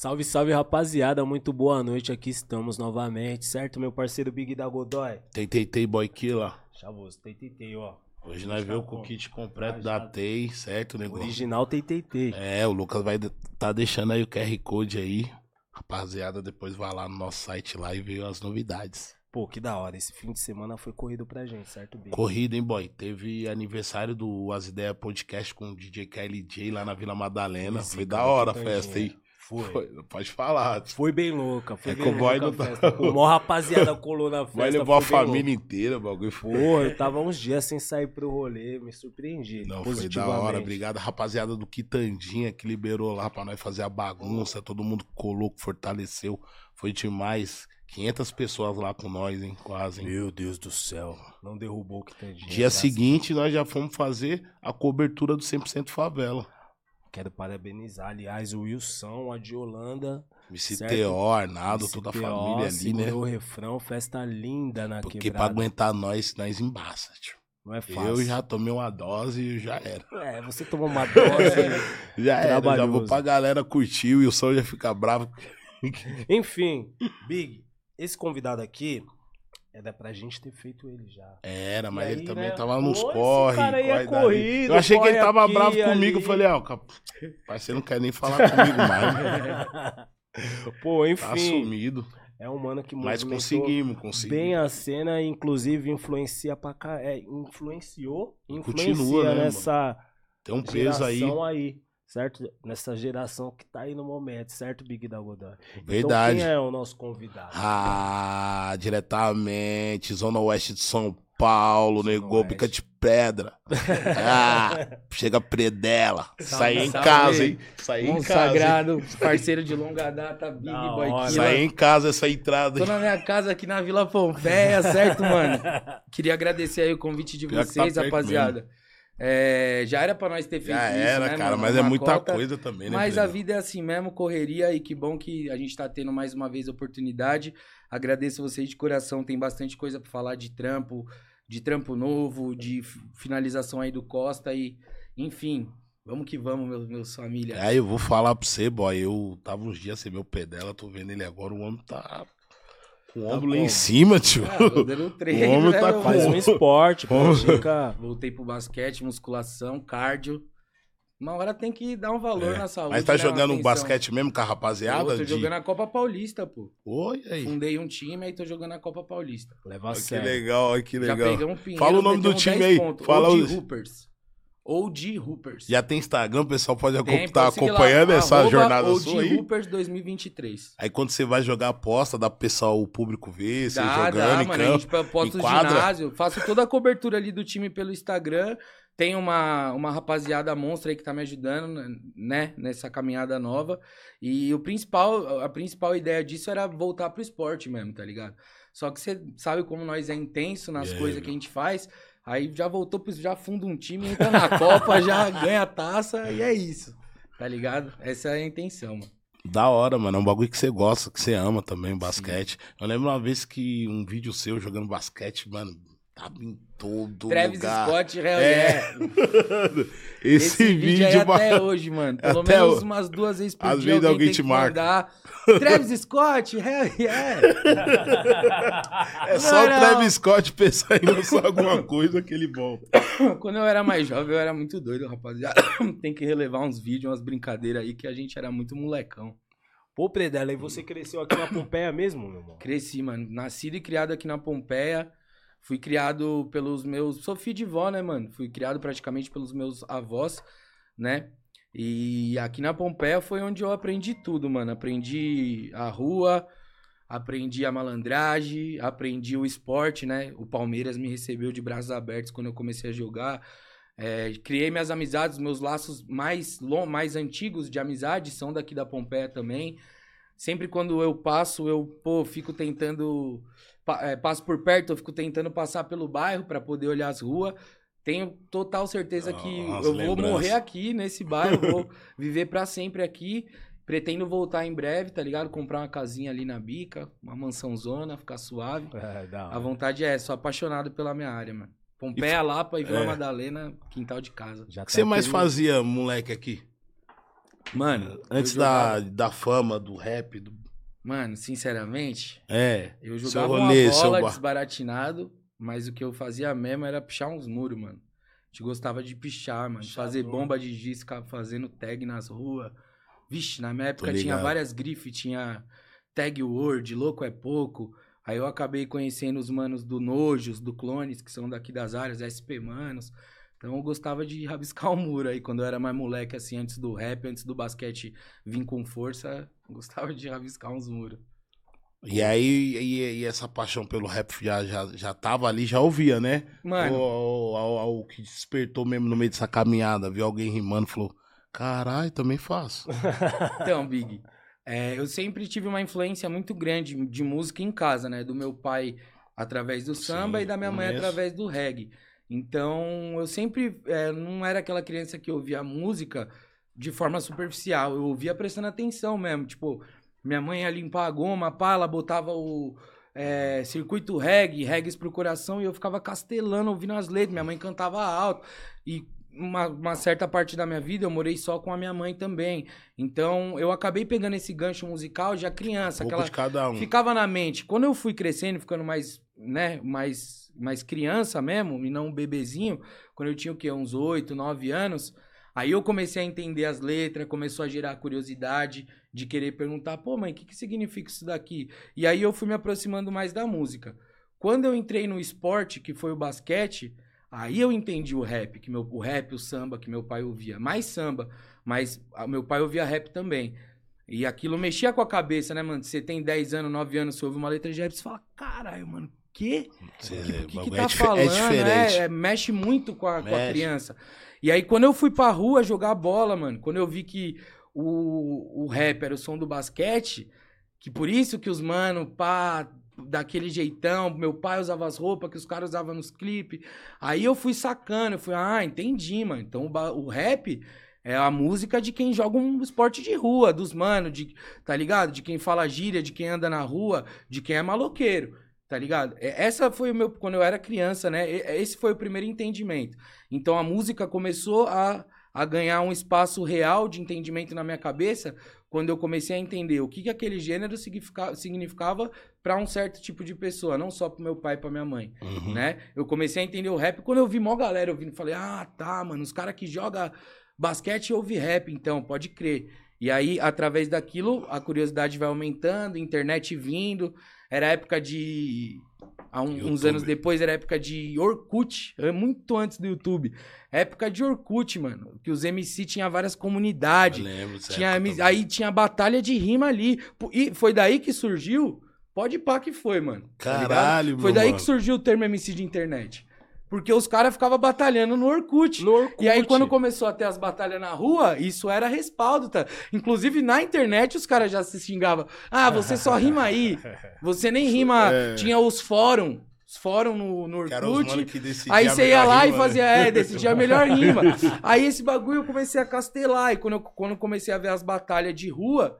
Salve, salve, rapaziada. Muito boa noite. Aqui estamos novamente, certo, meu parceiro Big da Godoy? Tei, boy killer. Chavoso, tei, ó. Hoje nós vemos com o kit completo da TEI, certo, negócio? Original TTT. É, o Lucas vai tá deixando aí o QR Code aí. Rapaziada, depois vai lá no nosso site lá e vê as novidades. Pô, que da hora. Esse fim de semana foi corrido pra gente, certo, Big? Corrido, hein, boy? Teve aniversário do As Ideias Podcast com o DJ KLJ lá na Vila Madalena. foi da hora a festa aí. Foi. foi. Pode falar. Foi bem louca. Foi é bem louca não tá... O maior rapaziada colou na festa. Vai levar a família inteira, o bagulho foi. Pô, eu tava uns dias sem sair pro rolê, me surpreendi. Não, foi da hora. Obrigado, rapaziada do Quitandinha, que liberou lá pra nós fazer a bagunça. Todo mundo colou, fortaleceu. Foi demais. 500 pessoas lá com nós, hein? Quase. Hein? Meu Deus do céu. Não derrubou o Quitandinha. Dia seguinte, nós já fomos fazer a cobertura do 100% Favela. Quero parabenizar, aliás, o Wilson, a de Holanda. MCTO, Arnaldo, toda a família ali, né? o refrão, festa linda na Porque quebrada. pra aguentar nós, nós embaça, tio. Não é fácil. Eu já tomei uma dose e já era. É, você tomou uma dose. já era, já vou pra galera curtir, o Wilson já fica bravo. Enfim, Big, esse convidado aqui, era pra gente ter feito ele já. Era, mas e ele aí, também né? tava nos corre. Cara ia corrido, eu achei que ele tava aqui, bravo comigo. Eu falei, ó, oh, você não quer nem falar comigo mais. Né? Pô, enfim. Tá sumido. É um mano que Mas conseguimos, conseguimos. Bem a cena, inclusive influencia pra cá. É, influenciou, influencia Continua, né, nessa. Mano? Tem um peso aí. aí certo? Nessa geração que tá aí no momento, certo, Big da Godan? Verdade. Então, quem é o nosso convidado? Ah, diretamente, Zona Oeste de São Paulo, Zona negou Oeste. pica de pedra. ah, chega predela. Saí em casa, hein? Saí em casa. Sagrado, parceiro de longa data, Big Boy. Saí em casa essa entrada. Tô na minha casa aqui na Vila Pompeia, certo, mano? Queria agradecer aí o convite de tá vocês, tá rapaziada. Mesmo. É, já era para nós ter feito já isso, era, né, cara, mano? mas é muita cota, coisa também, né? Mas a vida é assim mesmo, correria e que bom que a gente tá tendo mais uma vez a oportunidade. Agradeço vocês de coração, tem bastante coisa para falar de trampo, de trampo novo, de finalização aí do Costa e, enfim, vamos que vamos, meus, meus família. É, eu vou falar pra você, boy, eu tava uns dias sem meu pé dela, tô vendo ele agora, o homem tá com o tá ombro lá em cima, tio. É, treino, o homem tá né, com... Faz um esporte, pratica. Voltei pro basquete, musculação, cardio. Uma hora tem que dar um valor é. na saúde. Mas tá jogando um basquete mesmo com a rapaziada? Eu tô de... jogando a Copa Paulista, pô. Oi, aí. Fundei um time e tô jogando a Copa Paulista. Leva a sério. Que legal, que legal. Já peguei um pinheiro, Fala o nome do time aí. Pontos. Fala o Hoopers. OG Hoopers. Já tem Instagram, o pessoal pode estar tá acompanhando lá, essa jornada OG sua aí. Hoopers 2023. Aí quando você vai jogar aposta, dá pro pessoal, o público ver, você dá, jogando dá, em mano, campo, a gente posta o ginásio, faço toda a cobertura ali do time pelo Instagram. Tem uma, uma rapaziada monstra aí que tá me ajudando, né, nessa caminhada nova. E o principal, a principal ideia disso era voltar pro esporte mesmo, tá ligado? Só que você sabe como nós é intenso nas yeah, coisas que a gente faz. Aí já voltou, já funda um time, entra na Copa, já ganha a taça e é isso. Tá ligado? Essa é a intenção, mano. Da hora, mano. É um bagulho que você gosta, que você ama também, basquete. Sim. Eu lembro uma vez que um vídeo seu jogando basquete, mano, tava em todo Travis lugar. Scott, Hell é. Esse, Esse, vídeo, é até hoje, mano. Pelo até menos o... umas duas vezes por Às dia vezes alguém, alguém te marca. Travis Scott, hell yeah. É só o Travis Scott pensar em lançar alguma coisa que ele volta. Quando eu era mais jovem, eu era muito doido, rapaziada. Tem que relevar uns vídeos, umas brincadeiras aí, que a gente era muito molecão. Pô, Predela, e você cresceu aqui na Pompeia mesmo, meu irmão? Cresci, mano. Nascido e criado aqui na Pompeia. Fui criado pelos meus. Sou filho de vó, né, mano? Fui criado praticamente pelos meus avós, né? E aqui na Pompeia foi onde eu aprendi tudo, mano. Aprendi a rua, aprendi a malandragem, aprendi o esporte, né? O Palmeiras me recebeu de braços abertos quando eu comecei a jogar. É, criei minhas amizades, meus laços mais, long, mais antigos de amizade são daqui da Pompeia também. Sempre quando eu passo, eu pô, fico tentando é, passo por perto, eu fico tentando passar pelo bairro para poder olhar as ruas. Tenho total certeza que eu vou morrer aqui nesse bairro, vou viver para sempre aqui. Pretendo voltar em breve, tá ligado? Comprar uma casinha ali na bica, uma mansãozona, ficar suave. É, a vontade é, sou apaixonado pela minha área, mano. Pompeia, Lapa e Vila é. Madalena, quintal de casa. Já o que você mais fazia, moleque, aqui? Mano, Antes da, da fama, do rap, do... Mano, sinceramente, É. eu jogava rolê, uma bola bar- desbaratinado, mas o que eu fazia mesmo era pichar uns muros, mano. A gente gostava de pichar, mano. Fazer Pichador. bomba de giz, ficar fazendo tag nas ruas. Vixe, na minha época tinha várias grifes, tinha tag word, louco é pouco. Aí eu acabei conhecendo os manos do Nojos, do Clones, que são daqui das áreas, SP Manos. Então eu gostava de rabiscar o muro aí, quando eu era mais moleque, assim, antes do rap, antes do basquete vir com força, gostava de rabiscar uns muros. E aí, e, e essa paixão pelo rap já, já, já tava ali, já ouvia, né? Mano, o que despertou mesmo no meio dessa caminhada, viu alguém rimando, falou, caralho, também faço. Então, Big, é, eu sempre tive uma influência muito grande de música em casa, né? Do meu pai através do samba Sim, e da minha mãe através do reggae. Então, eu sempre é, não era aquela criança que ouvia música de forma superficial. Eu ouvia prestando atenção mesmo. Tipo, minha mãe ia limpar a goma, pá, ela botava o é, circuito reggae, reggae pro coração, e eu ficava castelando, ouvindo as letras. Minha mãe cantava alto. E uma, uma certa parte da minha vida eu morei só com a minha mãe também. Então, eu acabei pegando esse gancho musical já criança, Um aquela de cada um. ficava na mente. Quando eu fui crescendo, ficando mais, né, mais, mais criança mesmo, e não um bebezinho, quando eu tinha o quê? Uns 8, 9 anos, aí eu comecei a entender as letras, começou a gerar curiosidade de querer perguntar, pô, mãe, o que, que significa isso daqui? E aí eu fui me aproximando mais da música. Quando eu entrei no esporte, que foi o basquete, aí eu entendi o rap, que meu, o rap, o samba que meu pai ouvia. Mais samba, mas ah, meu pai ouvia rap também. E aquilo mexia com a cabeça, né, mano? Você tem 10 anos, 9 anos, você ouve uma letra de rap, você fala, caralho, mano, quê? O que, que, que tá é, dif- falando? é diferente. É, é, mexe muito com a, com a Mexe. criança. E aí, quando eu fui pra rua jogar bola, mano, quando eu vi que o, o rap era o som do basquete, que por isso que os mano, pá, daquele jeitão, meu pai usava as roupas que os caras usavam nos clipes. Aí eu fui sacando, eu fui, ah, entendi, mano. Então o, o rap é a música de quem joga um esporte de rua, dos mano, de, tá ligado? De quem fala gíria, de quem anda na rua, de quem é maloqueiro. Tá ligado? É, Essa foi o meu. Quando eu era criança, né? e- Esse foi o primeiro entendimento. Então a música começou a, a ganhar um espaço real de entendimento na minha cabeça quando eu comecei a entender o que, que aquele gênero significa- significava para um certo tipo de pessoa, não só pro meu pai e pra minha mãe, Uhum. né? Eu comecei a entender o rap quando eu vi mó galera ouvindo. Falei, ah, tá, mano, os caras que jogam basquete ouvem rap, então, pode crer. E aí, através daquilo, a curiosidade vai aumentando, internet vindo. Era época de. Há um- uns anos depois, era época de Orkut, é muito antes do YouTube. Época de Orkut, mano. Que os MC tinham várias comunidades. Eu lembro Tinha, época aí tinha batalha de rima ali. E foi daí que surgiu. Pode pá que foi, mano. tá? Caralho, meu Foi daí mano. que surgiu o termo MC de internet. Porque os caras ficavam batalhando no Orkut. No Orkut. E aí, quando começou a ter as batalhas na rua, isso era respaldo, tá? Inclusive, na internet, os caras já se xingavam. Ah, você só rima aí. Você nem rima. É. Tinha os fóruns. Os fóruns no, no Orkut. Aí você ia lá e rima, né? fazia, é, decidia a melhor rima. Aí esse bagulho eu comecei a castelar. E quando eu, quando eu comecei a ver as batalhas de rua,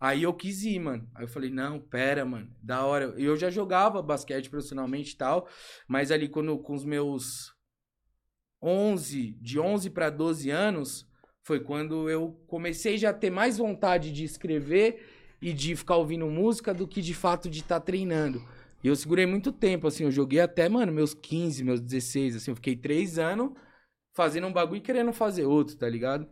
aí eu quis ir, mano. Aí eu falei, não, pera, mano, da hora. Eu já jogava basquete profissionalmente e tal, mas ali quando, com os meus 11, de 11 para 12 anos, foi quando eu comecei já a ter mais vontade de escrever e de ficar ouvindo música do que de fato de estar treinando. E eu segurei muito tempo, assim, eu joguei até, mano, meus 15, meus 16, assim, eu fiquei três anos fazendo um bagulho e querendo fazer outro, tá ligado?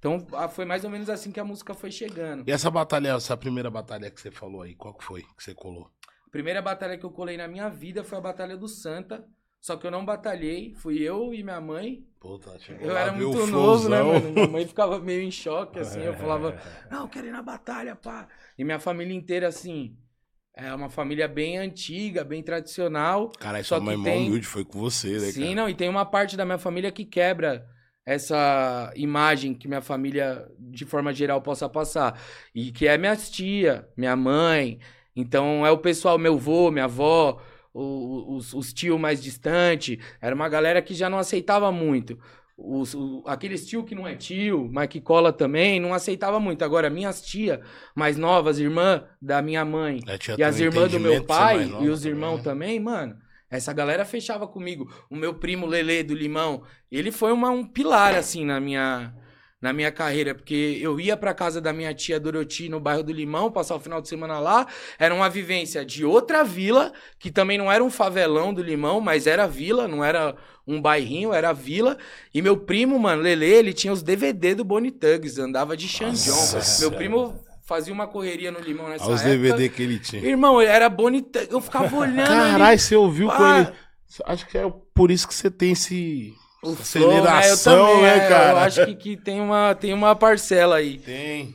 Então foi mais ou menos assim que a música foi chegando. E essa batalha, essa primeira batalha que você falou aí, qual que foi que você colou? A primeira batalha que eu colei na minha vida foi a Batalha do Santa, só que eu não batalhei, fui eu e minha mãe. Puta, chegou Eu era muito novo, né, mano? Minha mãe ficava meio em choque, assim. Eu falava, não, eu quero ir na batalha, pá. E minha família inteira, assim, é uma família bem antiga, bem tradicional. Só sua mãe que mó tem- humilde foi com você, né, Sim, cara? não, e tem uma parte da minha família que quebra essa imagem que minha família, de forma geral, possa passar. E que é minha tia, minha mãe. Então é o pessoal, meu avô, minha avó, o- os, os tios mais distantes. Era uma galera que já não aceitava muito. Os, o- aqueles tio que não é tio, mas que cola também, não aceitava muito. Agora, minhas tias mais novas, irmã da minha mãe, É, e as irmãs do meu ser pai e os irmãos né? também, mano. Essa galera fechava comigo. O meu primo Lele do Limão, ele foi uma, um pilar, assim, na minha, na minha carreira, porque eu ia pra casa da minha tia Doroti no bairro do Limão, passar o final de semana lá. Era uma vivência de outra vila, que também não era um favelão do Limão, mas era vila, não era um bairrinho, era vila. E meu primo, mano, Lele, ele tinha os DVD do Bonnie Tugs, andava de Xandion. Meu primo fazia uma correria no Limão nessa Olha os época. DVD que ele tinha. Irmão, era Bonnie Tugs, eu ficava olhando. Caralho, você ouviu com Ah. ele. Acho que é por isso que você tem esse. O essa flow, né? Eu aceleração, também, né, é, cara? Eu acho que, que tem, uma, tem uma parcela aí. Tem.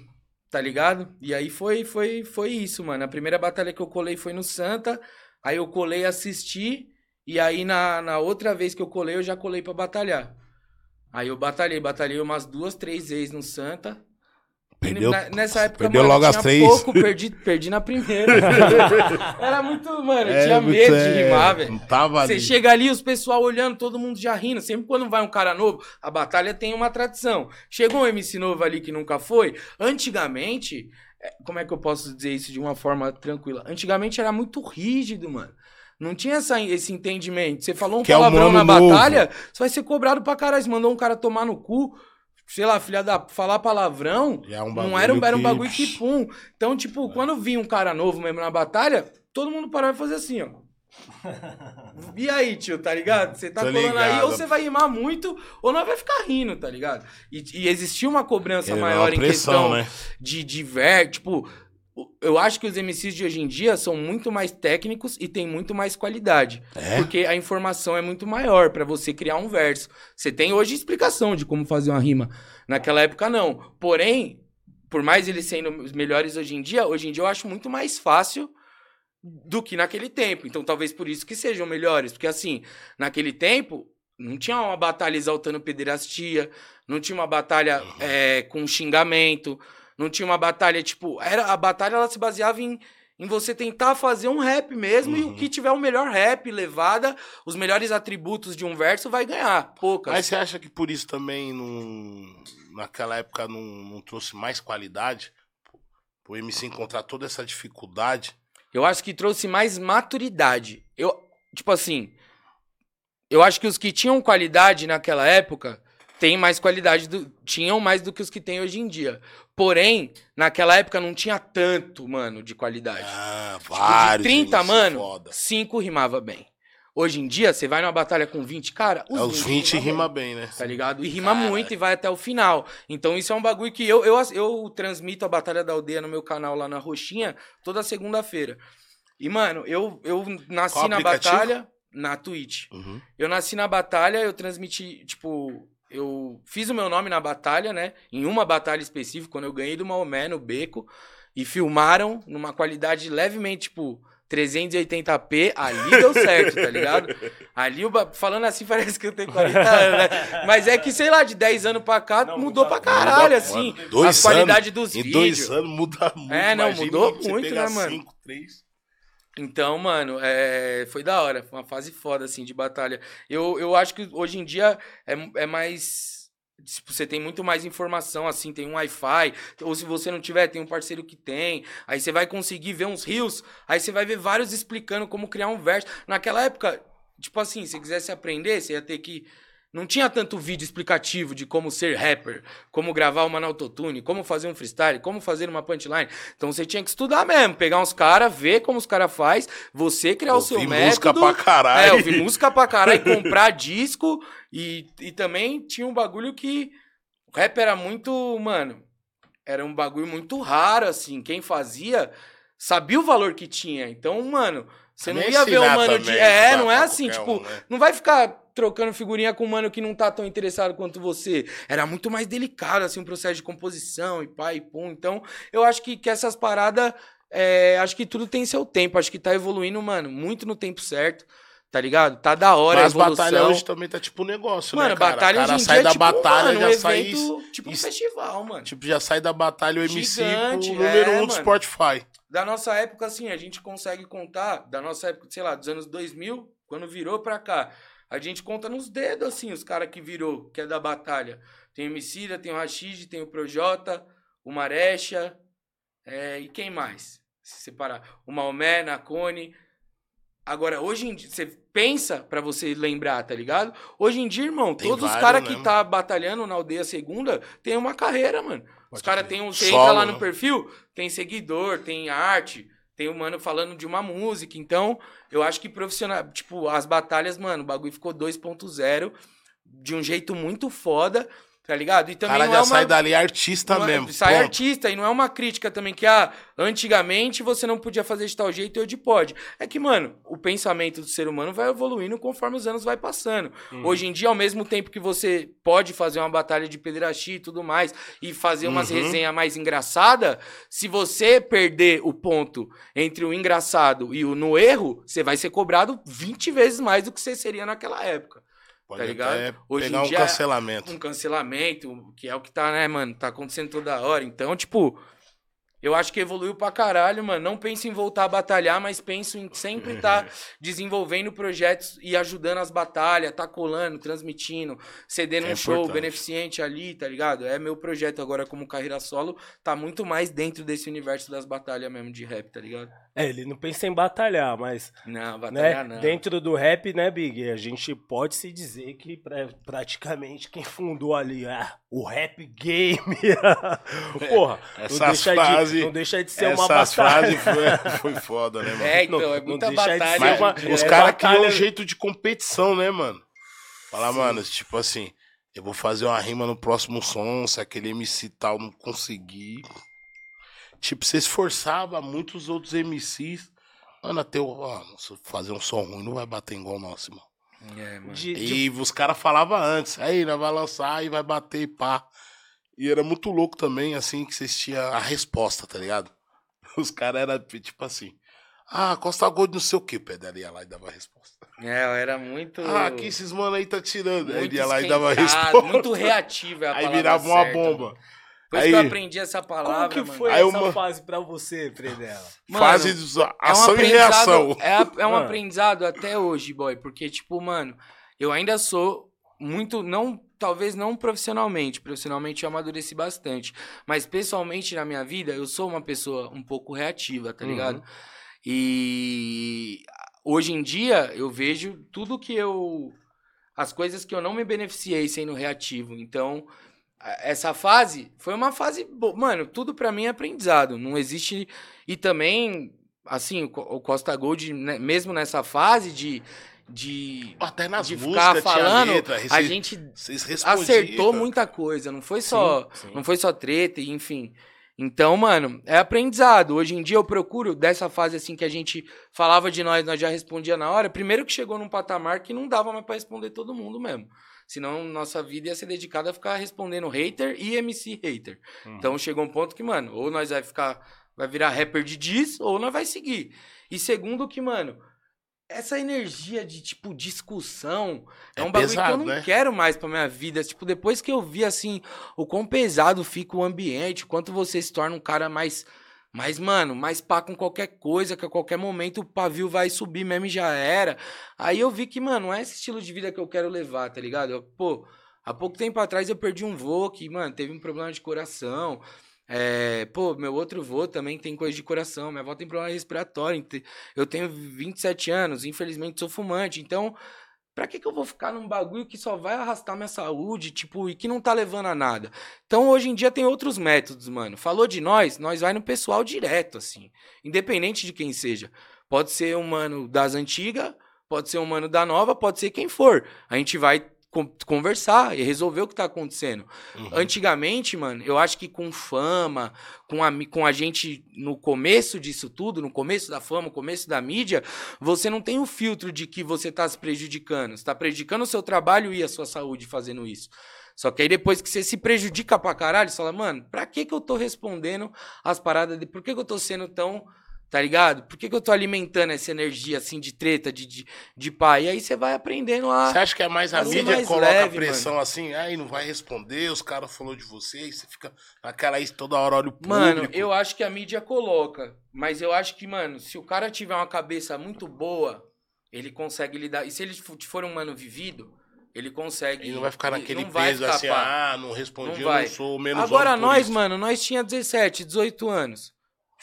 tá ligado? E aí foi, foi, foi isso, mano. A primeira batalha que eu colei foi no Santa, aí eu colei assistir, e aí na, na outra vez que eu colei, eu já colei pra batalhar. Aí eu batalhei, batalhei umas duas, três vezes no Santa. Perdeu, na- nessa época, perdeu mano, logo as tinha três. pouco, perdi, perdi na primeira. Era muito, mano, eu tinha É, muito- medo de é, rimar, velho. Você ali. chega ali, os pessoal olhando, todo mundo já rindo. Sempre quando vai um cara novo, a batalha tem uma tradição. Chegou um MC novo ali que nunca foi. Antigamente, é, como é que eu posso dizer isso de uma forma tranquila? Antigamente era muito rígido, mano. Não tinha essa- esse entendimento. Você falou um Que é palavrão na mano novo. batalha, você vai ser cobrado pra caralho. Você mandou um cara tomar no cu, sei lá, filha da. falar palavrão. É um Não era um, era um que- bagulho que pum. Então, tipo, quando vinha um cara novo mesmo na batalha, todo mundo parava e fazia assim, ó. E aí, tio, tá ligado? Você tá Tô colando aí, ligado. ou você vai rimar muito, ou não vai ficar rindo, tá ligado? E, e existia uma cobrança É, maior uma em pressão, questão né? de, de ver, tipo, eu acho que os MCs de hoje em dia são muito mais técnicos e têm muito mais qualidade. É? Porque a informação é muito maior pra você criar um verso. Você tem hoje explicação de como fazer uma rima. Naquela época, não. Porém, por mais eles sendo os melhores hoje em dia, hoje em dia eu acho muito mais fácil do que naquele tempo. Então, talvez por isso que sejam melhores. Porque, assim, naquele tempo, não tinha uma batalha exaltando pederastia, não tinha uma batalha é, com xingamento, não tinha uma batalha, tipo... Era, a batalha, ela se baseava em, em você tentar fazer um rap mesmo, e o Uhum. que tiver o melhor rap, levada, os melhores atributos de um verso, vai ganhar. Poucas. Mas você acha que por isso também não, naquela época não, não trouxe mais qualidade? O MC encontrar toda essa dificuldade? Eu acho que trouxe mais maturidade. Eu, tipo assim, eu acho que os que tinham qualidade naquela época têm mais qualidade, do, tinham mais do que os que têm hoje em dia. Porém, naquela época não tinha tanto, mano, de qualidade. Ah, Tipo, vários. de 30, MC mano, foda. 5 rimava bem. Hoje em dia, você vai numa batalha com 20, cara, os, É, os 20 rima bem bem, né? tá ligado? E rima Cara. muito e vai até o final. Então isso é um bagulho que eu, eu, eu transmito a Batalha da Aldeia no meu canal lá na Roxinha toda segunda-feira. E, mano, eu, eu nasci na batalha na Twitch. Uhum. Eu nasci na batalha, eu transmiti, tipo, eu fiz o meu nome na batalha, né? Em uma batalha específica, quando eu ganhei do Maomé no beco, e filmaram numa qualidade levemente, tipo, 380p, ali deu certo, tá ligado? Ali, o ba- falando assim, parece que eu tenho 40 anos, né? Mas é que, sei lá, de 10 anos pra cá, Não, mudou muda- pra caralho, Muda, assim. mano. Dois a qualidade anos, dos Em vídeos. dois anos muda muito. É, não, Imagina mudou muito, né, mano? Cinco, três. Então, mano, é, foi da hora. Foi uma fase foda, assim, de batalha. Eu, eu acho que hoje em dia é, é mais. Tipo, você tem muito mais informação, assim, tem um Wi-Fi. Ou se você não tiver, tem um parceiro que tem. Aí você vai conseguir ver uns rios. Aí você vai ver vários explicando como criar um verso. Naquela época, tipo assim, se quisesse aprender, você ia ter que. Não tinha tanto vídeo explicativo de como ser rapper, como gravar uma no autotune, como fazer um freestyle, como fazer uma punchline. Então você tinha que estudar mesmo, pegar uns caras, ver como os caras faz, você criar o seu Ouvi método. música pra caralho. É, ouvir música pra caralho, comprar disco e, e também tinha um bagulho que o rap era muito, mano, era um bagulho muito raro assim, quem fazia sabia o valor que tinha. Então, mano, você não Nem ia ver o mano de é, não é assim, tipo, um, né? não vai ficar trocando figurinha com um mano que não tá tão interessado quanto você. Era muito mais delicado, assim, o processo de composição e pá e pum. Então, eu acho que, que essas paradas, é, acho que tudo tem seu tempo. Acho que tá evoluindo, mano, muito no tempo certo, tá ligado? Tá da hora Mas a evolução. batalha hoje também tá tipo um negócio, Mano, né, cara? batalha o cara sai da é tipo, batalha, mano, já um sai... evento, tipo um isso- festival, mano. Tipo, já sai da batalha o MC Gigante, pro número é, um do mano. Spotify. Da nossa época, assim, a gente consegue contar, da nossa época, sei lá, dos anos 2000, quando virou pra cá, a gente conta nos dedos, assim, os caras que virou, que é da batalha. Tem o Emicida, tem o Rashid, tem o Projota, o Marecha, é, e quem mais? Se separar. O Maomé, Nacone. Agora, hoje em dia, você pensa pra você lembrar, tá ligado? Hoje em dia, irmão, Tem todos os caras né, que mano? tá batalhando na aldeia segunda tem uma carreira, mano. Os Pode caras crer. têm um. Você entra lá no né? perfil, tem seguidor, tem arte, tem o mano falando de uma música. Então, eu acho que profissional. Tipo, as batalhas, mano, o bagulho ficou 2.0 de um jeito muito foda, tá ligado? E também cara já é uma. sai dali artista não é- mesmo. sai artista, e não é uma crítica também que, ah, antigamente você não podia fazer de tal jeito e hoje pode. É que, mano, o pensamento do ser humano vai evoluindo conforme os anos vai passando. Uhum. Hoje em dia, ao mesmo tempo que você pode fazer uma batalha de pedrachi e tudo mais, e fazer umas Uhum. resenhas mais engraçadas, se você perder o ponto entre o engraçado e o no erro, você vai ser cobrado 20 vezes mais do que você seria naquela época. Pode tá ligado? Hoje em pegar um dia- cancelamento. um cancelamento, que é o que tá, né, mano? Tá acontecendo toda hora. Então, tipo, eu acho que evoluiu pra caralho, mano. Não penso em voltar a batalhar, mas penso em sempre estar desenvolvendo projetos e ajudando as batalhas, tá colando, transmitindo, cedendo É um show beneficente ali, tá ligado? É meu projeto agora como carreira solo, tá muito mais dentro desse universo das batalhas mesmo de rap, tá ligado? É, ele não pensa em batalhar, mas Não, né, batalhar não. dentro do rap, né, Big? A gente pode se dizer que pra- praticamente quem fundou ali ah, o rap game. Porra, não Essas deixa, frases- de, não deixa de ser uma Essas batalha. frases foi, foi foda, né, mano? É, então, Não- é não muita deixa de batalha. ser uma- gente. Os É, caras batalha- criam um jeito de competição, né, mano? Falar, mano, tipo assim, eu vou fazer uma rima no próximo som, se aquele MC tal não conseguir. Tipo, você esforçava muitos outros MCs. Mano, até o. ó, se eu fazer um som ruim, não vai bater igual o nosso, irmão. É, mano. De- de- E os caras falavam antes, aí, nós vai lançar e vai bater e pá. E era muito louco também, assim, que vocês tinham a resposta, tá ligado? Os caras eram tipo assim. Ah, Costa Gold não sei o que, Pedro ia lá e dava a resposta. É, eu era muito. Ah, aqui esses mano aí tá tirando. Aí muito ele ia lá e dava a resposta. Muito reativo é a Aí virava uma certa, bomba. mano. Depois Aí- que eu aprendi essa Como palavra, que mano. foi Aí essa uma- fase pra você, Fredela? Mano, Fase de é um ação e reação. É, a- é um Ah. aprendizado até hoje, boy. Porque, tipo, mano, eu ainda sou muito. não Talvez não profissionalmente. Profissionalmente eu amadureci bastante. Mas pessoalmente na minha vida, eu sou uma pessoa um pouco reativa, tá Uhum. ligado? E hoje em dia eu vejo tudo que eu. As coisas que eu não me beneficiei sendo reativo. Então, essa fase foi uma fase. bo- Mano, tudo pra mim é aprendizado. Não existe. E também, assim, o Co- o Costa Gold, né, mesmo nessa fase de. de Até nas de ficar falando, letra. a gente acertou muita coisa. Não foi só. Sim, sim. Não foi só treta, enfim. Então, mano, é aprendizado. Hoje em dia eu procuro, dessa fase assim que a gente falava de nós, nós já respondia na hora. Primeiro que chegou num patamar que não dava mais pra responder todo mundo mesmo. Senão nossa vida ia ser dedicada a ficar respondendo hater e MC hater. Uhum. Então chegou um ponto que, mano, ou nós vai ficar. Vai virar rapper de diz, ou nós vai seguir. E segundo que, mano, essa energia de, tipo, discussão é, É um bagulho que eu não né? quero mais pra minha vida. Tipo, depois que eu vi, assim, o quão pesado fica o ambiente, quanto você se torna um cara mais. Mais, mano, mais pá com qualquer coisa, que a qualquer momento o pavio vai subir mesmo e já era. Aí eu vi que, mano, não é esse estilo de vida que eu quero levar, tá ligado? Eu, pô, há pouco tempo atrás eu perdi um vô que, mano, teve um problema de coração. É, pô, meu outro vô também tem coisa de coração. Minha avó tem problema respiratório. Eu tenho 27 anos, infelizmente sou fumante. Então, pra que, que eu vou ficar num bagulho que só vai arrastar minha saúde, tipo, e que não tá levando a nada? Então, hoje em dia tem outros métodos, mano. Falou de nós, nós vai no pessoal direto, assim. Independente de quem seja. Pode ser um mano das antigas, pode ser um mano da nova, pode ser quem for. A gente vai conversar e resolver o que tá acontecendo. Uhum. Antigamente, mano, eu acho que com fama, com a, com a gente no começo disso tudo, no começo da fama, no começo da mídia, você não tem o filtro de que você tá se prejudicando. Você tá prejudicando o seu trabalho e a sua saúde fazendo isso. Só que aí depois que você se prejudica pra caralho, você fala, mano, pra que que eu tô respondendo as paradas de... Por que que eu tô sendo tão... Tá ligado? Por que que eu tô alimentando essa energia, assim, de treta, de, de, de pá? E aí você vai aprendendo a... Você acha que é mais a mídia mais coloca leve, pressão assim, aí não vai responder, os caras falou de você, e você fica naquela aí toda hora olha o público. Mano, eu acho que a mídia coloca. Mas eu acho que, mano, se o cara tiver uma cabeça muito boa, ele consegue lidar. E se ele fo- for um mano vivido, ele consegue. Ele não vai ficar ele naquele não peso assim, ah, não respondi, Não eu vai. não sou menos Agora nós, isso. mano, nós tinha 17, 18 anos.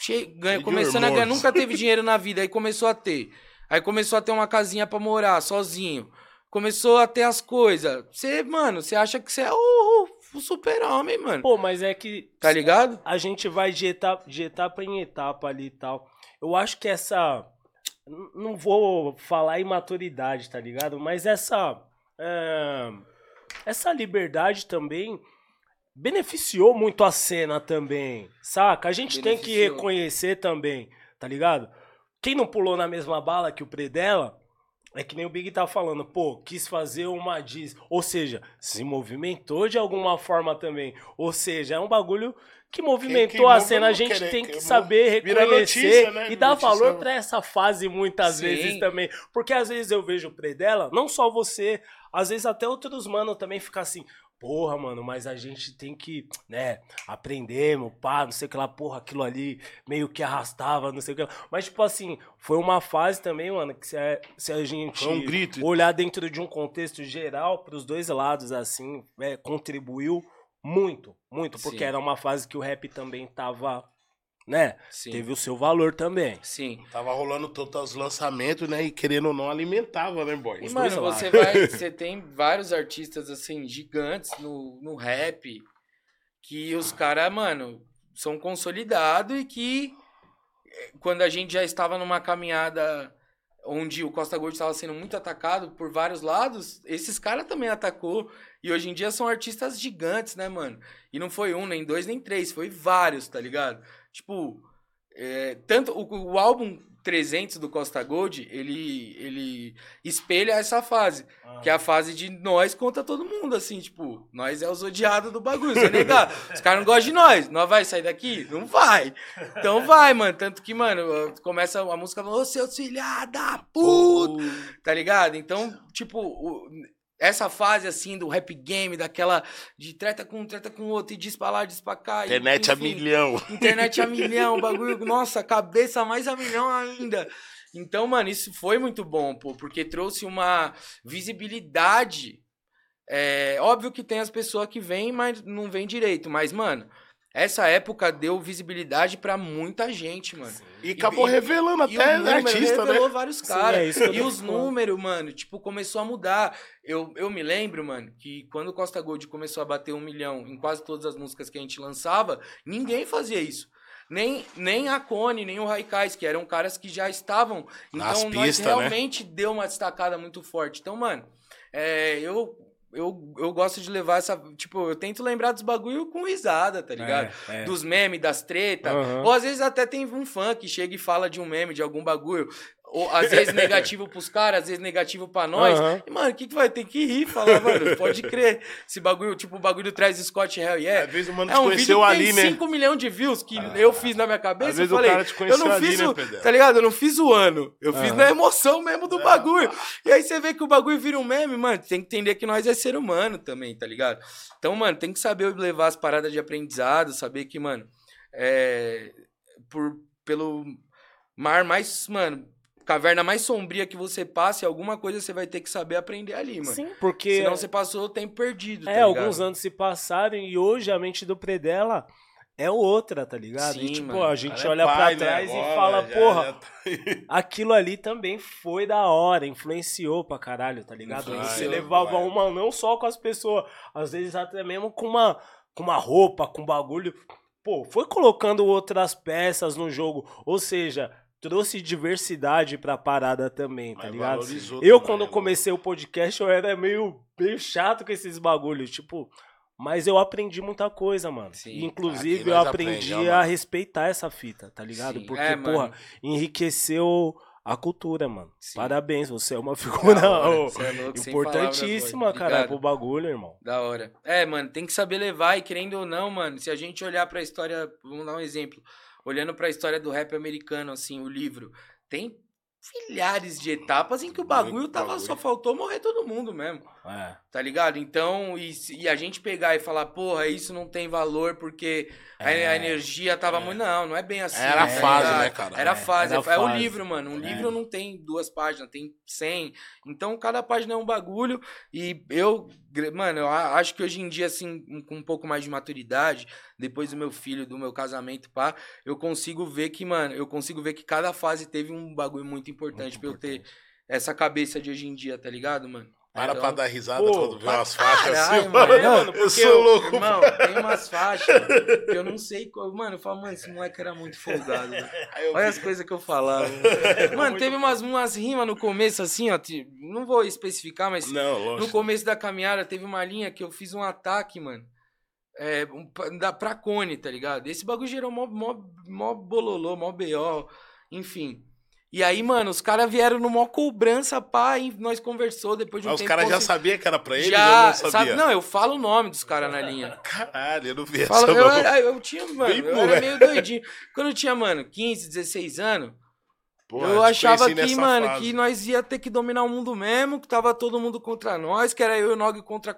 Che... ganha- começando a ganhar, nunca teve dinheiro na vida, aí começou a ter. Aí começou a ter uma casinha pra morar, sozinho. Começou a ter as coisas. Você, mano, você acha que você é o, o super-homem, mano. Pô, mas é que. Tá ligado? A gente vai de etapa, de etapa em etapa ali e tal. Eu acho que essa. Não vou falar imaturidade, tá ligado? Mas essa. É, essa liberdade também beneficiou muito a cena também, saca? A gente tem que Beneficiou. reconhecer também, tá ligado? Quem não pulou na mesma bala que o Predella, é que nem o Big tá falando, pô, quis fazer uma diz, ou seja, se movimentou de alguma forma também. Ou seja, é um bagulho que movimentou que a cena, a gente querer, tem que que saber reconhecer notícia, né? e dar Notícia- valor pra essa fase muitas Sim. vezes também. Porque às vezes eu vejo o Predella, não só você, às vezes até outros mano também fica assim, porra, mano, mas a gente tem que, né, aprender, meu pá, não sei o que lá, porra, aquilo ali meio que arrastava, não sei o que lá. Mas, tipo assim, foi uma fase também, mano, que se a, se a gente um grito. olhar dentro de um contexto geral, pros dois lados, assim, é, contribuiu muito, muito, porque Sim. era uma fase que o rap também tava, né, Sim. teve o seu valor também. Sim. Tava rolando todos os lançamentos, né? E querendo ou não, alimentava, né, boy? E, Os mano, você vai. Você tem vários artistas, assim, gigantes no, no rap. Que os caras, mano, são consolidados e que eh, quando a gente já estava numa caminhada onde o Costa Gold estava sendo muito atacado por vários lados, esses caras também atacou. E hoje em dia são artistas gigantes, né, mano? E não foi um, nem dois, nem três, foi vários, tá ligado? Tipo, é, tanto o, o álbum 300 do Costa Gold, ele, ele espelha essa fase. Que é a fase de nós contra todo mundo, assim, tipo, nós é os odiados do bagulho, você negar. Os caras não gostam de nós, nós vai sair daqui? Não vai. Então vai, mano. Tanto que, mano, começa a música falando, ô seu filha da puta, tá ligado? Então, tipo, o- essa fase, assim, do rap game, daquela de treta com um, treta com outro, e diz pra lá, diz pra cá. e, Internet a enfim, milhão. Internet a milhão, bagulho, nossa, cabeça mais a milhão ainda. Então, mano, isso foi muito bom, pô, porque trouxe uma visibilidade. É, óbvio que tem as pessoas que vêm, mas não vêm direito. Mas, mano, essa época deu visibilidade pra muita gente, mano. E acabou e- revelando E o até número artista, revelou né? vários Sim, caras. é que eu e os números, mano, tipo, começou a mudar. Eu, eu me lembro, mano, que quando o Costa Gold começou a bater um milhão em quase todas as músicas que a gente lançava, ninguém fazia isso. Nem, nem a Cone, nem o Raikais, que eram caras que já estavam. Nas Então, nós pistas, né? realmente deu uma destacada muito forte. Então, mano, é, eu, eu, eu gosto de levar essa. Tipo, eu tento lembrar dos bagulho com risada, tá ligado? É, é. Dos memes, das tretas. Aham. Ou às vezes até tem um fã que chega e fala de um meme, de algum bagulho. Ou às vezes negativo pros caras, às vezes negativo pra nós. Aham. E, mano, o que, que vai ter que rir? Falar, mano, pode crer. Esse bagulho, tipo o bagulho do Traz Scott Hell yeah. Às vezes o mano É um vídeo que ali, tem né? 5 milhões de views que eu fiz na minha cabeça. Às vezes eu o falei, cara te eu conheceu não ali, fiz né, o, Pedro? tá ligado? Eu não fiz o ano. Eu fiz Aham. na emoção mesmo É. do bagulho. E aí você vê que o bagulho vira um meme, mano. Tem que entender que nós é ser humano também, tá ligado? Então, mano, tem que saber levar as paradas de aprendizado, saber que, mano, é. Por, pelo mar mais, mano, caverna mais sombria que você passe, alguma coisa você vai ter que saber aprender ali, mano. Sim, porque Senão você passou o tempo perdido, tá é, ligado? alguns anos se passaram e hoje a mente do Predella é outra, tá ligado? Sim, e tipo, mano. a gente é olha pai, pra né, trás agora, e fala, já- porra, já tá- aquilo ali também foi da hora, influenciou pra caralho, tá ligado? Influenciou, Você levava vai. uma não só com as pessoas, às vezes até mesmo com uma, com uma roupa, com bagulho. Pô, foi colocando outras peças no jogo, ou seja, trouxe diversidade pra parada também, tá Mas ligado? Eu, também, quando né, comecei o podcast, eu era meio, meio chato com esses bagulhos, tipo. Mas eu aprendi muita coisa, mano. Sim. Inclusive, eu aprendi aprende, a mano. respeitar essa fita, tá ligado? Sim. Porque, É, porra, mano. enriqueceu a cultura, mano. Sim. Parabéns, você é uma figura hora, é louco, importantíssima, palavras, cara, pro bagulho, irmão. Da hora. É, mano, tem que saber levar e querendo ou não, mano, se a gente olhar pra história, vamos dar um exemplo, olhando pra história do rap americano, assim, o livro, tem milhares de etapas em que o bagulho Muito tava, bagulho. só faltou morrer todo mundo mesmo. É. Tá ligado? Então, e, e a gente pegar e falar, porra, isso não tem valor porque a, É. a energia tava muito. Não, não é bem assim. Era a tá fase, né, cara? Era É, fase. era é, é o livro, mano. Um É. livro não tem duas páginas, tem cem. Então, cada página é um bagulho. E eu, mano, eu a- acho que hoje em dia, assim, com um pouco mais de maturidade, depois do meu filho, do meu casamento, pá, eu consigo ver que, mano, eu consigo ver que cada fase teve um bagulho muito importante Muito pra eu ter importante. essa cabeça de hoje em dia, tá ligado, mano? Para Então- pra dar risada Pô, quando vê umas faixas assim, mano. mano. Mano, eu sou eu- louco. Irmão, tem umas faixas que eu não sei. qual- Mano, eu falo, mano, esse moleque era muito folgado. Olha as coisas que eu falava. Mano, teve umas, umas rimas no começo, assim, ó. ti- Não vou especificar, mas Não, no começo da caminhada teve uma linha que eu fiz um ataque, mano. É, um, da, pra Cone, tá ligado? Esse bagulho gerou mó, mó, mó bololô, mó BO, enfim. E aí, mano, os caras vieram no mó cobrança, pá, e nós conversou depois de um Mas os tempo. caras já sabiam que era pra ele, já, eu não sabia. sabe? Não, eu falo o nome dos caras na linha. Caralho, eu não vi essa eu, não. era- eu tinha, mano, Bem eu era meio doidinho. Quando eu tinha, mano, 15, 16 anos, eu achava que, mano, fase. que nós ia ter que dominar o mundo mesmo, que tava todo mundo contra nós, que era eu e o Nog contra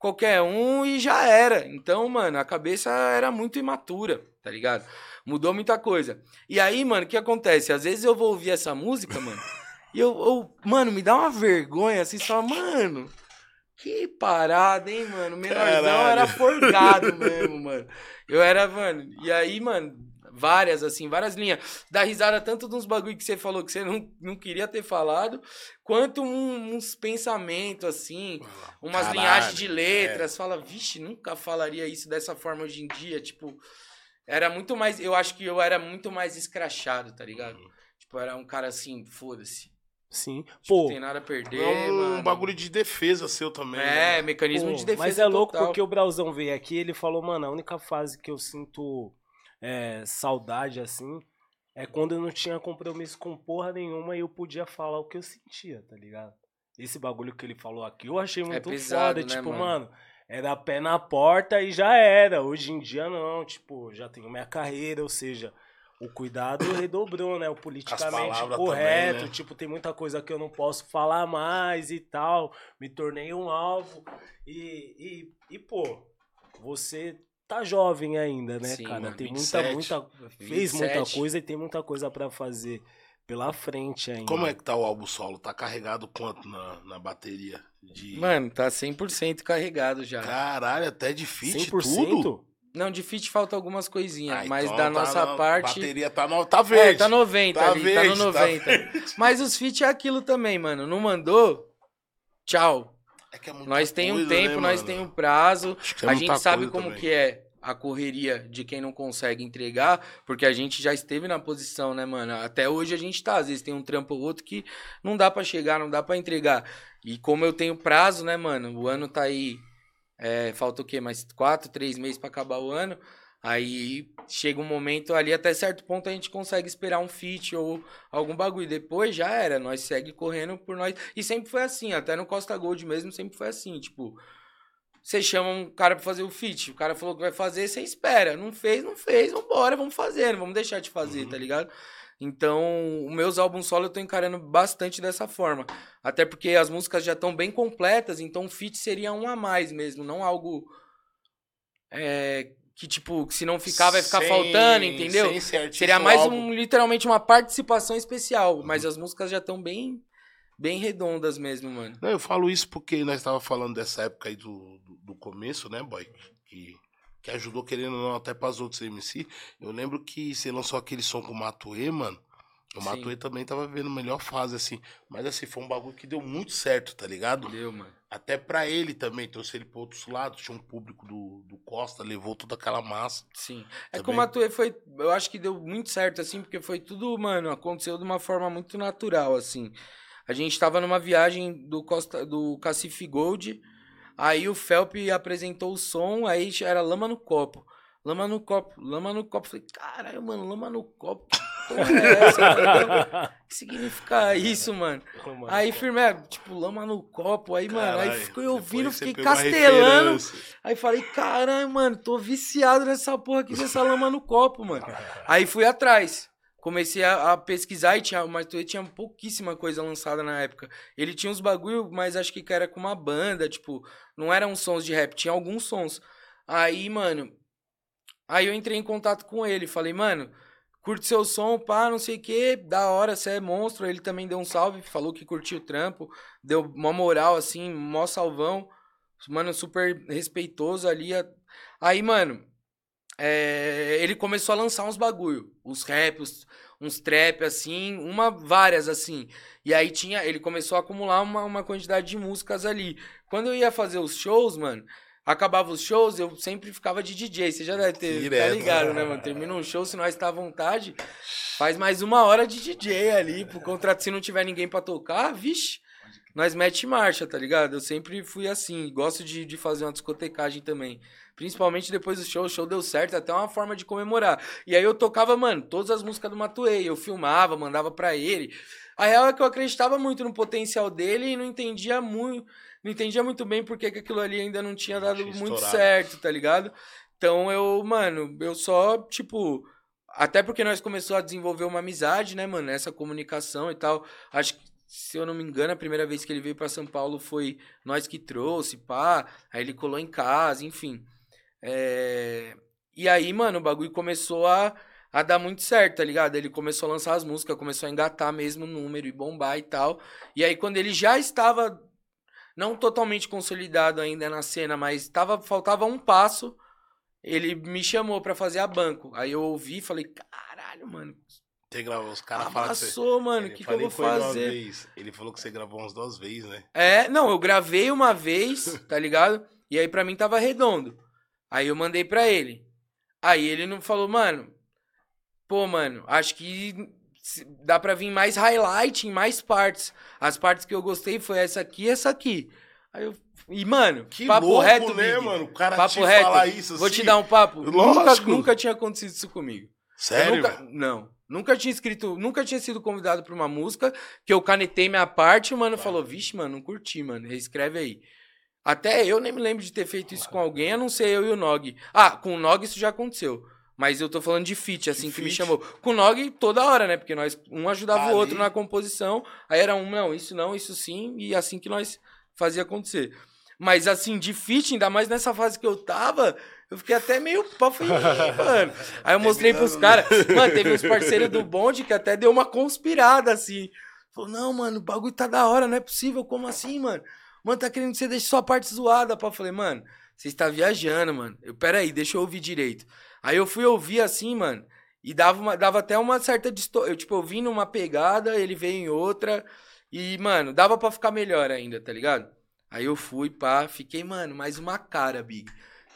qualquer um e já era. Então, mano, a cabeça era muito imatura, tá ligado? Mudou muita coisa. E aí, mano, o que acontece? Às vezes eu vou ouvir essa música, mano, e eu, eu- mano, me dá uma vergonha assim, só, mano, que parada, hein, mano? Menorzão Caralho. era forgado mesmo, mano. Eu era, mano, e aí, mano, várias, assim, várias linhas. Dá risada tanto de uns bagulho que você falou que você não, não queria ter falado, quanto um- uns pensamentos, assim, umas Caralho, linhagens de é. letras. Fala, vixe, nunca falaria isso dessa forma hoje em dia. Tipo, era muito mais. Eu acho que eu era muito mais escrachado, tá ligado? Uhum. Tipo, era um cara assim, foda-se. Sim. Tipo, Pô, não tem nada a perder. É um mano. bagulho de defesa seu também. É, né? mecanismo Pô, de defesa. Mas é louco total. porque o Brauzão veio aqui e ele falou, mano, a única fase que eu sinto é, saudade, assim, é quando eu não tinha compromisso com porra nenhuma e eu podia falar o que eu sentia, tá ligado? Esse bagulho que ele falou aqui, eu achei muito É pesado, foda. né, tipo, mano? mano, era pé na porta e já era. Hoje em dia não, tipo, já tenho minha carreira, ou seja, o cuidado redobrou, né? O politicamente correto. também, né? Tipo, tem muita coisa que eu não posso falar mais e tal. Me tornei um alvo. E, e, e pô, você tá jovem ainda, né, Sim, cara? mano, tem 27. muita, muita. Fez muita 27. coisa e tem muita coisa pra fazer pela frente ainda. Como é que tá o álbum solo? Tá carregado quanto na, na bateria? De... Mano, tá 100% carregado já. Caralho, até de feat 100%? tudo? Não, de fit falta algumas coisinhas, Ah, mas então da tá nossa na- parte. bateria tá, no... tá verde. É, tá 90 Tá ali, verde, tá no tá 90. Mas os feat é aquilo também, mano. Não mandou? Tchau. É que é Nós tem um coisa, tempo, né, nós mano? tem um prazo. Acho que é a gente sabe como também. que é a correria de quem não consegue entregar, porque a gente já esteve na posição, né, mano? Até hoje a gente tá, às vezes tem um trampo ou outro que não dá pra chegar, não dá pra entregar. E como eu tenho prazo, né, mano? O ano tá aí, é, falta o quê? Mais quatro, três meses pra acabar o ano. Aí chega um momento ali, até certo ponto a gente consegue esperar um feat ou algum bagulho. Depois já era, nós segue correndo por nós. E sempre foi assim, até no Costa Gold mesmo sempre foi assim, tipo, você chama um cara pra fazer o feat, o cara falou que vai fazer, você espera. Não fez, não fez, vambora, vamos fazer, não vamos deixar de fazer, Uhum. tá ligado? Então, os meus álbuns solo eu tô encarando bastante dessa forma. Até porque as músicas já estão bem completas, então o feat seria um a mais mesmo, não algo é, que, tipo, se não ficar, vai ficar Sem- faltando, entendeu? Seria mais um, literalmente uma participação especial, mas as músicas já estão bem, bem redondas mesmo, mano. Não, eu falo isso porque nós estávamos falando dessa época aí do, do, começo, né, boy? Que, que ajudou, querendo ou não, até para os outros MC. Eu lembro que você lançou aquele som com o Matuê, mano. O. Matuê também tava vivendo melhor fase, assim. Mas, assim, foi um bagulho que deu muito certo, tá ligado? Deu, mano. Até pra ele também. Trouxe ele pra outros lados. Tinha um público do, do Costa, levou toda aquela massa. Sim. É que o Também. Matuê foi. Eu acho que deu muito certo, assim, porque foi tudo, mano, aconteceu de uma forma muito natural, assim. A gente tava numa viagem do Costa do Cacife Gold. Aí o Felp apresentou o som, aí era lama no copo. Lama no copo, lama no copo. Falei, caralho, mano, lama no copo. Que porra é essa? que significa isso, mano? Aí firme, tipo, lama no copo. Aí, mano, aí Caralho, fiquei ouvindo, fiquei castelando. Aí falei, caralho, mano, tô viciado nessa porra aqui dessa lama no copo, mano. Aí fui atrás. Comecei a, a pesquisar e tinha, Matuê tinha pouquíssima coisa lançada na época. Ele tinha uns bagulho, mas acho que era com uma banda, tipo, não eram sons de rap, tinha alguns sons. Aí, mano, aí eu entrei em contato com ele, falei, mano, curte seu som, pá, não sei o que, da hora, você é monstro. Ele também deu um salve, falou que curtiu o trampo, deu uma moral, assim, mó salvão. Mano, super respeitoso ali. Aí, mano, é, ele começou a lançar uns bagulho, uns raps, uns trap, assim, uma, várias, assim. E aí tinha, ele começou a acumular uma, uma quantidade de músicas ali. Quando eu ia fazer os shows, mano, acabava os shows, eu sempre ficava de DJ. Você já deve ter, Direto. tá ligado, né, mano? Termina um show, se nós tá à vontade, faz mais uma hora de DJ ali, pro contrato, se não tiver ninguém para tocar, vixe, nós mete marcha, tá ligado? Eu sempre fui assim, gosto de, de fazer uma discotecagem também. Principalmente depois do show, o show deu certo, até uma forma de comemorar. E aí eu tocava, mano, todas as músicas do Matuei, eu filmava, mandava para ele. A real é que eu acreditava muito no potencial dele e não entendia muito, não entendia muito bem porque que aquilo ali ainda não tinha dado tinha muito certo, tá ligado? Então eu, mano, eu só, tipo, até porque nós começamos a desenvolver uma amizade, né, mano, essa comunicação e tal. Acho que se eu não me engano, a primeira vez que ele veio para São Paulo foi nós que trouxe, pá. Aí ele colou em casa, enfim. É... E aí, mano, o bagulho começou a, a dar muito certo, tá ligado? Ele começou a lançar as músicas, começou a engatar mesmo o número e bombar e tal. E aí, quando ele já estava não totalmente consolidado ainda na cena, mas tava, faltava um passo, ele me chamou para fazer a banco. Aí eu ouvi e falei, caralho, mano. Você gravou, os caras falaram que você... mano, o que, que eu vou fazer? Ele falou que você gravou umas duas vezes, né? É, não, eu gravei uma vez, tá ligado? E aí pra mim tava redondo. Aí eu mandei pra ele. Aí ele não falou, mano. Pô, mano, acho que dá pra vir mais highlight em mais partes. As partes que eu gostei foi essa aqui e essa aqui. Aí eu. E, mano, que papo louco, reto, né, Big. mano? O cara papo te reto. falar isso assim. Vou te assim? dar um papo. Nunca, nunca tinha acontecido isso comigo. Sério? Nunca, não. Nunca tinha escrito, nunca tinha sido convidado pra uma música que eu canetei minha parte e o mano falou, vixe, mano, não curti, mano. Reescreve aí. Até eu nem me lembro de ter feito isso com alguém, a não ser eu e o Nog. Ah, com o Nog isso já aconteceu. Mas eu tô falando de feat, assim, que, que me chamou. Com o Nog toda hora, né? Porque nós, um ajudava Ali. o outro na composição. Aí era um, não, isso não, isso sim. E assim que nós fazia acontecer. Mas assim, de feat, ainda mais nessa fase que eu tava, eu fiquei até meio pau. mano. Aí eu mostrei pros caras. Mano, teve uns parceiros do bonde que até deu uma conspirada, assim. Falou, não, mano, o bagulho tá da hora, não é possível. Como assim, mano? Mano, tá querendo que você deixe sua parte zoada, pá. Eu falei, mano, você está viajando, mano. Eu, pera aí, deixa eu ouvir direito. Aí eu fui ouvir assim, mano, e dava, uma, dava até uma certa distorção. Eu, tipo, eu vim numa pegada, ele veio em outra. E, mano, dava para ficar melhor ainda, tá ligado? Aí eu fui, pá, fiquei, mano, mais uma cara, Big.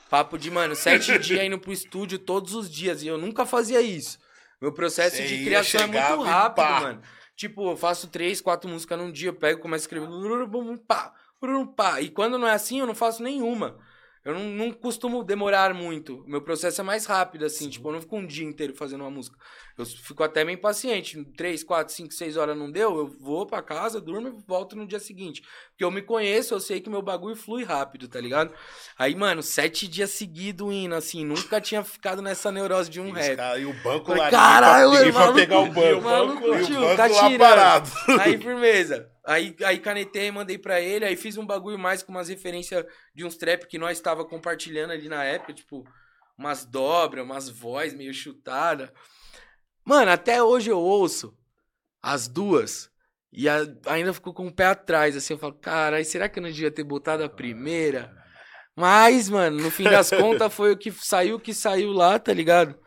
Papo de, mano, sete dias indo pro estúdio todos os dias. E eu nunca fazia isso. Meu processo Você de criação é muito rápido, mano. Tipo, eu faço três, quatro músicas num dia, eu pego, começo a escrever. Pá, pá. E quando não é assim, eu não faço nenhuma. Eu não, não costumo demorar muito. Meu processo é mais rápido, assim. Sim. Tipo, eu não fico um dia inteiro fazendo uma música. Eu fico até meio impaciente. Três, quatro, cinco, seis horas não deu, eu vou pra casa, durmo e volto no dia seguinte. Porque eu me conheço, eu sei que meu bagulho flui rápido, tá ligado? Aí, mano, sete dias seguidos indo, assim. Nunca tinha ficado nessa neurose de um rap. Cara, e o banco lá. Caralho, ninguém foi pegar o banco. O banco, o banco tá lá parado. Aí, firmeza. Aí, aí canetei, mandei para ele, aí fiz um bagulho mais com umas referências de uns trap que nós estava compartilhando ali na época, tipo, umas dobras, umas voz meio chutada. Mano, até hoje eu ouço as duas e a, ainda ficou com o pé atrás, assim, eu falo, cara, será que eu não devia ter botado a primeira? Mas, mano, no fim das contas foi o que saiu que saiu lá, tá ligado?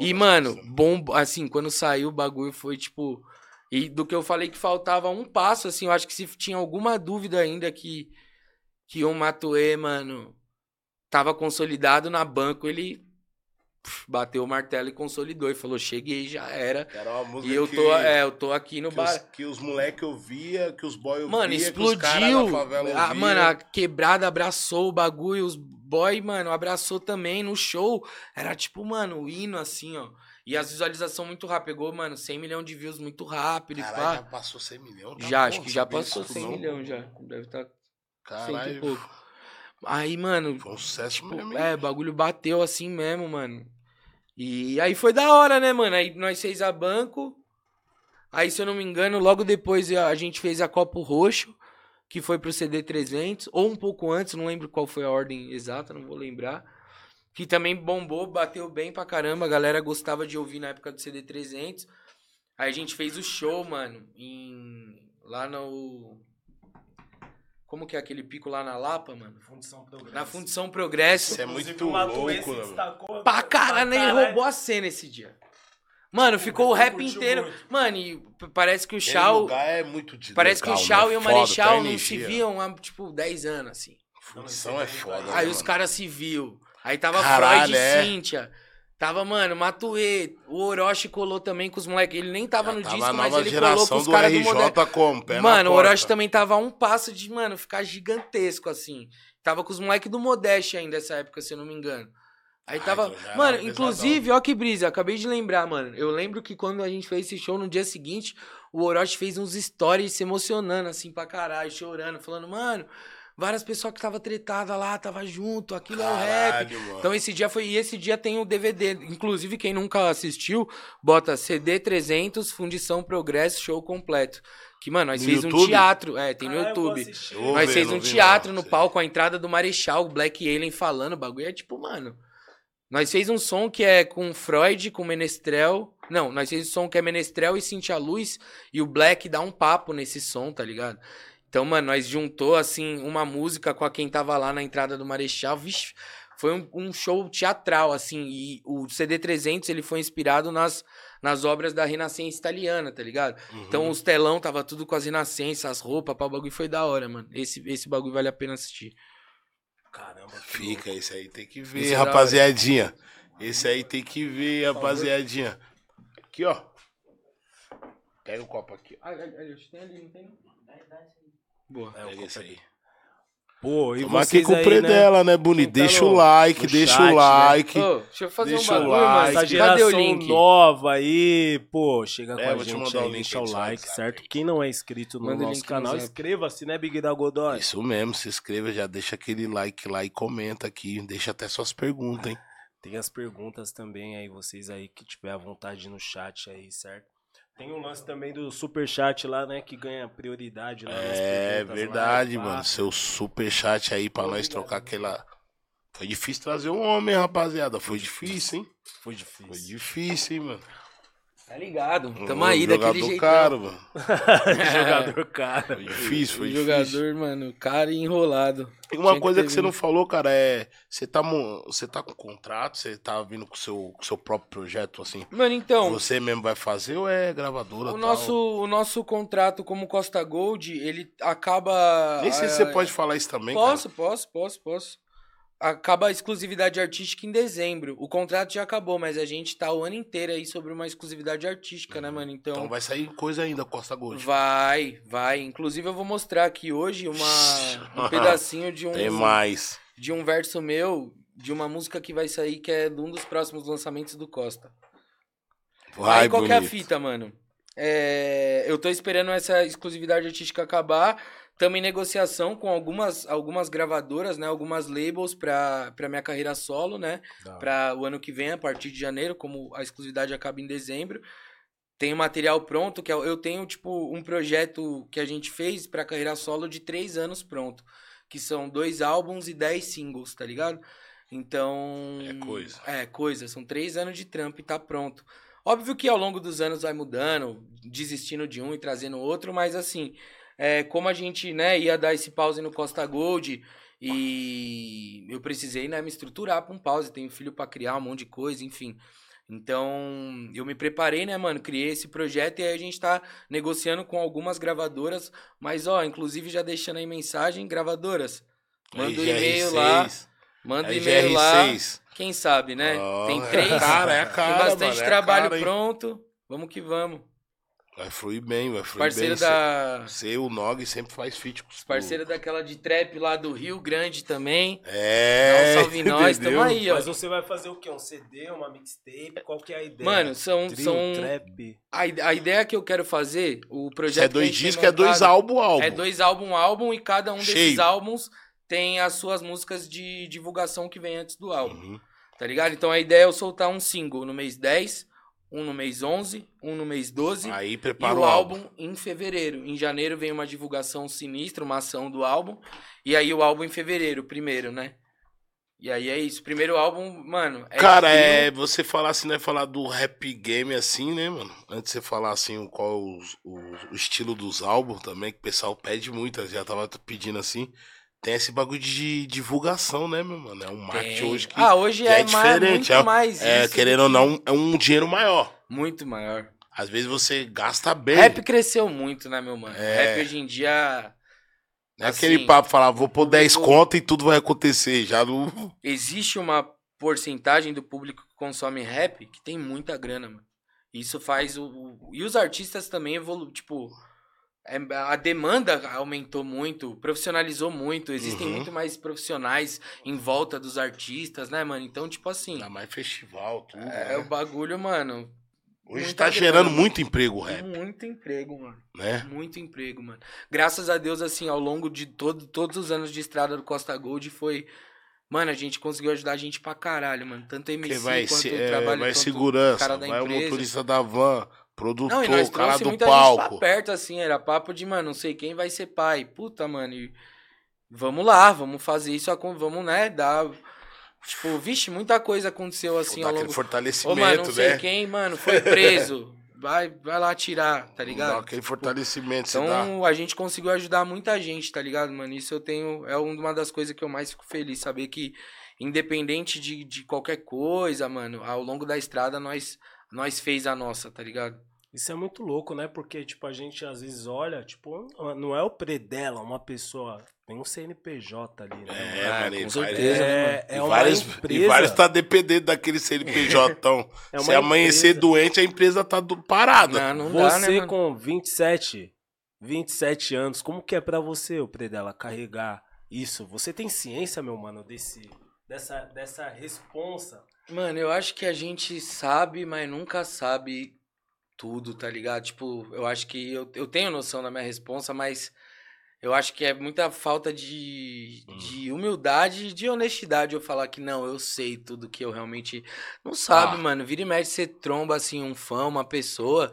E, mano, bom, assim, quando saiu o bagulho foi tipo e do que eu falei que faltava um passo, assim, eu acho que se tinha alguma dúvida ainda que, que o Matuê, mano, tava consolidado na banco, ele bateu o martelo e consolidou e falou: cheguei, já era. Era e eu tô, é, eu tô aqui no que bar. Os, que os moleques ouvia, que os boys ouviam. Mano, explodiu. A, mano, a quebrada abraçou o bagulho, os boy, mano, abraçou também no show. Era tipo, mano, o hino assim, ó. E as visualizações muito rápido. Pegou, mano, 100 milhões de views muito rápido. Caralho, já passou 100 milhões? Tá já, acho que já passou 100 milhões já. Deve estar tá Caralho. e pouco. Aí, mano. Foi um sucesso tipo, mesmo. É, o bagulho bateu assim mesmo, mano. E aí foi da hora, né, mano? Aí nós fez a banco. Aí, se eu não me engano, logo depois a gente fez a Copo Roxo, que foi pro CD 300, ou um pouco antes, não lembro qual foi a ordem exata, não vou lembrar. Que também bombou, bateu bem pra caramba, a galera gostava de ouvir na época do CD 300. Aí a gente fez o show, mano, em lá no como que é aquele pico lá na Lapa, mano? Fundição Progresso. Na Fundição Progresso. Isso é muito louco, né, mano? destacou Pra caralho, né? ele caralho. roubou a cena esse dia. Mano, ficou o rap inteiro. muito. Mano, e parece que o lugar é muito de Parece que o legal, Chau né? e o Marechal não se viam há, tipo, 10 anos, assim. Fundição é foda, né, Aí os mano? caras se viu. Aí tava Caralho, Freud e é. Cíntia. Tava, mano, Matuê. O Orochi colou também com os moleques. Ele nem tava Já no tava disco, mas ele colou com os caras do pé na Mano, o. Orochi também tava a um passo de, mano, ficar gigantesco, assim. Tava com os moleques do Modeste ainda nessa época, se eu não me engano. Aí Ah, tava. mano, inclusive, ó que brisa, acabei de lembrar, mano. Eu lembro que quando a gente fez esse show no dia seguinte, o Orochi fez uns stories se emocionando, assim, pra caralho, chorando, falando, mano, várias pessoas que tava tretada lá, tava junto, aquilo é o rap. Caralho, mano. Então esse dia foi. E esse dia tem o DVD. Inclusive, quem nunca assistiu, bota CD 300, Fundição Progresso, show completo. Que, mano, nós No fez um teatro. É, tem no Caralho, vou YouTube. Nós ver, fez um teatro não, no palco, a entrada do Marechal, o Black Alien falando, o bagulho é tipo, mano. Nós fez um som que é com Freud, com Menestrel. Não, nós fez um som que é Menestrel e Cintia Luz. E o Black dá um papo nesse som, tá ligado? Então, mano, nós juntou, assim, uma música com a quem tava lá na entrada do Marechal. Vixe, foi um, um show teatral, assim. E o CD300, ele foi inspirado nas, nas obras da Renascença italiana, tá ligado? Uhum. Então os telão tava tudo com as renascenças, as roupas, pá, o bagulho foi da hora, mano. Esse, esse bagulho vale a pena assistir. Caramba, que Fica, esse aí tem que Esse ver, é da hora. rapaziadinha. Esse aí tem que ver, rapaziadinha. Aqui, ó. Pega o copo aqui. Ah, tem ali, não tem? Boa. É, Pega esse aí. Pô, e com o aí, né? dela, né, bonito? Quem tá Deixa o no- like, no deixa chat, o né? like. Ô, deixa eu fazer Deixa um like. Essa Cadê o geração link? nova aí, pô, chega com É, a vou te gente o aí, deixa o no like, WhatsApp certo? aí. Quem não é inscrito no Manda nosso no canal, zap. inscreva-se, né, Big da Godoy? Isso mesmo, se inscreva, já deixa aquele like lá e comenta aqui. Deixa até suas perguntas, hein? Tem as perguntas também aí, vocês aí que tiver à vontade no chat aí, certo? Tem um lance também do superchat lá, né, que ganha prioridade lá É lá, verdade, pá. mano. Seu super chat aí pra nós trocar aquela. Foi difícil trazer um homem, rapaziada. Foi difícil, hein? Foi Foi difícil. difícil, hein, mano. Tá ligado? Tamo aí, daquele jogador jeito. caro, mano. Jogador cara. Foi difícil, foi jogador, difícil. mano, cara e enrolado. E uma Tinha coisa ter que você não falou, cara, é. Você tá, você tá com contrato, você tá vindo com o seu, o seu próprio projeto, assim. Mano, então, Você mesmo vai fazer ou é gravadora? o tal? nosso, o nosso contrato como Costa Gold, ele acaba... Nem sei se você pode falar isso também, Posso, posso, posso, posso. Acaba a exclusividade artística em dezembro. O contrato já acabou, mas a gente tá o ano inteiro aí sobre uma exclusividade artística, né, mano? Então, Então vai sair coisa ainda, Costa Gold. vai, vai. Inclusive eu vou mostrar aqui hoje uma, um pedacinho de um, Tem mais. de um verso meu, de uma música que vai sair, que é de um dos próximos lançamentos do Costa. Vai, aí qual que é a bonito. fita, mano? É, eu tô esperando essa exclusividade artística acabar. Estamos em negociação com algumas, algumas gravadoras, né? Algumas labels pra minha carreira solo, né? Pra o ano que vem, a partir de janeiro, como a exclusividade acaba em dezembro. Tenho material pronto, que é- eu tenho, tipo, um projeto que a gente fez pra carreira solo de três anos pronto. Que são dois álbuns e dez singles, tá ligado? Então. É coisa. É, coisa. São três anos de trampo e tá pronto. Óbvio que ao longo dos anos vai mudando, desistindo de um e trazendo outro, mas assim, é, como a gente né, ia dar esse pause no Costa Gold e eu precisei né, me estruturar para um pause, tenho filho para criar, um monte de coisa, enfim. Então, eu me preparei, né, mano? Criei esse projeto e aí a gente tá negociando com algumas gravadoras. Mas, ó, inclusive já deixando aí mensagem, gravadoras. Manda um e-mail lá. Manda um e-mail lá. RGR6. Quem sabe, né? Ó, Tem é três. cara, é cara, tem bastante mano, é trabalho cara, pronto. Vamos que vamos. Vai fluir bem, vai fluir Parceiro bem. da. Você, o Nog, sempre faz feat com os Parceiro daquela de trap lá do Rio Grande também. É. Dá um salve nós, tamo aí, ó. Mas você vai fazer o quê? Um CD, uma mixtape? Qual que é a ideia? Mano, são. Trio, são... trap. A, a ideia que eu quero fazer, o projeto. é dois discos, é dois álbum, álbum. É dois álbum, álbum, e cada um desses Cheio. álbuns tem as suas músicas de divulgação que vem antes do álbum. Uhum. Tá ligado? Então a ideia é eu soltar um single no mês 10, um no mês 11, um no mês 12 Aí e o o álbum. álbum em fevereiro. Em janeiro vem uma divulgação sinistra, uma ação do álbum. E aí o álbum em fevereiro, primeiro, né? E aí é isso. Primeiro álbum, mano. É Cara, é. Você falar assim, né? Falar do rap game assim, né, mano? Antes de você falar assim, o- qual os- o, o estilo dos álbuns também, que o pessoal pede muito, já tava pedindo assim. Tem esse bagulho de divulgação, né, meu mano? É um marketing Tem. hoje que. Ah, hoje é, é diferente, muito é- mais é, isso querendo do ou não, é um dinheiro maior. Muito maior. Às vezes você gasta bem. Rap cresceu muito, né, meu mano? É. Rap hoje em dia Não é assim, aquele papo falar, vou pôr 10 público- conto e tudo vai acontecer. Já não. existe uma porcentagem do público que consome rap que tem muita grana, mano. Isso faz o. e os artistas também evoluem. Tipo, a demanda aumentou muito, profissionalizou muito. Existem Uhum. muito mais profissionais em volta dos artistas, né, mano? Então, tipo assim. Dá mais festival, tudo. É, o né? bagulho, mano. Hoje tá gerando muito emprego o rap, Muito emprego, mano. né? Muito emprego, mano. Graças a Deus, assim, ao longo de todo, todos os anos de estrada do Costa Gold foi. Mano, a gente conseguiu ajudar a gente pra caralho, mano. Tanto a MC vai, quanto se, o é, trabalho vai quanto segurança, cara da vai o empresa. motorista da van, produtor, Não, e nós cara do muita gente palco. pra perto, assim, era papo de, mano, não sei quem vai ser pai. Puta, mano, e vamos lá, vamos fazer isso, vamos, né, dar... Tipo, vixe, muita coisa aconteceu, assim, ao aquele longo... Ô, fortalecimento, mano, não sei né? quem, mano, foi preso. Vai, vai lá tirar, tá ligado? aquele fortalecimento, você dá. Então a gente conseguiu ajudar muita gente, tá ligado, mano? Isso eu tenho. É uma das coisas que eu mais fico feliz, saber que, independente de, de qualquer coisa, mano, ao longo da estrada nós, nós fez a nossa, tá ligado? Isso é muito louco, né? Porque, tipo, a gente às vezes olha, tipo, não é o predela, uma pessoa. Tem um CNPJ ali, né? É, Ah, mano, com certeza, vários- É, e é uma vários, empresa. E vários tá dependendo daquele CNPJ. É Se amanhecer empresa. doente, a empresa tá do- parada. Não, não dá, né, Você com 27, 27 anos, como que é pra você, o Predela, carregar isso? Você tem ciência, meu mano, desse, dessa, dessa responsa? Mano, eu acho que a gente sabe, mas nunca sabe tudo, tá ligado? Tipo, eu acho que eu, eu tenho noção da minha responsa, mas eu acho que é muita falta de, Hum. de humildade e de honestidade eu falar que não, eu sei tudo que eu realmente. Não sabe, Ah. mano. Vira e mexe, você tromba assim um fã, uma pessoa.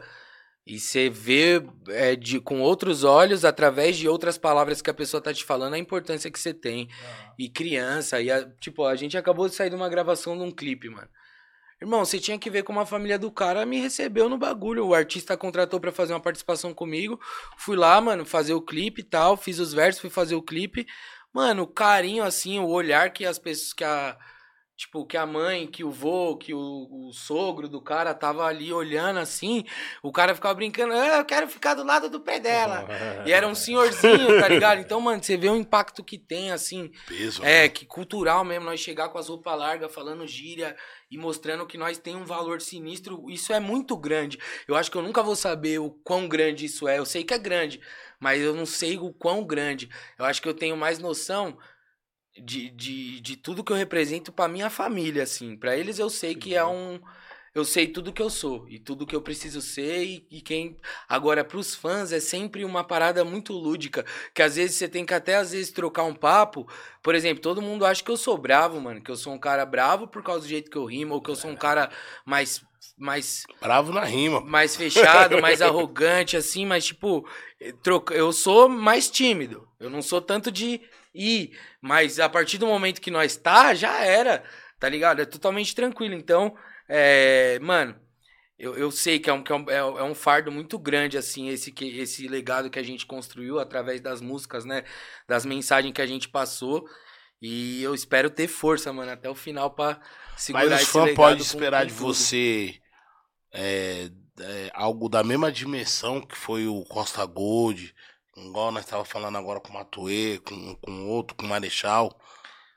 E você vê é, de, com outros olhos, através de outras palavras que a pessoa tá te falando, a importância que você tem e criança. E, a- tipo, a gente acabou de sair de uma gravação de um clipe, mano. Irmão, você tinha que ver como a família do cara me recebeu no bagulho. O artista contratou pra fazer uma participação comigo. Fui lá, mano, fazer o clipe e tal. Fiz os versos, fui fazer o clipe. Mano, o carinho, assim, o olhar que as pessoas. que a. Tipo, que a mãe, que o vô, que o, o sogro do cara tava ali olhando assim. O cara ficava brincando, ah, eu quero ficar do lado do pé dela. E era um senhorzinho, tá ligado? Então, mano, você vê o impacto que tem, assim. Peso. É, que cultural mesmo, nós chegar com as roupas largas, falando gíria e mostrando que nós tem um valor sinistro, isso é muito grande. Eu acho que eu nunca vou saber o quão grande isso é. Eu sei que é grande, mas eu não sei o quão grande. Eu acho que eu tenho mais noção de, de, de tudo que eu represento pra minha família, assim. Pra eles eu sei que é um. Eu sei tudo que eu sou e tudo que eu preciso ser e, e quem. Agora, pros fãs é sempre uma parada muito lúdica, que às vezes você tem que até às vezes trocar um papo. Por exemplo, todo mundo acha que eu sou bravo, mano, que eu sou um cara bravo por causa do jeito que eu rimo, ou que eu sou um cara mais mais Bravo na rima. mais fechado, mais arrogante, assim, mas tipo, troca... eu sou mais tímido. Eu não sou tanto de ir, mas a partir do momento que nós tá, já era, tá ligado? É totalmente tranquilo. Então, é, mano, eu, eu sei que, é um, que é, um, é um fardo muito grande, assim, esse, que, esse legado que a gente construiu através das músicas, né? Das mensagens que a gente passou. E eu espero ter força, mano, até o final pra segurar Mas os fãs podem esperar de você é, é, algo da mesma dimensão que foi o Costa Gold, igual nós estávamos falando agora com o Matuê, com, com outro, com o Marechal,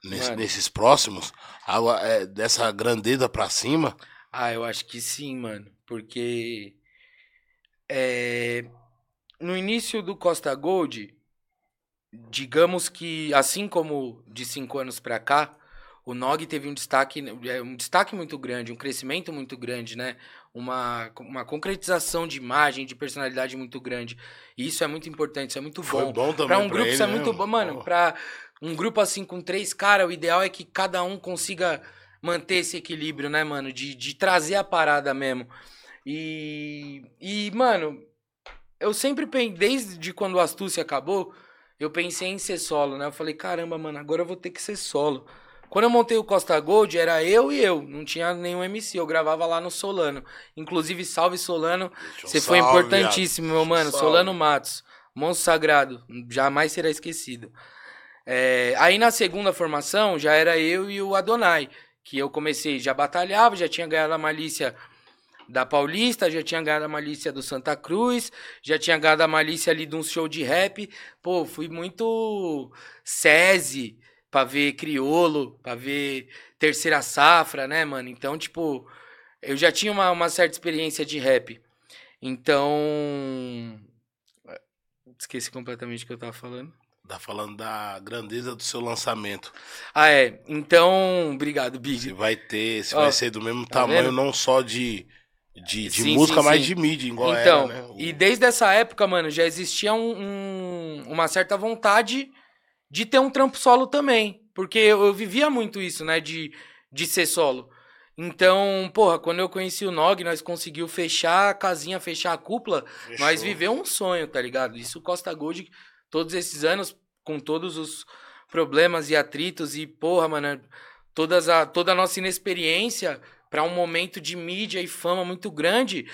nesse- nesses próximos, é, dessa grandeza pra cima. Ah, eu acho que sim, mano. Porque é, no início do Costa Gold, digamos que assim como de cinco anos pra cá, o Nog teve um destaque, é, um destaque muito grande, um crescimento muito grande, né? Uma, uma concretização de imagem, de personalidade muito grande. E isso é muito importante, isso é muito Foi bom. bom Pra um grupo ele, isso é né, muito bom, mano. Ó. Pra um grupo assim com três caras, o ideal é que cada um consiga manter esse equilíbrio, né, mano? De, de trazer a parada mesmo. E, e, mano, eu sempre pensei, desde quando o Astúcia acabou, eu pensei em ser solo, né? Eu falei, caramba, mano, agora eu vou ter que ser solo. Quando eu montei o Costa Gold, era eu e eu, não tinha nenhum MC, eu gravava lá no Solano. Inclusive, salve Solano, você foi importantíssimo, meu mano. Salve. Solano Matos, monstro sagrado, jamais será esquecido. É, aí na segunda formação, já era eu e o Adonai, que eu comecei, já batalhava, já tinha ganhado a malícia da Paulista, já tinha ganhado a malícia do Santa Cruz, já tinha ganhado a malícia ali de um show de rap. Pô, fui muito SESI, pra ver criolo, pra ver terceira safra, né, mano? Então, tipo, eu já tinha uma, uma certa experiência de rap. Então. Esqueci completamente o que eu tava falando. Tá falando da grandeza do seu lançamento. Ah, é. Então, obrigado, Big. Se vai ter, se Ó, vai ser do mesmo tá tamanho, vendo? não só de, de, de sim, música, sim, mas sim. de mídia, igual então, era, né? O... E desde essa época, mano, já existia um, um, uma certa vontade de ter um trampo solo também. Porque eu, eu, vivia muito isso, né? De, de ser solo. Então, porra, quando eu conheci o Nog, nós conseguiu fechar a casinha, fechar a cúpula. Fechou. Nós viveu um sonho, tá ligado? Isso Costa Gold, todos esses anos, com todos os problemas e atritos e, porra, mano, todas a, toda a nossa inexperiência para um momento de mídia e fama muito grande.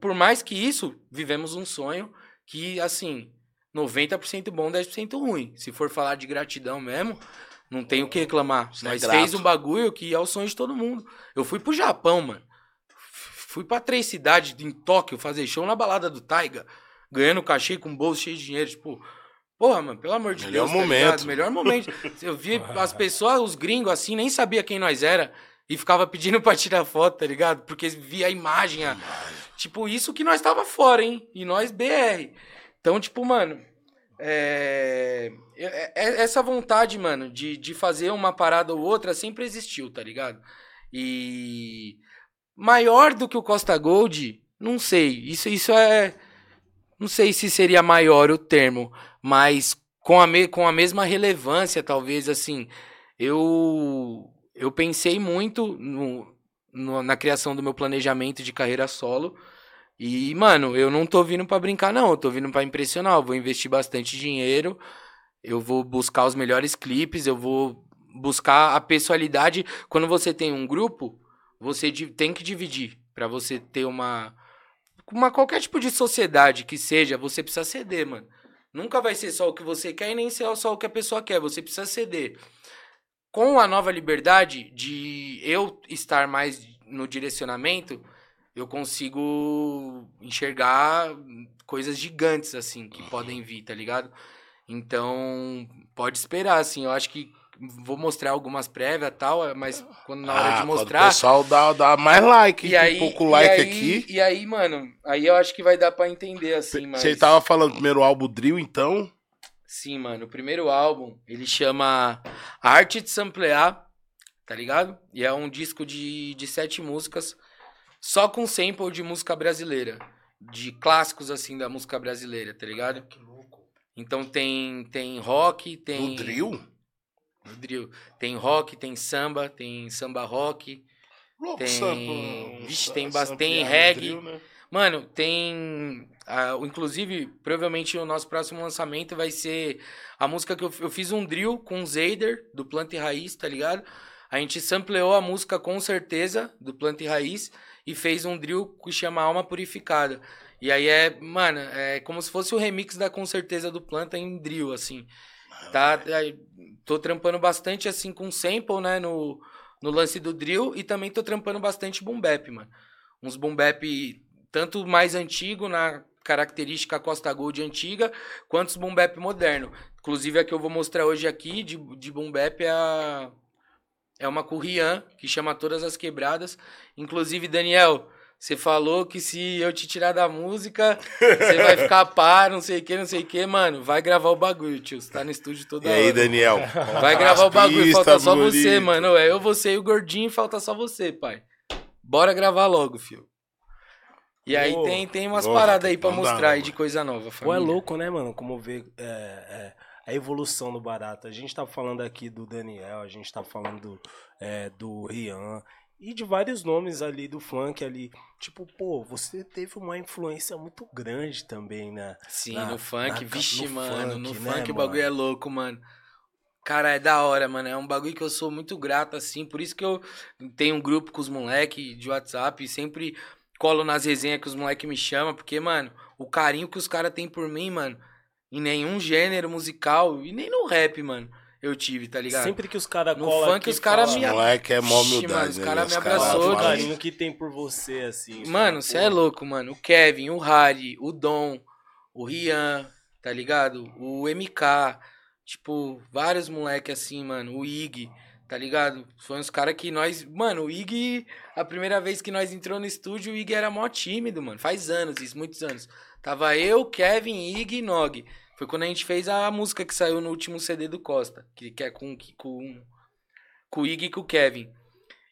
Por mais que isso, vivemos um sonho que, assim, 90% bom, 10% ruim. Se for falar de gratidão mesmo, não tem o que reclamar. Você é Mas é fez um bagulho que é o sonho de todo mundo. Eu fui pro Japão, mano. Fui pra três cidades em Tóquio fazer show na balada do Taiga. Ganhando cachê com bolso cheio de dinheiro. Tipo, porra, mano, pelo amor de Melhor Deus. Tá momento. Tá Melhor momento. Eu vi as pessoas, os gringos assim, nem sabia quem nós era. E ficava pedindo pra tirar foto, tá ligado? Porque via a imagem. A... Tipo, isso que nós tava fora, hein? E nós BR. Então, tipo, mano, é... é... é essa vontade, mano, de, de fazer uma parada ou outra sempre existiu, tá ligado? E maior do que o Costa Gold, não sei. Isso, isso é. Não sei se seria maior o termo, mas com a, me... com a mesma relevância, talvez, assim. Eu, eu pensei muito no, no, na criação do meu planejamento de carreira solo. E, mano, eu não tô vindo para brincar, não. Eu tô vindo para impressionar. Eu vou investir bastante dinheiro. Eu vou buscar os melhores clipes. Eu vou buscar a pessoalidade. Quando você tem um grupo, você tem que dividir. para você ter uma. Uma qualquer tipo de sociedade que seja, você precisa ceder, mano. Nunca vai ser só o que você quer e nem ser só o que a pessoa quer. Você precisa ceder. Com a nova liberdade de eu estar mais no direcionamento eu consigo enxergar coisas gigantes, assim, que uhum. podem vir, tá ligado? Então, pode esperar, assim. Eu acho que vou mostrar algumas prévias e tal, mas quando na hora ah, de mostrar. O pessoal dá, dá mais like, e aí, pouco like aí, aqui. E aí, mano, aí eu acho que vai dar pra entender, assim. Mas... Você tava falando do primeiro álbum Drill, então? Sim, mano. O primeiro álbum, ele chama Arte de Samplear, tá ligado? E é um disco de, de sete músicas só com sample de música brasileira. De clássicos, assim, da música brasileira, tá ligado? Que louco. Então tem, tem rock, tem. No drill? Drill. Tem rock, tem samba, tem samba rock. Louco, tem. Samba, Vixe, tem bastante reggae. Drill, né? Mano, tem. Inclusive, provavelmente o nosso próximo lançamento vai ser a música que eu, eu fiz um drill com o Zader, do Planta e Raiz, tá ligado? A gente sampleou a música com certeza, do Planta e Raiz e fez um drill que chama Alma Purificada. E aí é, mano, é como se fosse o remix da Com Certeza do Planta em drill, assim. Tá, é, tô trampando bastante, assim, com sample, né, no, no lance do drill e também tô trampando bastante boom bap, mano. Uns boom bap tanto mais antigo, na característica Costa Gold antiga, quanto os boom bap moderno. Inclusive a que eu vou mostrar hoje aqui de, de boom bap é a é uma Currian que chama Todas as Quebradas. Inclusive, Daniel, você falou que se eu te tirar da música, você vai ficar pá, não sei o que, não sei o que, mano. Vai gravar o bagulho, tio. Você tá no estúdio toda e hora. E aí, Daniel? Vai gravar o bagulho, falta só bonito. você, mano. É eu, você e o gordinho, falta só você, pai. Bora gravar logo, filho. E aí tem, tem umas paradas aí pra mostrar aí de coisa nova, família. Pô, é louco, né, mano? Como ver é, é, a evolução do barato. A gente tá falando aqui do Daniel, a gente tá falando do, é, do Rian e de vários nomes ali do funk ali. Tipo, pô, você teve uma influência muito grande também, né? Sim, Na- no funk, na- vixe, no mano. funk, no né, funk o bagulho é louco, mano. Cara, é da hora, mano. É um bagulho que eu sou muito grato, assim. Por isso que eu tenho um grupo com os moleques de WhatsApp e sempre colo nas resenhas que os moleques me chamam. Porque, mano, o carinho que os caras têm por mim, mano, em nenhum gênero musical e nem no rap, mano, eu tive, tá ligado? Sempre que os caras No colam funk, aqui, os cara fala, me- Moleque é mó humildade, mano, os né? cara Os me caras abraçou, o carinho que tem por você, assim. Mano, você você é louco, mano. O Kevin, o Harry, o Dom, o Rian, tá ligado? O MK, tipo, vários moleque assim, mano. O Ig, tá ligado? Foi uns caras que nós. Mano, o Ig, a primeira vez que nós entrou no estúdio, o Ig era mó tímido, mano. Faz anos, isso, muitos anos. Tava eu, Kevin, Ig e Nog. Foi quando a gente fez a música que saiu no último CD do Costa, que, que é com, com, com o Ig e com o Kevin.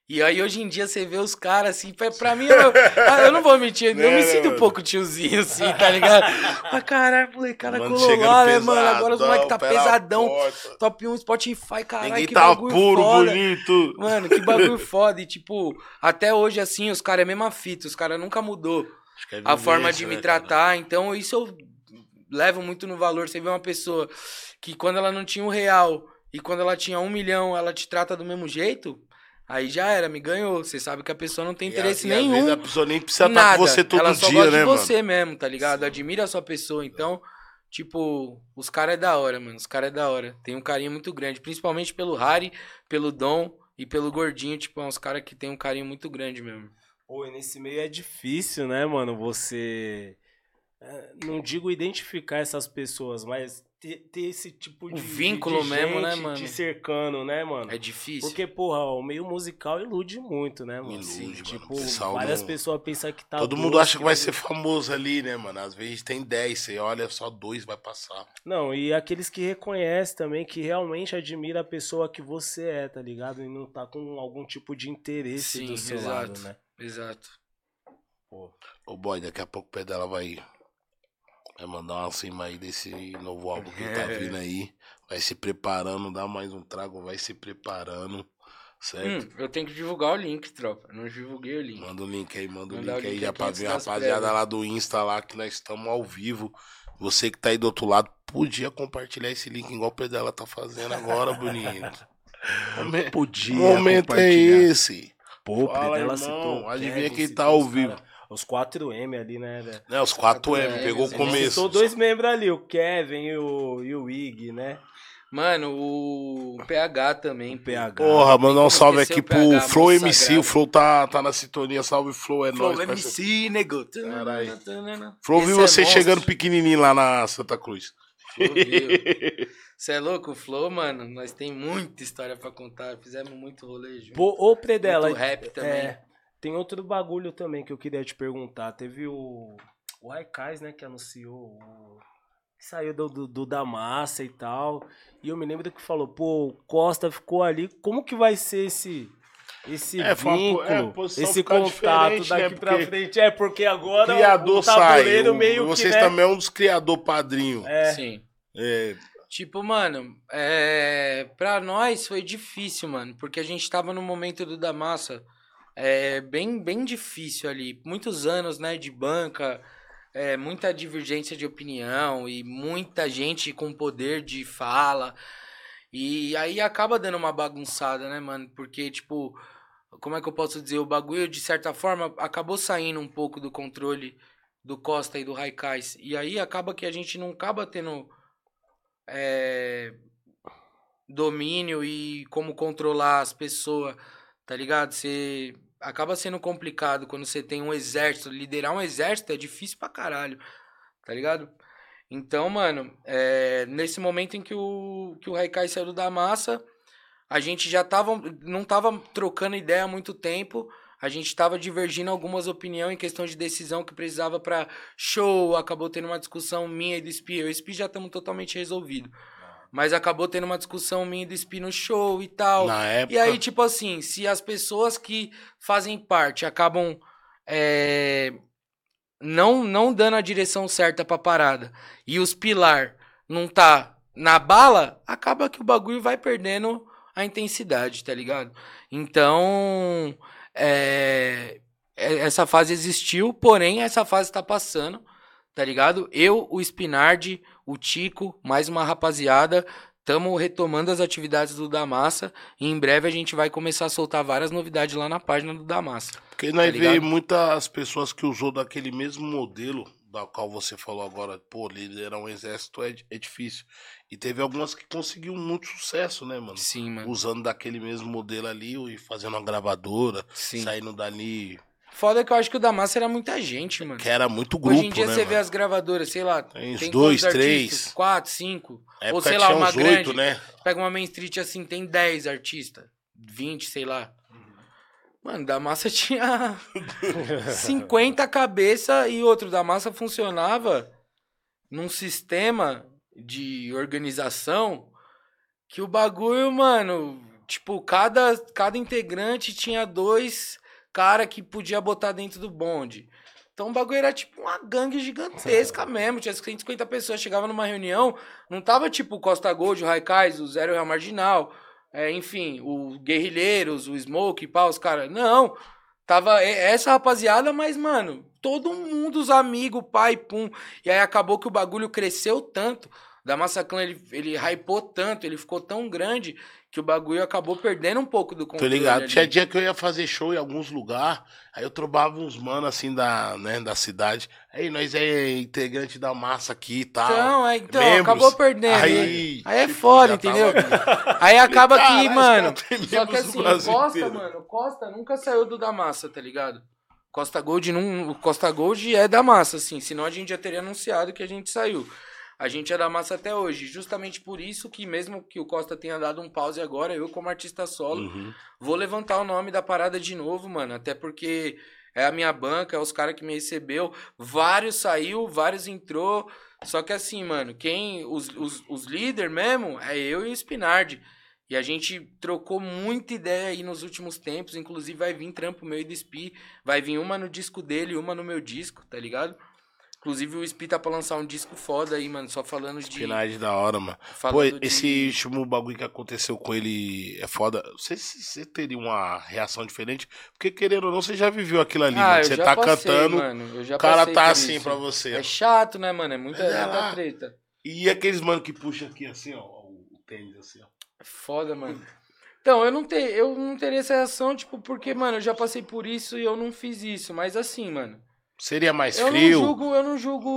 E aí hoje em dia você vê os caras assim, pra, pra mim, eu, ah, eu não vou mentir, eu me sinto um pouco tiozinho assim, tá ligado? Mas caralho, molecada Mano, colou lá, né, mano? Agora os moleques tá pesadão, top 1 Spotify, caralho, que tá bagulho puro, foda. bonito. Mano, que bagulho foda. E tipo, até hoje assim, os caras é a mesma fita, os caras nunca mudou é a forma vivência, de me né, cara? tratar. Então, isso eu levo muito no valor. Você vê uma pessoa que quando ela não tinha um real e quando ela tinha um milhão, ela te trata do mesmo jeito, aí já era, me ganhou. Você sabe que a pessoa não tem E a- interesse e às nenhum. vezes a pessoa nem precisa estar nada. com você todo ela só dia, gosta né, de mano? você mesmo, tá ligado? Admira a sua pessoa. Então, tipo, os caras é da hora, mano. Os caras é da hora. Tem um carinho muito grande, principalmente pelo Harry, pelo Dom e pelo Gordinho. Tipo, é uns caras que tem um carinho muito grande mesmo. Pô, e nesse meio é difícil, né, mano? Você. É, Não digo identificar essas pessoas, mas ter, ter esse tipo de. O vínculo de mesmo, né, mano? Te cercando, né, mano? É difícil. Porque, porra, o meio musical ilude muito, né, mano? Ilude, mano. Tipo, pessoal várias não- pessoas pensam que tá. Todo doce, mundo acha que vai ser famoso ali, né, mano? Às vezes tem 10, você olha, só dois vai passar. Não, e aqueles que reconhecem também, que realmente admira a pessoa que você é, tá ligado? E não tá com algum tipo de interesse Sim, do seu exato. lado, né? Exato. Ô, boy, daqui a pouco o pé dela vai, vai mandar uma cima aí desse novo álbum que tá É. vindo aí. Vai se preparando, dá mais um trago, vai se preparando. Certo? Hum, eu tenho que divulgar o link, tropa. Eu não divulguei o link. Manda o link aí, manda o link o aí link já aqui pra ver a rapaziada prévias. lá do Insta lá que nós estamos ao vivo. Você que tá aí do outro lado, podia compartilhar esse link igual o Pedala tá fazendo agora, bonito. Podia. O momento é compartilhar. esse. Pô, Fala, ela irmão, citou. adivinha quem tá ao vivo. cara- Os 4M ali, né, velho? Né, os 4M, É, pegou o começo. Citou dois membros ali, o Kevin e o, e o Ig, né? Mano, o PH também. O PH. Porra, mandar um salve aqui o PH, pro Flow MC. sagrado. O Flow tá, tá na sintonia. Salve, Flow, é Flow nóis. parceiro. MC, nego. Caralho. Flow Esse viu é você monstro. chegando pequenininho lá na Santa Cruz. Você é louco? O Flow, mano, nós tem muita história pra contar. Fizemos muito rolê junto. Ô, Predela. Muito rap também. é, tem outro bagulho também que eu queria te perguntar. Teve o. O Raikais, né, que anunciou. O, saiu do, do, do da massa e tal. E eu me lembro que falou, pô, o Costa ficou ali. Como que vai ser esse. Esse É, po- vínculo, é, esse contato diferente, daqui né, frente. É, porque agora Criador o sai. tabuleiro o- meio vocês que, né, também é um dos criador padrinho. É, Sim. É, Tipo, mano, é... pra nós foi difícil, mano, porque a gente tava no momento do da massa é, bem, bem difícil ali. Muitos anos, né, de banca, é, muita divergência de opinião e muita gente com poder de fala. E aí acaba dando uma bagunçada, né, mano? Porque, tipo, como é que eu posso dizer? O bagulho, de certa forma, acabou saindo um pouco do controle do Costa e do Raikais. E aí acaba que a gente não acaba tendo é, domínio e como controlar as pessoas, tá ligado? Você acaba sendo complicado quando você tem um exército. Liderar um exército é difícil pra caralho, tá ligado? Então, mano, é, nesse momento em que o, que o Haikai saiu da massa, a gente já tava, não tava trocando ideia há muito tempo. A gente tava divergindo algumas opiniões em questão de decisão que precisava pra show. Acabou tendo uma discussão minha e do Spi. Eu e o Spi já estamos totalmente resolvido. Mas acabou tendo uma discussão minha do Spi no show e tal. na época. E aí, tipo assim, se as pessoas que fazem parte acabam é, não, não dando a direção certa pra parada e os pilar não tá na bala, acaba que o bagulho vai perdendo a intensidade, tá ligado? Então, é, é, essa fase existiu, porém essa fase tá passando, tá ligado? Eu, o Spinardi, o Tico, mais uma rapaziada, estamos retomando as atividades do Damassa e em breve a gente vai começar a soltar várias novidades lá na página do Damassa. Porque nós Tá vê muitas pessoas que usou daquele mesmo modelo da qual você falou agora, pô, liderar um exército é, é difícil. E teve algumas que conseguiu muito sucesso, né, mano? Sim, mano. Usando daquele mesmo modelo ali e fazendo uma gravadora, Sim. saindo dali. Foda que eu acho que o Damassa era muita gente, mano. Que era muito grupo, Hoje em dia né, você vê mano? as gravadoras, sei lá, Tem uns tem dois, três. artistas? Quatro, cinco. Ou sei lá, uma grande. oito, né? Pega uma Main Street assim, tem 10 artistas. 20, sei lá. Mano, da massa tinha 50 cabeças e outro da massa funcionava num sistema de organização que o bagulho, mano, tipo, cada, cada integrante tinha dois cara que podia botar dentro do bonde. Então o bagulho era tipo uma gangue gigantesca mesmo. Tinha 150 pessoas, chegava numa reunião, não tava tipo o Costa Gold, o Raikais, o Zero Real Marginal, é, enfim, o Guerrilheiros, o Smoke, pá, os caras. Não. Tava essa rapaziada, mas, mano, todo mundo, os amigos, pai, pum. E aí acabou que o bagulho cresceu tanto. Da Massaclan, ele, ele hypou tanto, ele ficou tão grande que o bagulho acabou perdendo um pouco do Tô controle. ligado. ali. Tinha dia que eu ia fazer show em alguns lugares, aí eu trombava uns mano assim da, né, da cidade. Aí nós é integrante da massa aqui e tal. Então, é, então Membros. acabou perdendo. Aí, Aí é tipo, foda, entendeu? tava- Aí acaba que, mano. Só que assim, o Costa, inteiro. mano, Costa nunca saiu do da massa, tá ligado? Costa Gold não. O Costa Gold é da massa, assim. Senão a gente já teria anunciado que a gente saiu. A gente é da massa até hoje. Justamente por isso que, mesmo que o Costa tenha dado um pause agora, eu, como artista solo, Uhum. Vou levantar o nome da parada de novo, mano. Até porque é a minha banca, é os caras que me recebeu. Vários saiu, vários entrou. Só que assim, mano, quem. Os, os, os líderes mesmo é eu e o Spinardi. E a gente trocou muita ideia aí nos últimos tempos. Inclusive vai vir trampo meu e do Spi. Vai vir uma no disco dele uma no meu disco, tá ligado? Inclusive o Spi tá pra lançar um disco foda aí, mano. Só falando de. Espinagem da hora, mano. Pô, falando de- esse último bagulho que aconteceu com ele é foda. Não sei se você teria uma reação diferente, porque querendo ou não, você já viveu aquilo ali, Ah, mano. eu Você já tá passei, cantando, mano. Eu já o cara tá assim isso. pra você. É chato, né, mano? É muita, é muita lá. treta. E aqueles mano que puxa aqui assim, ó, o tênis assim, ó. É foda, mano. Então, eu não, te, eu não teria essa reação, tipo, porque, mano, eu já passei por isso e eu não fiz isso. Mas assim, mano. Seria mais eu frio? não julgo, eu não julgo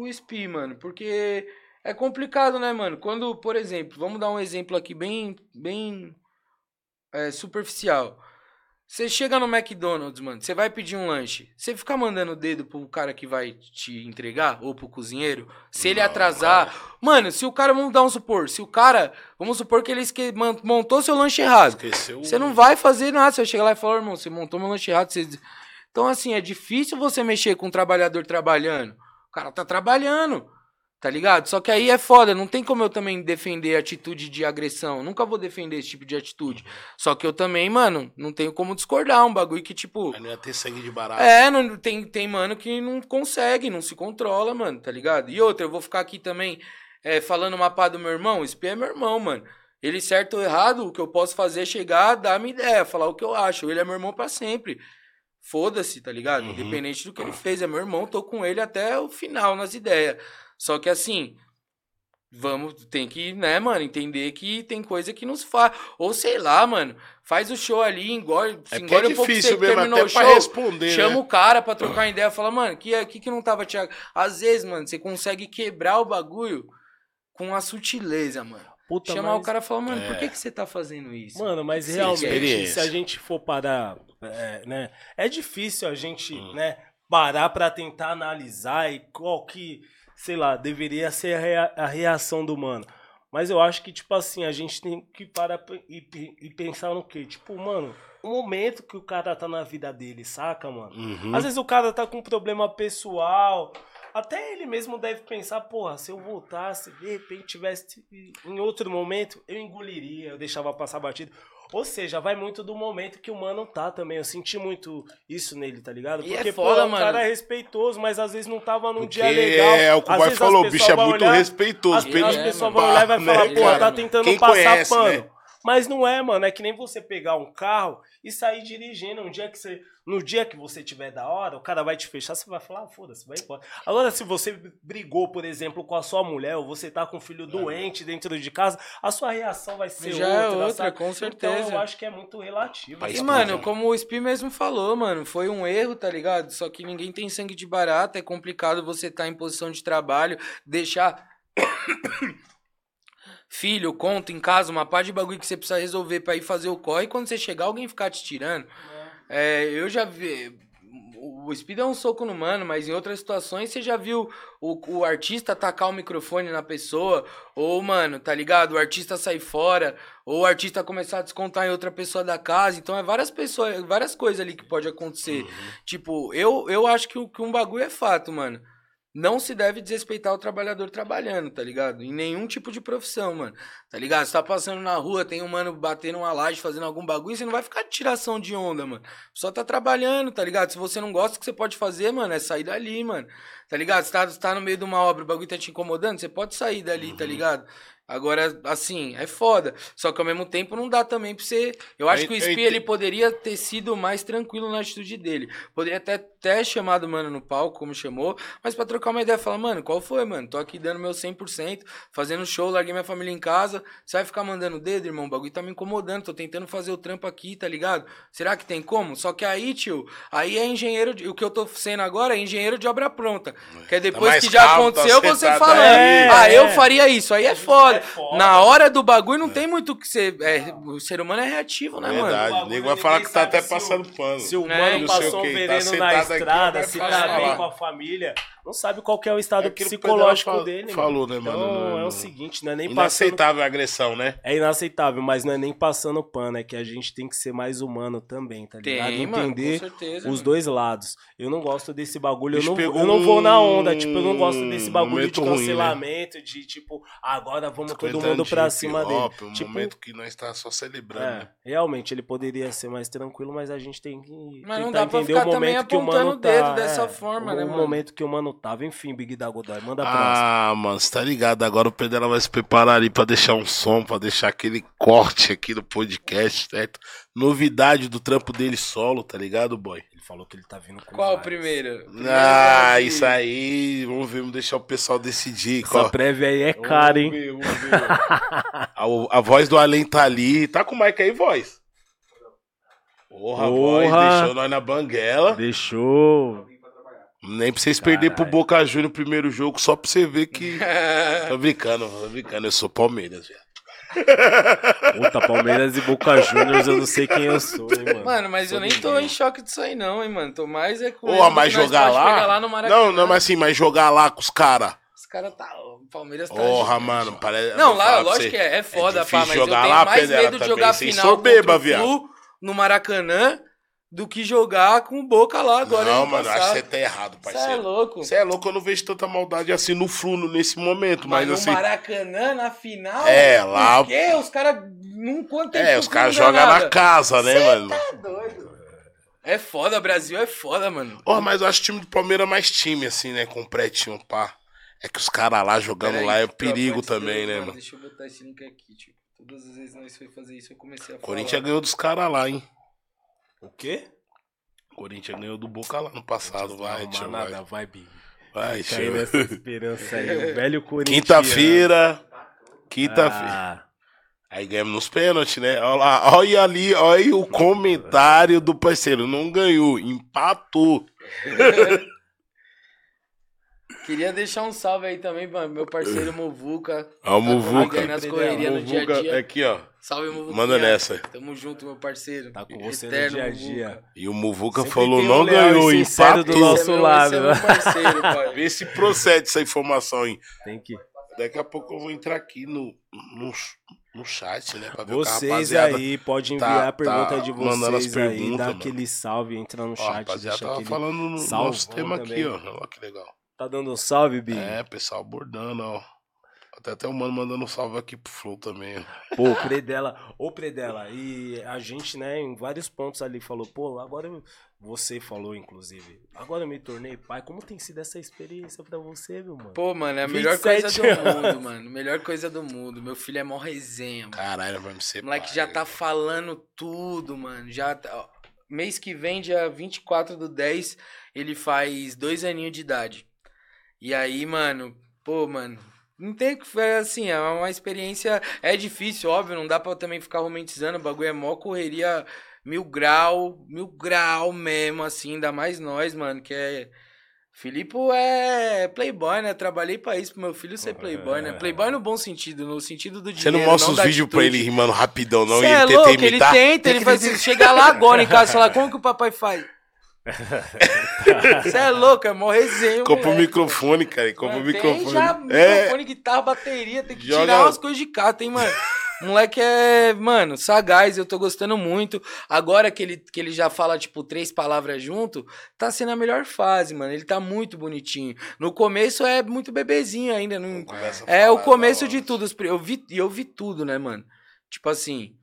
o SPI, mano. Porque é complicado, né, mano? Quando, por exemplo, vamos dar um exemplo aqui bem, bem é, superficial. Você chega no McDonald's, mano, você vai pedir um lanche. Você fica mandando o dedo pro cara que vai te entregar, ou pro cozinheiro, se ele Não, atrasar. Mano, se o cara, vamos dar um supor, se o cara, vamos supor que ele esque- montou seu lanche errado. Esqueceu. Você não vai fazer nada. Você vai chegar lá e falar, irmão, você montou meu lanche errado. Você... Então, assim, é difícil você mexer com um trabalhador trabalhando. O cara tá trabalhando, tá ligado? Só que aí é foda. Não tem como eu também defender atitude de agressão. Nunca vou defender esse tipo de atitude. Só que eu também, mano, não tenho como discordar. Um bagulho que, tipo. Aí não ia ter sangue de barato. É, não, tem, tem mano que não consegue, não se controla, mano, tá ligado? E outra, eu vou ficar aqui também é, falando uma pá do meu irmão. Esse é meu irmão, mano. Ele certo ou errado, o que eu posso fazer é chegar, dar minha ideia, falar o que eu acho. Ele é meu irmão pra sempre. Foda-se, tá ligado? Uhum. Independente do que ele fez. É meu irmão, tô com ele até o final nas ideias. Só que assim, vamos, tem que, né, mano, entender que tem coisa que nos faz. Ou sei lá, mano, faz o show ali, engole, É porque é engole um pouco você mesmo, terminou o show. responder, Chama né? o cara pra trocar ideia, fala, mano, que, que que não tava, Thiago? Às vezes, mano, você consegue quebrar o bagulho com a sutileza, mano. Puta, Chamar mas- o cara e falar, mano, É. por que que você tá fazendo isso? Mano, mas Sim, realmente, se a gente for parar, é, né? É difícil a gente, Hum. né, parar pra tentar analisar e qual que, sei lá, deveria ser a, rea- a reação do mano. Mas eu acho que, tipo assim, a gente tem que parar e, e pensar no quê? Tipo, mano, o momento que o cara tá na vida dele, saca, mano? Uhum. Às vezes o cara tá com um problema pessoal, até ele mesmo deve pensar, porra, se eu voltasse, de repente tivesse em outro momento, eu engoliria, eu deixava passar batido. Ou seja, vai muito do momento que o mano tá também. Eu senti muito isso nele, tá ligado? E é Porque, foda, pô, o mano. cara é respeitoso, mas às vezes não tava num Porque dia legal. é o que o falou, o bicho é muito olhar- respeitoso. As, pra as ele- pessoas vão olhar e vai Né, falar, pô, cara? tá tentando Quem passar conhece, pano. né? Mas não é, mano. É que nem você pegar um carro e sair dirigindo. Um dia que você. No dia que você tiver da hora, o cara vai te fechar, você vai falar, ah, foda-se, vai embora. Agora, se você brigou, por exemplo, com a sua mulher, ou você tá com um filho doente dentro de casa, a sua reação vai ser Já outra. é outra, sabe? com Então certeza. eu acho que é muito relativo. Mas, E, mano, como o Spi mesmo falou, mano, foi um erro, tá ligado? Só que ninguém tem sangue de barata, é complicado você estar em posição de trabalho, deixar filho, conta em casa, uma parte de bagulho que você precisa resolver pra ir fazer o corre, e quando você chegar, alguém ficar te tirando. É, eu já vi. O Speed é um soco no mano, mas em outras situações você já viu o, o artista atacar o microfone na pessoa, ou, mano, tá ligado? O artista sair fora, ou o artista começar a descontar em outra pessoa da casa. Então é várias pessoas, várias coisas ali que pode acontecer. Tipo, eu, eu acho que, que um bagulho é fato, mano. Não se deve desrespeitar o trabalhador trabalhando, tá ligado? Em nenhum tipo de profissão, mano. Tá ligado? Você tá passando na rua, tem um mano batendo uma laje, fazendo algum bagulho, você não vai ficar de tiração de onda, mano. Só tá trabalhando, tá ligado? Se você não gosta, o que você pode fazer, mano, é sair dali, mano. Tá ligado? Você tá, tá no meio de uma obra, o bagulho tá te incomodando, você pode sair dali, tá ligado? Agora, assim, é foda. Só que ao mesmo tempo não dá também pra você. Eu acho Eu- que o eu Spi, entendo. ele poderia ter sido mais tranquilo na atitude dele. Poderia até ter chamado o mano no palco, como chamou, mas pra trocar uma ideia, falar, mano, qual foi, mano? Tô aqui dando meu 100%, fazendo show, larguei minha família em casa. Você vai ficar mandando dedo, irmão? O bagulho tá me incomodando, tô tentando fazer o trampo aqui, tá ligado? Será que tem como? Só que aí, tio, aí é engenheiro. De, o que eu tô sendo agora é engenheiro de obra pronta. Que é depois mais que já calmo, tá aconteceu, você falando, ah, É, eu é. faria isso. Aí é foda. É foda. Na hora do bagulho não tem muito o que ser. é, o ser humano é reativo, né, mano? Verdade, o bagulho, nego vai falar que tá até se o- passando pano. Se o É, mano não sei passou o um tá veneno sentado na aqui, estrada, vai se tá bem com a família, não sabe qual que é o estado É o psicológico dele. mano. falou, né, mano? Então, Não- é o seguinte, não é nem passando... Inaceitável a agressão, né? É inaceitável, mas não é nem passando pano, é que a gente tem que ser mais humano também, tá ligado? Tem, mano, Entender com certeza. os mano. dois lados. Eu não gosto desse bagulho, eu não, eu não vou na onda, tipo, eu não gosto desse bagulho de ruim, né? cancelamento, de tipo, agora vamos todo 50 mundo pra cima dele. Um tipo, momento que nós tá só celebrando, é, né? realmente ele poderia ser mais tranquilo, mas a gente tem que Mas não tentar dá pra entender ficar o também momento que o mano o dedo tá, dessa é, forma, o né, mano? momento que o mano tava, enfim, Big da Godoy, manda a próxima. Ah, mano, você tá ligado? Agora o Pedro vai se preparar ali pra deixar um som, pra deixar aquele corte aqui no podcast, certo? Novidade do trampo dele solo, tá ligado, boy? Falou que ele tá vindo com Qual o primeiro? Ah, Primeiro isso aí, vamos ver, vamos deixar o pessoal decidir. Essa qual- prévia aí é cara, hein? Vamos ver, vamos ver. a, a voz do Além tá ali. Tá com o mic aí, voz? Porra, a voz Porra. deixou nós na banguela. Deixou. Nem pra vocês perderem pro Boca Juniors no primeiro jogo, só pra você ver que. tô brincando, tô brincando, eu sou Palmeiras, velho. Puta, Palmeiras e Boca Juniors, eu não sei quem eu sou, hein, mano. Mano, mas eu Sou nem tô ninguém. em choque disso aí, não, hein, mano. Tô mais é com. Ô, medo mas jogar lá? Maracanã. não, não, mas assim, mas jogar lá com os caras. Os caras tá. O Palmeiras tá. Porra, gigante, mano, parece. Não, lá, lógico você. que é, é foda, É pá, mas eu jogar tenho lá, mais medo de também, jogar sem final soberba, contra o. Flu no Maracanã do que jogar com o Boca lá agora. Não, ano mano, acho que passado. você tá errado, é parceiro. louco. Você é louco, eu não vejo tanta maldade assim no Fluno nesse momento, Mas mas, no assim. Maracanã, na final. É, lá- Por quê? Os caras. Não quanto É, os caras jogam na casa, né, Cê mano? Tá doido. É foda, Brasil é foda, mano. Porra, mas eu acho o time do Palmeiras mais time, assim, né? Com o pretinho, pá. É que os caras lá jogando Pera lá aí, é tropa, perigo também, né, mano? Deixa eu botar esse link aqui, tipo. Todas as vezes nós foi fazer isso, eu comecei a falar. Corinthians ganhou dos caras lá, hein? O quê? Corinthians ganhou do Boca lá no passado, vai, Não tio, vai. nada, vai, Big. Vai, Tá aí tio. nessa esperança aí, o velho Corinthians. Quinta-feira. Quinta-feira. Ah, Aí ganhamos nos pênaltis, né? Olha lá, olha ali, olha aí o comentário do parceiro. Não ganhou, empatou. Queria deixar um salve aí também pra meu parceiro Movuca. Ó, o Muvuca. Aí nas correrias no dia a Muvuca dia. aqui, ó. Salve, Movuca. Manda nessa. Tamo junto, meu parceiro. Tá com você no Eterno dia a dia. Muvuca. E o Muvuca Sempre falou, um não e ganhou, sincero do empatou. nosso é meu- lado, esse é né? parceiro, pai. Vê se procede essa informação aí. Tem que. Daqui a pouco eu vou entrar aqui no, no, no chat, né? Pra ver o que a Vocês aí, pode tá- enviar a pergunta tá de mandando as vocês aí, dá mano. aquele salve, entra no Ó, chat, rapaziada deixa tava aquele... falando no salvão nosso tema aqui, também. ó. Olha que legal. Tá dando um salve, Bi? É, pessoal bordando, ó. Até até o mano mandando um salve aqui pro Flow também. Pô, o Predela, ô Predela, e a gente, né, em vários pontos ali falou, pô, agora eu- você falou, inclusive, agora eu me tornei pai. Como tem sido essa experiência pra você, meu mano? Pô, mano, é a melhor 27 coisa do anos. mundo, mano. Melhor coisa do mundo. Meu filho é mó resenha, mano. Caralho, vai me ser O moleque pai. já tá falando tudo, mano. Já tá- ó, Mês que vem, dia 24 do 10, ele faz dois aninhos de idade. E aí, mano, pô, mano. Não tem que assim, é uma experiência. É difícil, óbvio, não dá pra também ficar romantizando. O bagulho é mó correria mil grau, mil grau mesmo, assim, ainda mais nós, mano, que é. Filipe é playboy, né? Trabalhei pra isso, pro meu filho ser playboy, né? Playboy no bom sentido, no sentido do dinheiro. Você não mostra os da vídeos pra ele rimando rapidão, não, Cê e é ele tenta louco, ele tenta, ele vai assim, chegar lá agora em casa e falar, como que o papai faz? Você é louco, é mó resenha, Compra o microfone, cara. Compra o microfone. já É, microfone, guitarra, bateria, tem que Joga- tirar umas coisas de cá, tem, mano. O Moleque é, mano, sagaz, eu tô gostando muito. Agora que ele, que ele já fala, tipo, três palavras junto, tá sendo a melhor fase, mano. Ele tá muito bonitinho. No começo é muito bebezinho ainda. Não... É o começo não. de tudo. Eu vi, e eu vi tudo, né, mano? Tipo assim,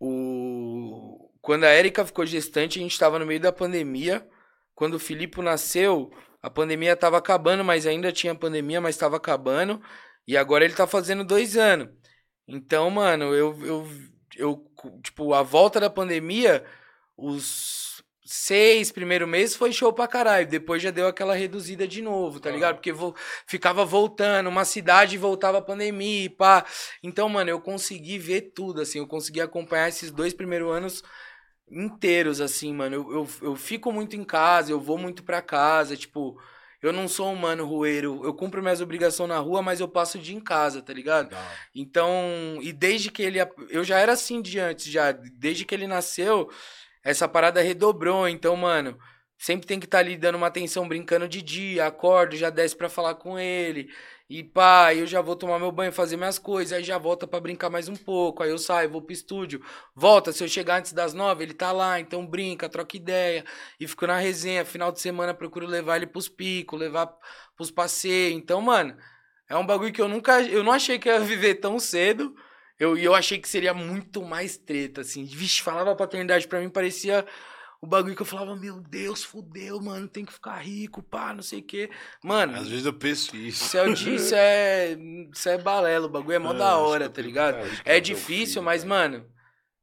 o... quando a Erika ficou gestante, a gente tava no meio da pandemia. Quando o Filipe nasceu, a pandemia tava acabando, mas ainda tinha pandemia, mas tava acabando. E agora ele tá fazendo dois anos. Então, mano, eu, eu, eu, tipo, a volta da pandemia, os seis primeiros meses foi show pra caralho. Depois já deu aquela reduzida de novo, tá ligado? Porque vo- ficava voltando, uma cidade voltava a pandemia, e pá. Então, mano, eu consegui ver tudo, assim, eu consegui acompanhar esses dois primeiros anos inteiros, assim, mano. Eu, eu, eu fico muito em casa, eu vou muito pra casa, tipo, eu não sou um mano rueiro, eu cumpro minhas obrigações na rua, mas eu passo o dia em casa, tá ligado? Então, e desde que ele. Eu já era assim de antes, já. Desde que ele nasceu, essa parada redobrou. Então, mano, sempre tem que estar ali dando uma atenção, brincando de dia, acordo, já desce pra falar com ele. E pá, eu já vou tomar meu banho, fazer minhas coisas, aí já volta pra brincar mais um pouco. Aí eu saio, vou pro estúdio, volta. Se eu chegar antes das nove, ele tá lá, então brinca, troca ideia. E fico na resenha. Final de semana procuro levar ele pros picos, levar pros passeios. Então, mano. É um bagulho que eu nunca. Eu não achei que ia viver tão cedo. Eu, eu achei que seria muito mais treta, assim. Vixe, falava paternidade pra mim, parecia o bagulho que eu falava, meu Deus, fudeu, mano, tem que ficar rico, pá, não sei o quê. Mano, Às vezes eu penso isso. isso é, isso é, isso é balela, o bagulho é mó É, da hora, tá ligado? é, É difícil, filho, mas, mano,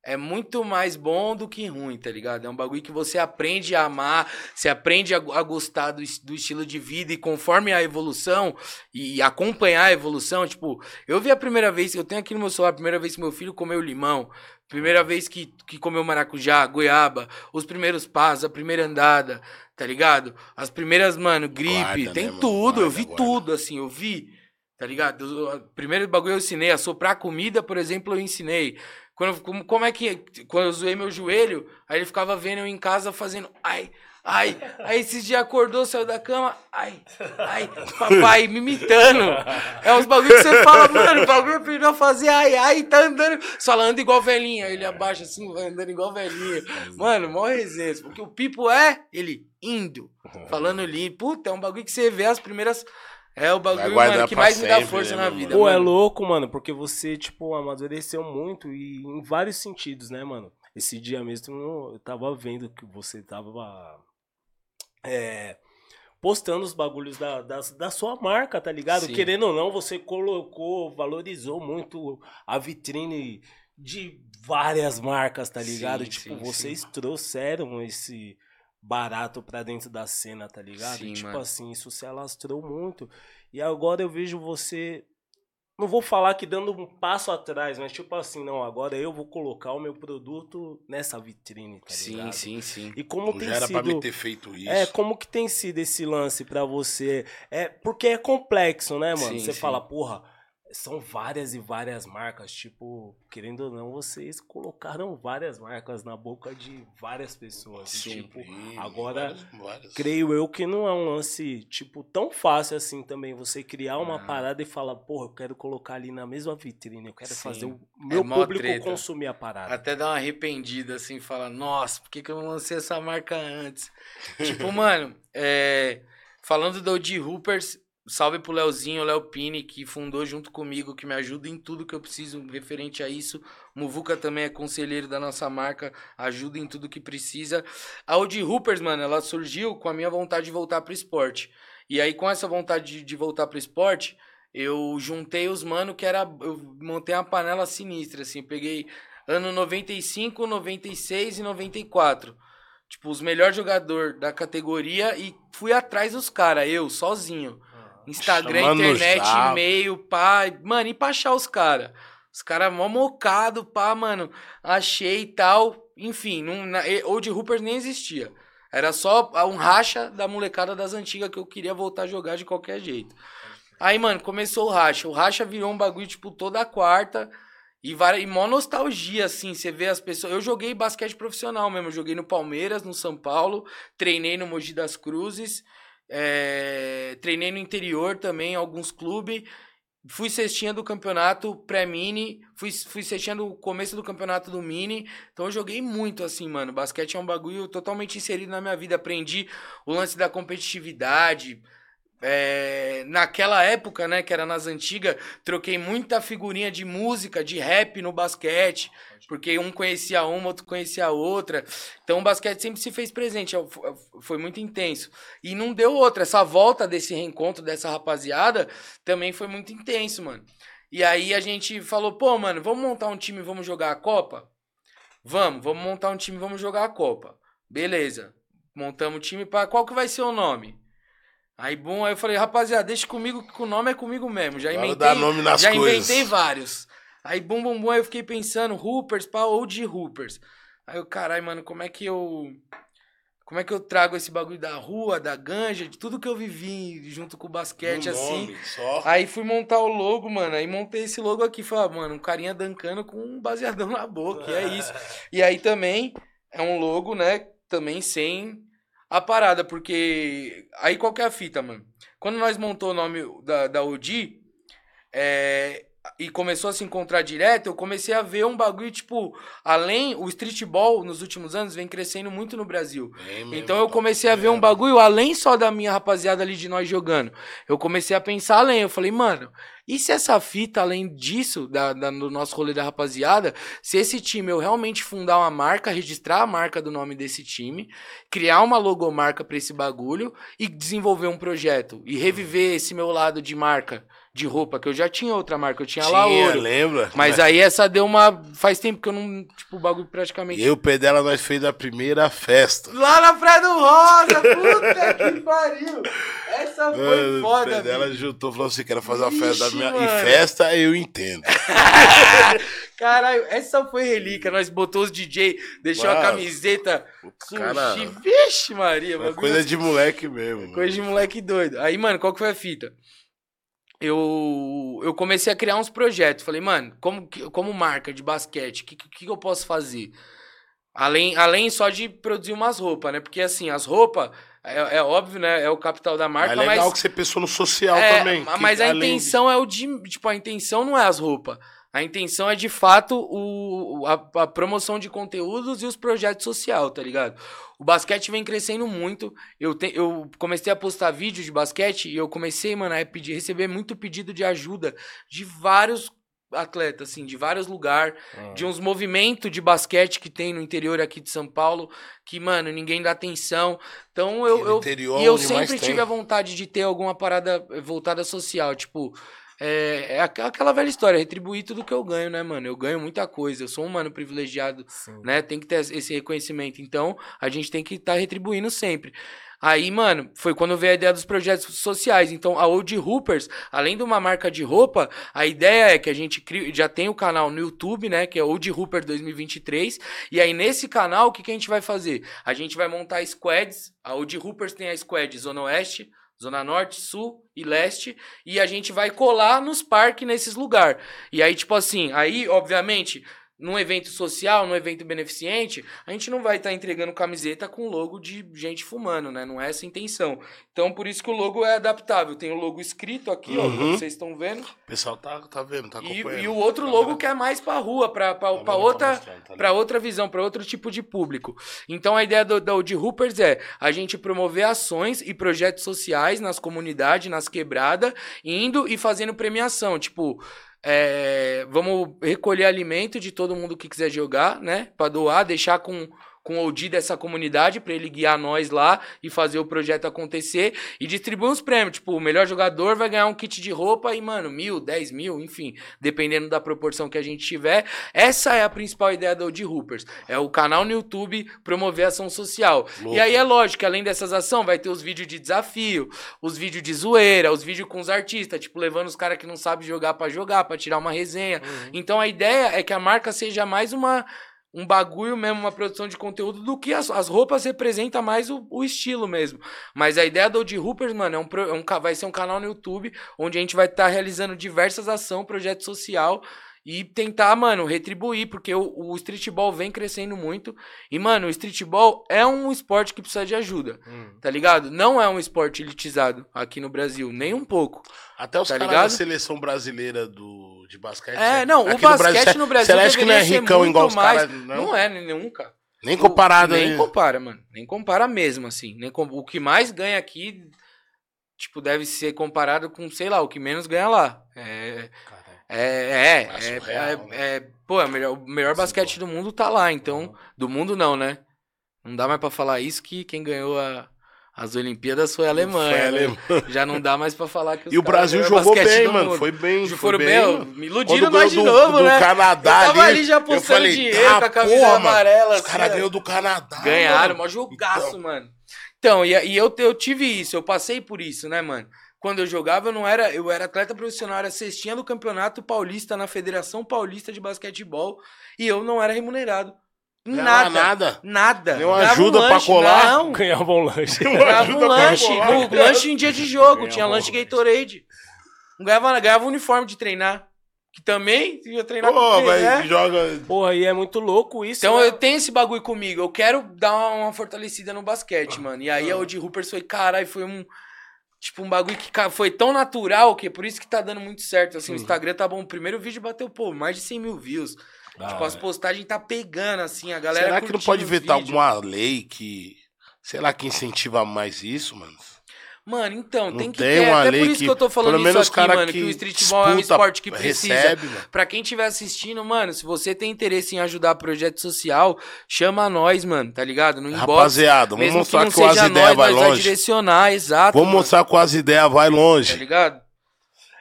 é muito mais bom do que ruim, tá ligado? É um bagulho que você aprende a amar, você aprende a, a gostar do, do estilo de vida e conforme a evolução e acompanhar a evolução, tipo, eu vi a primeira vez, eu tenho aqui no meu celular a primeira vez que meu filho comeu limão, primeira vez que, que comeu maracujá, goiaba, os primeiros passos, a primeira andada, tá ligado? As primeiras, mano, gripe, Guarda, tem né, tudo, eu Guarda, vi guarda. tudo, assim, eu vi. Tá ligado? Eu- O primeiro bagulho eu ensinei. A soprar comida, por exemplo, eu ensinei. Quando, como, como é que. Quando eu zoei meu joelho, aí ele ficava vendo eu em casa fazendo. Ai, ai. Aí esses dias acordou, saiu da cama. Ai, ai. Papai me imitando. É uns bagulho que você fala, mano, o bagulho aprendeu a fazer. Ai, ai, tá andando. Só ela anda igual velhinha. Ele abaixa assim, vai andando igual velhinha. Mano, mó resenha. Porque o Pipo é ele indo. Falando limpo. Puta, é um bagulho que você vê as primeiras. É o bagulho, mano, que mais me dá sempre, força né, na vida. Pô, é mano. louco, mano, porque você, tipo, amadureceu muito e em vários sentidos, né, mano? Esse dia mesmo eu tava vendo que você tava é, postando os bagulhos da, da, da sua marca, tá ligado? Sim. Querendo ou não, você colocou, valorizou muito a vitrine de várias marcas, tá ligado? Sim, tipo, sim, vocês trouxeram esse barato pra dentro da cena, tá ligado? Sim, e, tipo mano. assim, isso se alastrou muito. E agora eu vejo você não vou falar que dando um passo atrás, mas tipo assim, não, agora eu vou colocar o meu produto nessa vitrine, tá Sim, ligado? sim, sim. E como Não tem já era sido... pra me ter feito isso. É, como que tem sido esse lance pra você? É, porque é complexo, né, mano? Sim, você sim. fala, porra, são várias e várias marcas, tipo, querendo ou não, vocês colocaram várias marcas na boca de várias pessoas. Sim. tipo, Sim, agora várias- várias. creio eu que não é um lance, tipo, tão fácil assim também. Você criar uma Ah. parada e falar, porra, eu quero colocar ali na mesma vitrine, eu quero Sim. fazer o meu mó público treta. consumir a parada. Até dá uma arrependida, assim, fala, nossa, por que, que eu não lancei essa marca antes? tipo, mano, é, falando do OG Hoopers, salve pro Leozinho, Léo Pini, que fundou junto comigo, que me ajuda em tudo que eu preciso referente a isso. Muvuca também é conselheiro da nossa marca, ajuda em tudo que precisa. A OG Hoopers, mano, ela surgiu com a minha vontade de voltar pro esporte. E aí, com essa vontade de, de voltar pro esporte, eu juntei os mano que era. Eu montei uma panela sinistra, assim. Peguei ano 95, 96 e 94. Tipo, os melhores jogadores da categoria e fui atrás dos caras, eu, sozinho. Instagram, Chamando internet, já. e-mail, pá. Mano, e pra achar os caras? Os caras mó mocado, pá, mano. Achei e tal. Enfim, não, na, Old Hoopers nem existia. Era só um racha da molecada das antigas que eu queria voltar a jogar de qualquer jeito. Aí, mano, começou o racha. O racha virou um bagulho, tipo, toda quarta. E, e mó nostalgia, assim. Você vê as pessoas. Eu joguei basquete profissional mesmo. Eu joguei no Palmeiras, no São Paulo. Treinei no Mogi das Cruzes. É, treinei no interior também, alguns clubes. Fui cestinha do campeonato pré-mini. Fui, fui cestinha do começo do campeonato do mini. Então eu joguei muito, assim, mano. Basquete é um bagulho totalmente inserido na minha vida. Aprendi o lance da competitividade. É, naquela época, né, que era nas antigas, troquei muita figurinha de música, de rap no basquete, porque um conhecia uma, outro conhecia a outra. Então o basquete sempre se fez presente, é, fo- foi muito intenso. E não deu outra, essa volta desse reencontro dessa rapaziada também foi muito intenso, mano. E aí a gente falou, pô, mano, vamos montar um time, e vamos jogar a Copa? Vamos, vamos montar um time, e vamos jogar a Copa. Beleza. Montamos o time para qual que vai ser o nome? Aí, bom, aí eu falei, rapaziada, deixa comigo que o nome é comigo mesmo. Já inventei, dá nome nas já coisas. inventei vários. Aí, bum, bum, bum, aí eu fiquei pensando, Hoopers, pá, ou de Hoopers. Aí eu, caralho, mano, como é que eu... Como é que eu trago esse bagulho da rua, da ganja, de tudo que eu vivi junto com o basquete, Um assim. nome Só. Aí fui montar o logo, mano. Aí montei esse logo aqui. Falei, ah, mano, um carinha dancando com um baseadão na boca. E é isso. E aí também é um logo, né? Também sem a parada. Porque. Aí qual que é a fita, mano? Quando nós montou o nome da, da é, e começou a se encontrar direto, eu comecei a ver um bagulho, tipo, além. O streetball nos últimos anos vem crescendo muito no Brasil. Bem mesmo, Então eu comecei a ver um vendo? bagulho além só da minha rapaziada ali de nós jogando. Eu comecei a pensar além. Eu falei, mano, e se essa fita, além disso, da, da- do nosso rolê da rapaziada, se esse time eu realmente fundar uma marca, registrar a marca do nome desse time, criar uma logomarca pra esse bagulho e desenvolver um projeto e reviver esse meu lado de marca de roupa, que eu já tinha outra marca, eu tinha, lá Tinha, ouro. lembra? Mas aí essa deu uma. Faz tempo que eu não. Tipo, o bagulho praticamente. E eu e o pé dela, nós fez a primeira festa. Lá na Praia do Rosa, puta que pariu! Essa foi Mano, o foda, pé dela juntou e falou assim: quero fazer uma festa da minha. mano. E festa eu entendo. Caralho, essa foi relíquia. Nós botou os DJ, deixou a Mano, camiseta sushi. cara, Vixe, Maria, é bagulho coisa de moleque mesmo. mano. Coisa de moleque doido. Aí, mano, qual que foi a fita? Eu, eu comecei a criar uns projetos. Falei, mano, como, como marca de basquete, o que, que, eu posso fazer? Além, além só de produzir umas roupas, né? Porque, assim, as roupas, é, é óbvio, né? É o capital da marca, é legal mas... que você pensou no social É, também. Mas a além de- intenção é o de. Tipo, a intenção não é as roupas. A intenção é de fato o, a, a promoção de conteúdos e os projetos social, tá ligado? O basquete vem crescendo muito. Eu, te, eu comecei a postar vídeos de basquete e eu comecei, mano, a pedir, receber muito pedido de ajuda de vários atletas, assim, de vários lugares, Ah. de uns movimentos de basquete que tem no interior aqui de São Paulo, que, mano, ninguém dá atenção. Então eu, eu, e eu sempre tem. tive a vontade de ter alguma parada eh, voltada social, tipo, é, é aqu- aquela velha história, retribuir tudo que eu ganho, né, mano? Eu ganho muita coisa, eu sou um mano privilegiado, Sim. né? Tem que ter esse reconhecimento. Então, a gente tem que estar retribuindo sempre. Aí, mano, foi quando veio a ideia dos projetos sociais. Então, a Old Hoopers, além de uma marca de roupa, a ideia é que a gente cria, já tem o canal no YouTube, né? Que é Old Hooper 2023. E aí, nesse canal, o que, que a gente vai fazer? A gente vai montar squads. A Old Hoopers tem a squad Zona Oeste, Zona Norte, Sul e Leste. E a gente vai colar nos parques nesses lugares. E aí, tipo assim, aí, obviamente, num evento social, num evento beneficente, a gente não vai estar tá entregando camiseta com logo de gente fumando, né? Não é essa a intenção. Então, por isso que o logo é adaptável. Tem o logo escrito aqui, ó, Uhum. como vocês estão vendo. O pessoal tá, tá vendo, tá E, acompanhando. e o outro logo que é mais pra rua, pra, pra, Câmera pra tá outra, tá para ligado? outra visão, para outro tipo de público. Então a ideia do, do de Hoopers é a gente promover ações e projetos sociais nas comunidades, nas quebradas, indo e fazendo premiação, tipo é, vamos recolher alimento de todo mundo que quiser jogar, né? Pra doar, deixar com, com o OD dessa comunidade pra ele guiar nós lá e fazer o projeto acontecer e distribuir uns prêmios. Tipo, o melhor jogador vai ganhar um kit de roupa e, mano, mil, dez mil, enfim, dependendo da proporção que a gente tiver. Essa é a principal ideia do OD Hoopers. É o canal no YouTube promover ação social. Louco. E aí é lógico que além dessas ações, vai ter os vídeos de desafio, os vídeos de zoeira, os vídeos com os artistas, tipo, levando os caras que não sabem jogar pra jogar, pra tirar uma resenha. Então a ideia é que a marca seja mais uma um bagulho mesmo, uma produção de conteúdo do que as, as roupas representam mais o, o estilo mesmo. Mas a ideia do Old Hoopers, mano, é um, é um vai ser um canal no YouTube onde a gente vai estar realizando diversas ações, projeto social e tentar, mano, retribuir, porque o, o streetball vem crescendo muito. E, mano, o streetball é um esporte que precisa de ajuda, Hum. tá ligado? Não é um esporte elitizado aqui no Brasil, nem um pouco. Até os Tá caras da seleção brasileira do, de basquete. É, não, o basquete no Brasil Você acha que não é ricão muito igual os mais- caras? Não, Não é, nunca. Nem comparado, Nem né? compara, mano. Nem compara mesmo, assim. Nem com- O que mais ganha aqui, tipo, deve ser comparado com, sei lá, o que menos ganha lá. É. Caralho. É, é, É é, surreal, é, né? é- pô, é o melhor, o melhor Sim, basquete pô. do mundo tá lá, então, do mundo não, né? Não dá mais pra falar isso que quem ganhou a- as Olimpíadas foi a Alemanha. Foi a né? Alemanha. Já não dá mais pra falar que os E o Brasil jogou bem, do mano. Foi bem. Já foi foram bem. me iludiram nós de do, novo, do né? Canadá Eu tava ali já postando falei, dinheiro "Ah, com a camisa porra, mano, amarela. Os caras assim, ganhou do Canadá. Ganharam, mano. mó jogaço, Então. mano. Então, e, e eu, eu tive isso, eu passei por isso, né, mano? Quando eu jogava, eu não era. Eu era atleta profissional, era cestinha do Campeonato Paulista na Federação Paulista de Basquetebol. E eu não era remunerado. Nada. nada. Nada. Ganhava ajuda pra lanche, colar? Não. Ganhava um lanche. Ganhava um lanche. cara. lanche em dia de jogo. Ganhava tinha um lanche. Gatorade. Não ganhava, ganhava uniforme de treinar. Que também ia treinar Pô, com mas né? joga. Porra, e é muito louco isso. Então né? eu tenho esse bagulho comigo. Eu quero dar uma, uma fortalecida no basquete, mano. E aí a Old Hoopers foi, caralho, foi um. Tipo, um bagulho que foi tão natural que é por isso que tá dando muito certo. Assim, o Instagram tá bom. O primeiro vídeo bateu, pô, mais de 100 mil views. Da tipo, as hora. postagens tá pegando, assim, a galera. Será que não pode vetar vídeos. alguma lei que. Sei lá, que incentiva mais isso, mano? Mano, então, Não tem que tem ter. uma Até lei por isso que, que, eu tô falando pelo isso menos aqui, cara mano. que Que o streetball é um esporte que precisa. recebe, mano. Pra quem estiver assistindo, mano, se você tem interesse em ajudar projeto social, chama nós, mano, tá ligado? No inbox. Rapaziada, vamos mostrar que que, as ideias vai nós vai longe. direcionar, exato. Vamos mano, mostrar que as ideias vai Tá longe. ligado?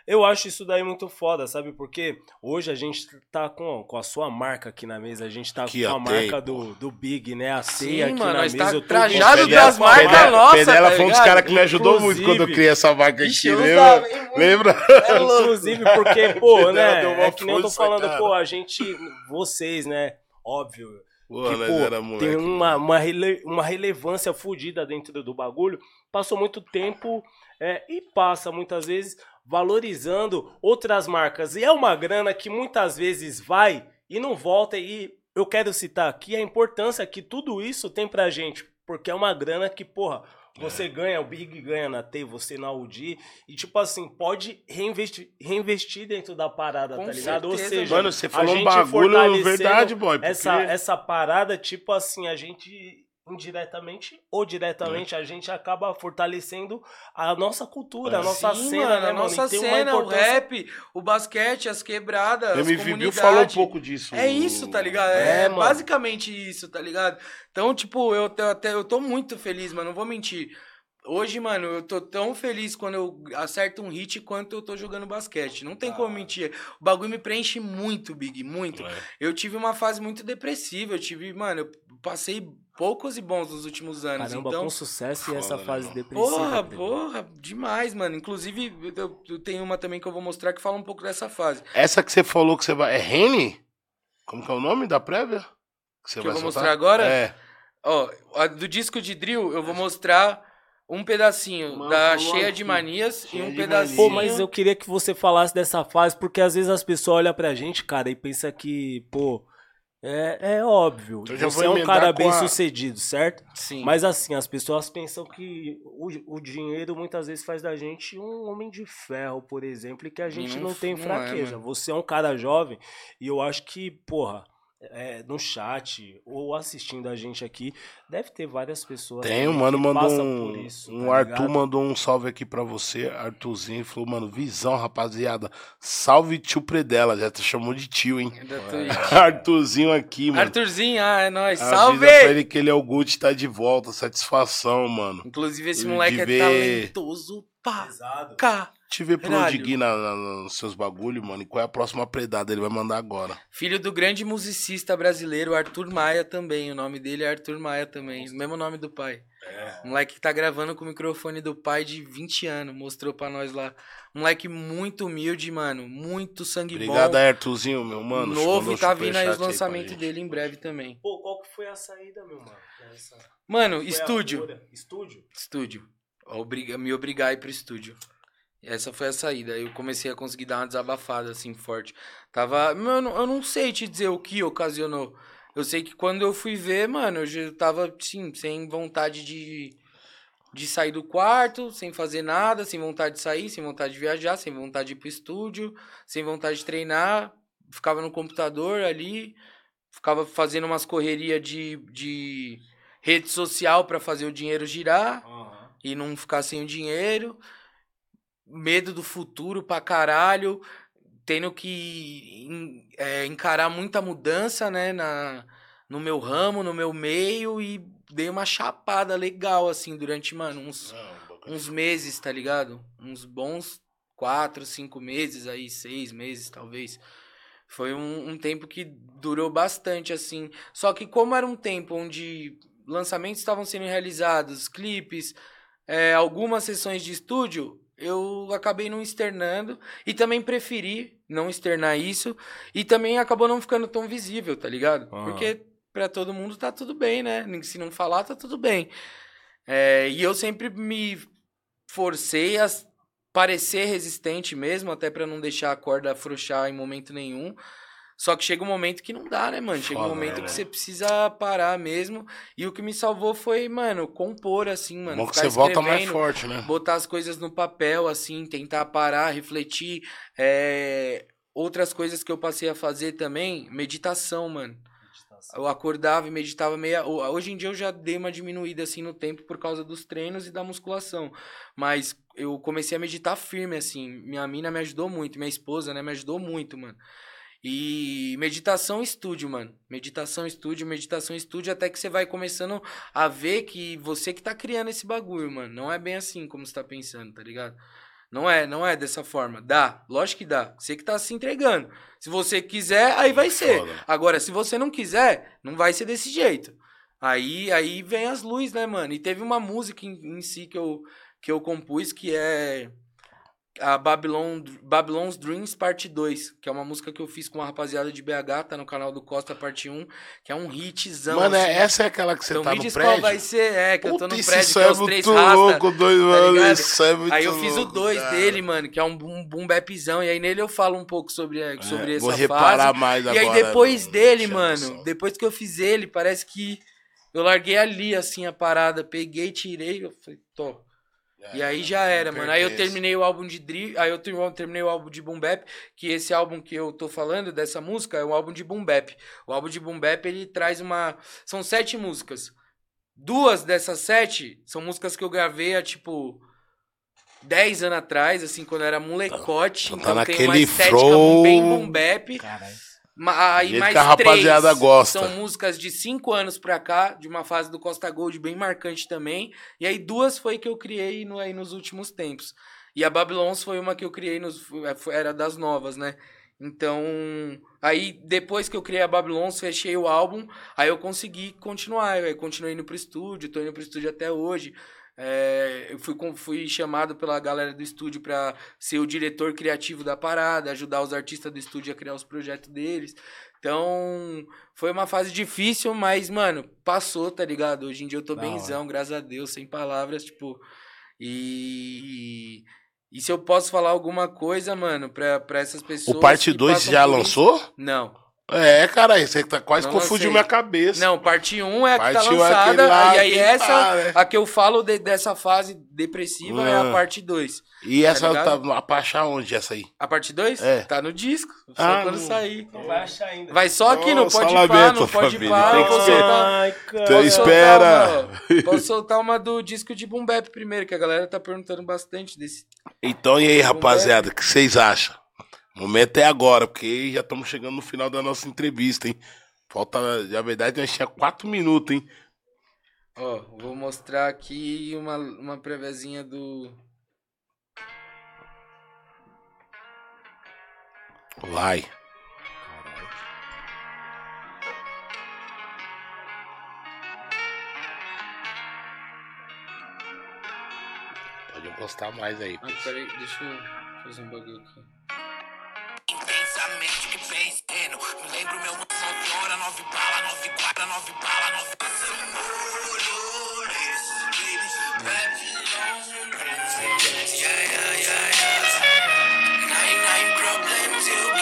Eu acho isso daí muito foda, sabe? Porque hoje a gente tá com, com a sua marca aqui na mesa. A gente tá Aqui, com a tem, marca do, do Big, né? A Sim, ceia aqui mano, na nós mesa. tá eu tô trajado das marcas Pedela- nossa, Pedela tá foi um dos caras que me ajudou muito Inclusive- quando eu criei essa marca aqui, lembra? Lembra? É. Inclusive, porque, pô, né? É que nem eu tô falando, cara. pô, a gente, vocês, né? Óbvio. Pô, que, pô, era moleque. tem uma, uma, rele- uma relevância fodida dentro do bagulho. Passou muito tempo é, e passa muitas vezes valorizando outras marcas. E é uma grana que muitas vezes vai e não volta. E eu quero citar aqui a importância que tudo isso tem pra gente. Porque é uma grana que, porra, você ganha, o Big ganha na T, você na UD. E, tipo assim, pode reinvestir, reinvestir dentro da parada, Com tá ligado? Ou certeza, seja, Mano, você a falou um gente bagulho verdade, boy. porque- essa, essa parada, tipo assim, a gente indiretamente ou diretamente, a gente acaba fortalecendo a nossa cultura, a É. nossa Sim, cena, mano, né, a mano? nossa cena, o importância- rap, o basquete, as quebradas, O as MV Bill comunidades. falou um pouco disso. É isso, tá ligado? É, É, mano. basicamente isso, tá ligado? Então, tipo, eu, tô- até, eu tô muito feliz, mano, não vou mentir. Hoje, mano, eu tô tão feliz quando eu acerto um hit quanto eu tô jogando basquete. Não tem Ah. como mentir. O bagulho me preenche muito, Big, muito. É. Eu tive uma fase muito depressiva. Eu tive, mano, eu passei poucos e bons nos últimos anos. Caramba, então, com sucesso e essa né, fase mano? depressiva. Porra, porra, demais, mano. Inclusive, eu, eu tenho uma também que eu vou mostrar que fala um pouco dessa fase. Essa que você falou que você vai. É Rene? Como que é o nome da prévia? Que, você Que eu vai vou soltar? mostrar agora? É. Ó, a do disco de drill, eu vou mostrar um pedacinho Mano, da Cheia aqui. de Manias Cheia e um pedacinho. Pô, mas eu queria que você falasse dessa fase, porque às vezes as pessoas olham pra gente, cara, e pensam que, pô, É, é óbvio. Então já você vou é um cara bem a- sucedido, certo? Sim. Mas assim, as pessoas pensam que o, o dinheiro muitas vezes faz da gente um homem de ferro, por exemplo, e que a gente não não, tem não é, fraqueza. mano. Você é um cara jovem e eu acho que, porra, é, no chat ou assistindo a gente aqui, deve ter várias pessoas Tem, o mano que mandou passam um. por isso, um tá Arthur ligado? mandou um salve aqui pra você, Arthurzinho, falou, mano, visão, rapaziada. Salve tio Predela, já te chamou de tio, hein? É. Arthurzinho aqui, mano. Arthurzinho, ah, é nóis. Avisa Salve! pra ele que ele é o Gucci, tá de volta, satisfação, mano. Inclusive, esse moleque é ver- talentoso pra Pesado. cá. Te ver pro Caralho. Digui na, na- nos seus bagulho, mano. E qual é a próxima predada? Ele vai mandar agora. Filho do grande musicista brasileiro Arthur Maia também. O nome dele é Arthur Maia também. O mesmo nome do pai. Moleque que tá gravando com o microfone do pai de 20 anos. Mostrou pra nós lá. Moleque muito humilde, mano. Muito sangue Obrigado bom. aí, Arthurzinho, meu mano. novo e tá vindo aí os lançamentos dele em breve também. Pô, qual que foi a saída, meu mano? Essa- Mano, estúdio. Estúdio? Estúdio. Obriga, me obrigar a ir pro estúdio. Essa foi a saída. Eu comecei a conseguir dar uma desabafada, assim, forte. Tava. Mano, eu não sei te dizer o que ocasionou. Eu sei que quando eu fui ver, mano, eu já tava, sim, sem vontade de, de sair do quarto, sem fazer nada, sem vontade de sair, sem vontade de viajar, sem vontade de ir pro estúdio, sem vontade de treinar. Ficava no computador ali, ficava fazendo umas correrias de, de rede social pra fazer o dinheiro girar e não ficar sem o dinheiro. Medo do futuro pra caralho. Tendo que é, encarar muita mudança, né? Na, no meu ramo, no meu meio. E dei uma chapada legal, assim, durante, mano, uns, uns meses, tá ligado? Uns bons quatro, cinco meses aí, seis meses, talvez. Foi um, um tempo que durou bastante, assim. Só que como era um tempo onde lançamentos estavam sendo realizados, clipes, é, algumas sessões de estúdio, eu acabei não externando e também preferi não externar isso e também acabou não ficando tão visível, tá ligado? Aham. Porque pra todo mundo tá tudo bem, né? Se não falar, tá tudo bem. É, e eu sempre me forcei a parecer resistente mesmo, até pra não deixar a corda afrouxar em momento nenhum. Só que chega um momento que não dá, né, mano? Chega um Foda, momento né, que você precisa parar mesmo. E o que me salvou foi, mano, compor assim, mano. Bom que ficar você volta mais forte, né? botar as coisas no papel, assim, tentar parar, refletir. É, Outras coisas que eu passei a fazer também, meditação, mano. Eu acordava e meditava meia. Hoje em dia eu já dei uma diminuída assim no tempo por causa dos treinos e da musculação. Mas eu comecei a meditar firme, assim. Minha mina me ajudou muito, minha esposa, né, me ajudou muito, mano. E meditação estúdio, mano. Meditação estúdio, meditação estúdio, até que você vai começando a ver que você que tá criando esse bagulho, mano. Não é bem assim como você tá pensando, tá ligado? Não é, não é dessa forma. Dá, lógico que dá. Você que tá se entregando. Se você quiser, aí vai ser. Foda. Agora, se você não quiser, não vai ser desse jeito. Aí, aí vem as luzes, né, mano? E teve uma música em, em si que eu, que eu compus que é a Babylon, Babylon's Dreams Parte 2, que é uma música que eu fiz com uma rapaziada de BH, tá no canal do Costa Parte 1, que é um hitzão. Mano, é- assim. essa é aquela que você então tá me no diz qual prédio? vai ser, é, que eu tô Puta, no prédio, que é é os três rasta. louco, doido, mano. ligado? Isso é muito Aí eu fiz o louco, 2 cara. dele, mano, que é um boom, boom bapzão, e aí nele eu falo um pouco sobre, é, sobre É, essa Vou fase. reparar mais E agora. aí depois dele, no mano, depois que eu fiz ele, parece que eu larguei ali, assim, a parada. Peguei, tirei, eu falei, tô. É, E aí já era, mano. Aí eu terminei o álbum de Dri, aí eu ter- terminei o álbum de Boom Bap, que esse álbum que eu tô falando, dessa música, é um álbum de Boom Bap. O álbum de Boom Bap, ele traz uma... São sete músicas. Duas dessas sete são músicas que eu gravei há, tipo... 10 anos atrás, assim, quando eu era molecote. Então Então, tá tem uma naquele estética flow. bem boom bap. Caralho. Aí mais que a rapaziada três gosta. são músicas de cinco anos pra cá, de uma fase do Costa Gold bem marcante também. E aí duas foi que eu criei no, aí nos últimos tempos. E a Babylons foi uma que eu criei, nos, foi- era das novas, né? Então, aí depois que eu criei a Babylons, fechei o álbum, aí eu consegui continuar. Eu continuei indo pro estúdio, tô indo pro estúdio até hoje. É, eu fui, fui chamado pela galera do estúdio pra ser o diretor criativo da parada, ajudar os artistas do estúdio a criar os projetos deles. Então, foi uma fase difícil, mas, mano, passou, tá ligado? Hoje em dia eu tô Da hora. benzão, graças a Deus, sem palavras, tipo. E. E se eu posso falar alguma coisa, mano, pra, pra essas pessoas. O parte que 2 passam já por isso- lançou? Não. É, cara, você tá quase Não confundiu lancei. minha cabeça. Não, parte 1 é a que tá Parte um é lançada. lá e aí essa, tá, né? a que eu falo de- dessa fase depressiva é a Ah. parte 2. E essa Tá tá, ligado? pra achar onde essa aí? A parte 2? É. Tá no disco. Só Ah, quando não. sair. Não vai achar ainda. Vai só aqui, não pode pá, lamento, não pode pá. tem que soltar. Ai, cara. Então, espera. uma- Posso soltar uma do disco de Boom Bap primeiro, que a galera tá perguntando bastante desse. Então, e aí, rapaziada, o que vocês acham? O momento é agora, porque já estamos chegando no final da nossa entrevista, hein? Falta, na verdade, nós tinha quatro minutos, hein? Ó, vou mostrar aqui uma, uma préviazinha do. Vai. Pode encostar mais aí. Ah, peraí, deixa eu fazer um bagulho aqui. Intensamente que pensando Me lembro meu nove hora, nove bala, nove guarda, nove bala, nove baby, Babylon Yeah, yeah, yeah, yeah Nine, nine problems eu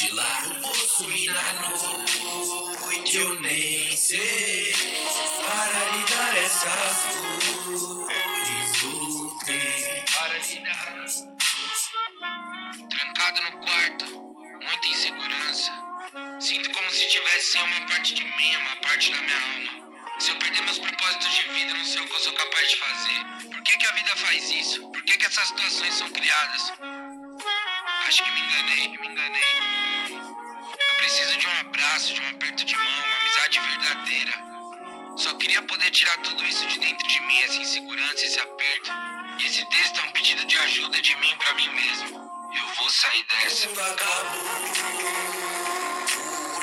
de lá Vou sumir na noite Eu nem sei Para lhe dar essa flores Voltei Para lhe dar Trancado no quarto Muita insegurança Sinto como se tivesse uma parte de mim Uma parte da minha alma se eu perder meus propósitos de vida, não sei o que eu sou capaz de fazer. Por que, que a vida faz isso? Por que, que essas situações são criadas? Acho que me enganei, me enganei. Eu preciso de um abraço, de um aperto de mão, uma amizade verdadeira. Só queria poder tirar tudo isso de dentro de mim, essa insegurança, esse aperto. E esse texto é um pedido de ajuda de mim pra mim mesmo. Eu vou sair dessa. Por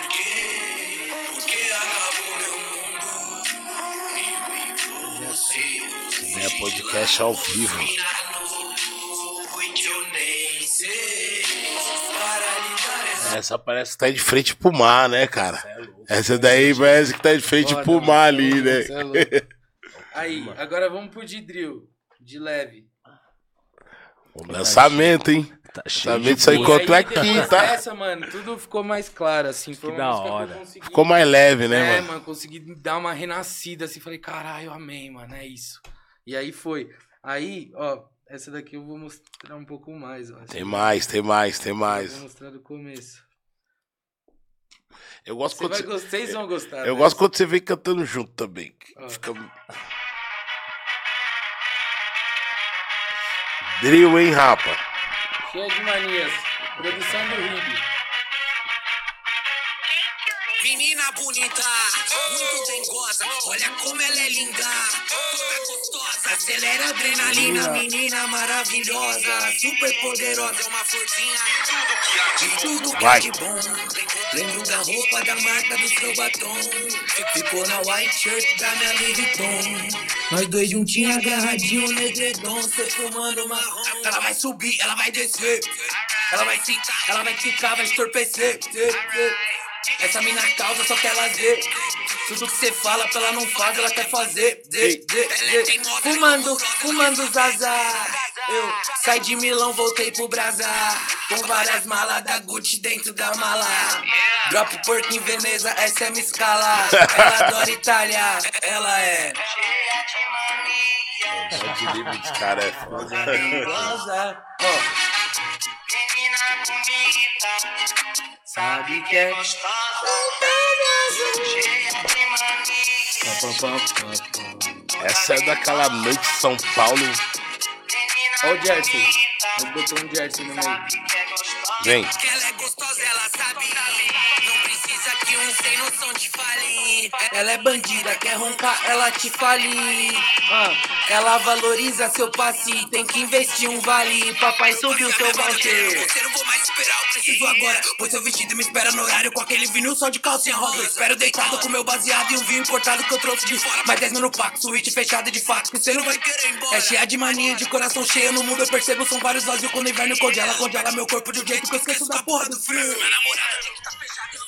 quê? Porque acabou meu mundo. Eu e você. É podcast ao vivo. Essa Essa parece que tá de frente pro mar, né, cara? É louco. Essa daí parece que tá de frente Foda, pro mano. mar ali, né? Cê é louco. Aí, agora vamos pro de drill. De leve. Lançamento, hein? Tá cheio Lançamento E coisa. encontrou aí, aqui, tá? dessa, mano, tudo ficou mais claro, assim. Foi Que da hora. Consegui... Ficou mais leve, né, é, mano? mano, consegui dar uma renascida, assim. Falei, caralho, eu amei, mano, é isso. E aí foi. Aí, ó, essa daqui eu vou mostrar um pouco mais, ó. Essa Tem mais, tem mais, tem Eu mais. vou mostrar do começo. Eu gosto Você quando vai você... gostar, vocês vão gostar. Eu né? gosto quando você vem cantando junto também. Ó. Fica... Drill, hein, rapa? Cheia de manias. Produção do Rig. Menina bonita, muito dengosa, olha como ela é linda, toda gostosa, acelera a adrenalina, menina maravilhosa, super poderosa, é uma florzinha, de tudo que é de bom. Lembro da roupa da marca do seu batom, ficou na white shirt da minha Louis Vuitton. Nós dois juntinhos agarradinhos no edredom, cê fumando marrom. Ela vai subir, ela vai descer, ela vai sentar, ela vai ficar, vai entorpecer. Essa mina causa, só quer lazer. Tudo que cê fala pra ela não faz, ela quer fazer. Zê. Fumando, fumando zazá. Eu saí de Milão, voltei pro Brasar. Com várias malas da Gucci dentro da mala. Drop porco em Veneza, essa é minha escala. Ela adora Itália, ela é. Pode livre de cara é foda. Sabe que é. Pam. Essa é daquela noite de São Paulo. Ó o Jersey. Ele botou um Jersey no meio. Vem. Que ela é gostosa, ela sabe. Sem noção te fale. Ela é bandida, quer roncar, ela te fale. Ah, ela valoriza seu passe, tem que investir um vale. Papai subiu seu voucher. Você não vou mais esperar, eu preciso agora. Pois seu vestido me espera no horário com aquele vinil só de calcinha rosa. Eu espero deitado com meu baseado e um vinho importado que eu trouxe de fora. Mais 10 mil no paco, suíte fechada de fato, que você não vai querer ir embora. É cheia de mania, de coração cheio no mundo. Eu percebo, são vários vazios quando o inverno congela. Congela meu corpo de um jeito que eu esqueço da porra do frio. Minha namorada tem que estar Ah!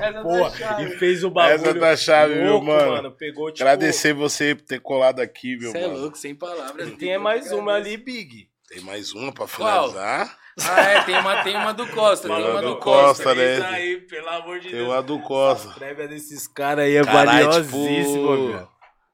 Essa Porra, tá e fez o bagulho. Essa tá chave, viu, louco, mano? Pegou, tipo, Agradecer você por ter colado aqui, meu Cê é mano. louco, sem palavras. E tem mais uma ali, Big. Tem mais uma pra Qual? finalizar. Ah, é, tem uma, tem uma do Costa, tem Mano uma do do Costa. Costa, né? Isso aí, pelo amor de Tem Deus. uma do Costa. A prévia desses caras aí é Caralho, valiosíssima, tipo, velho.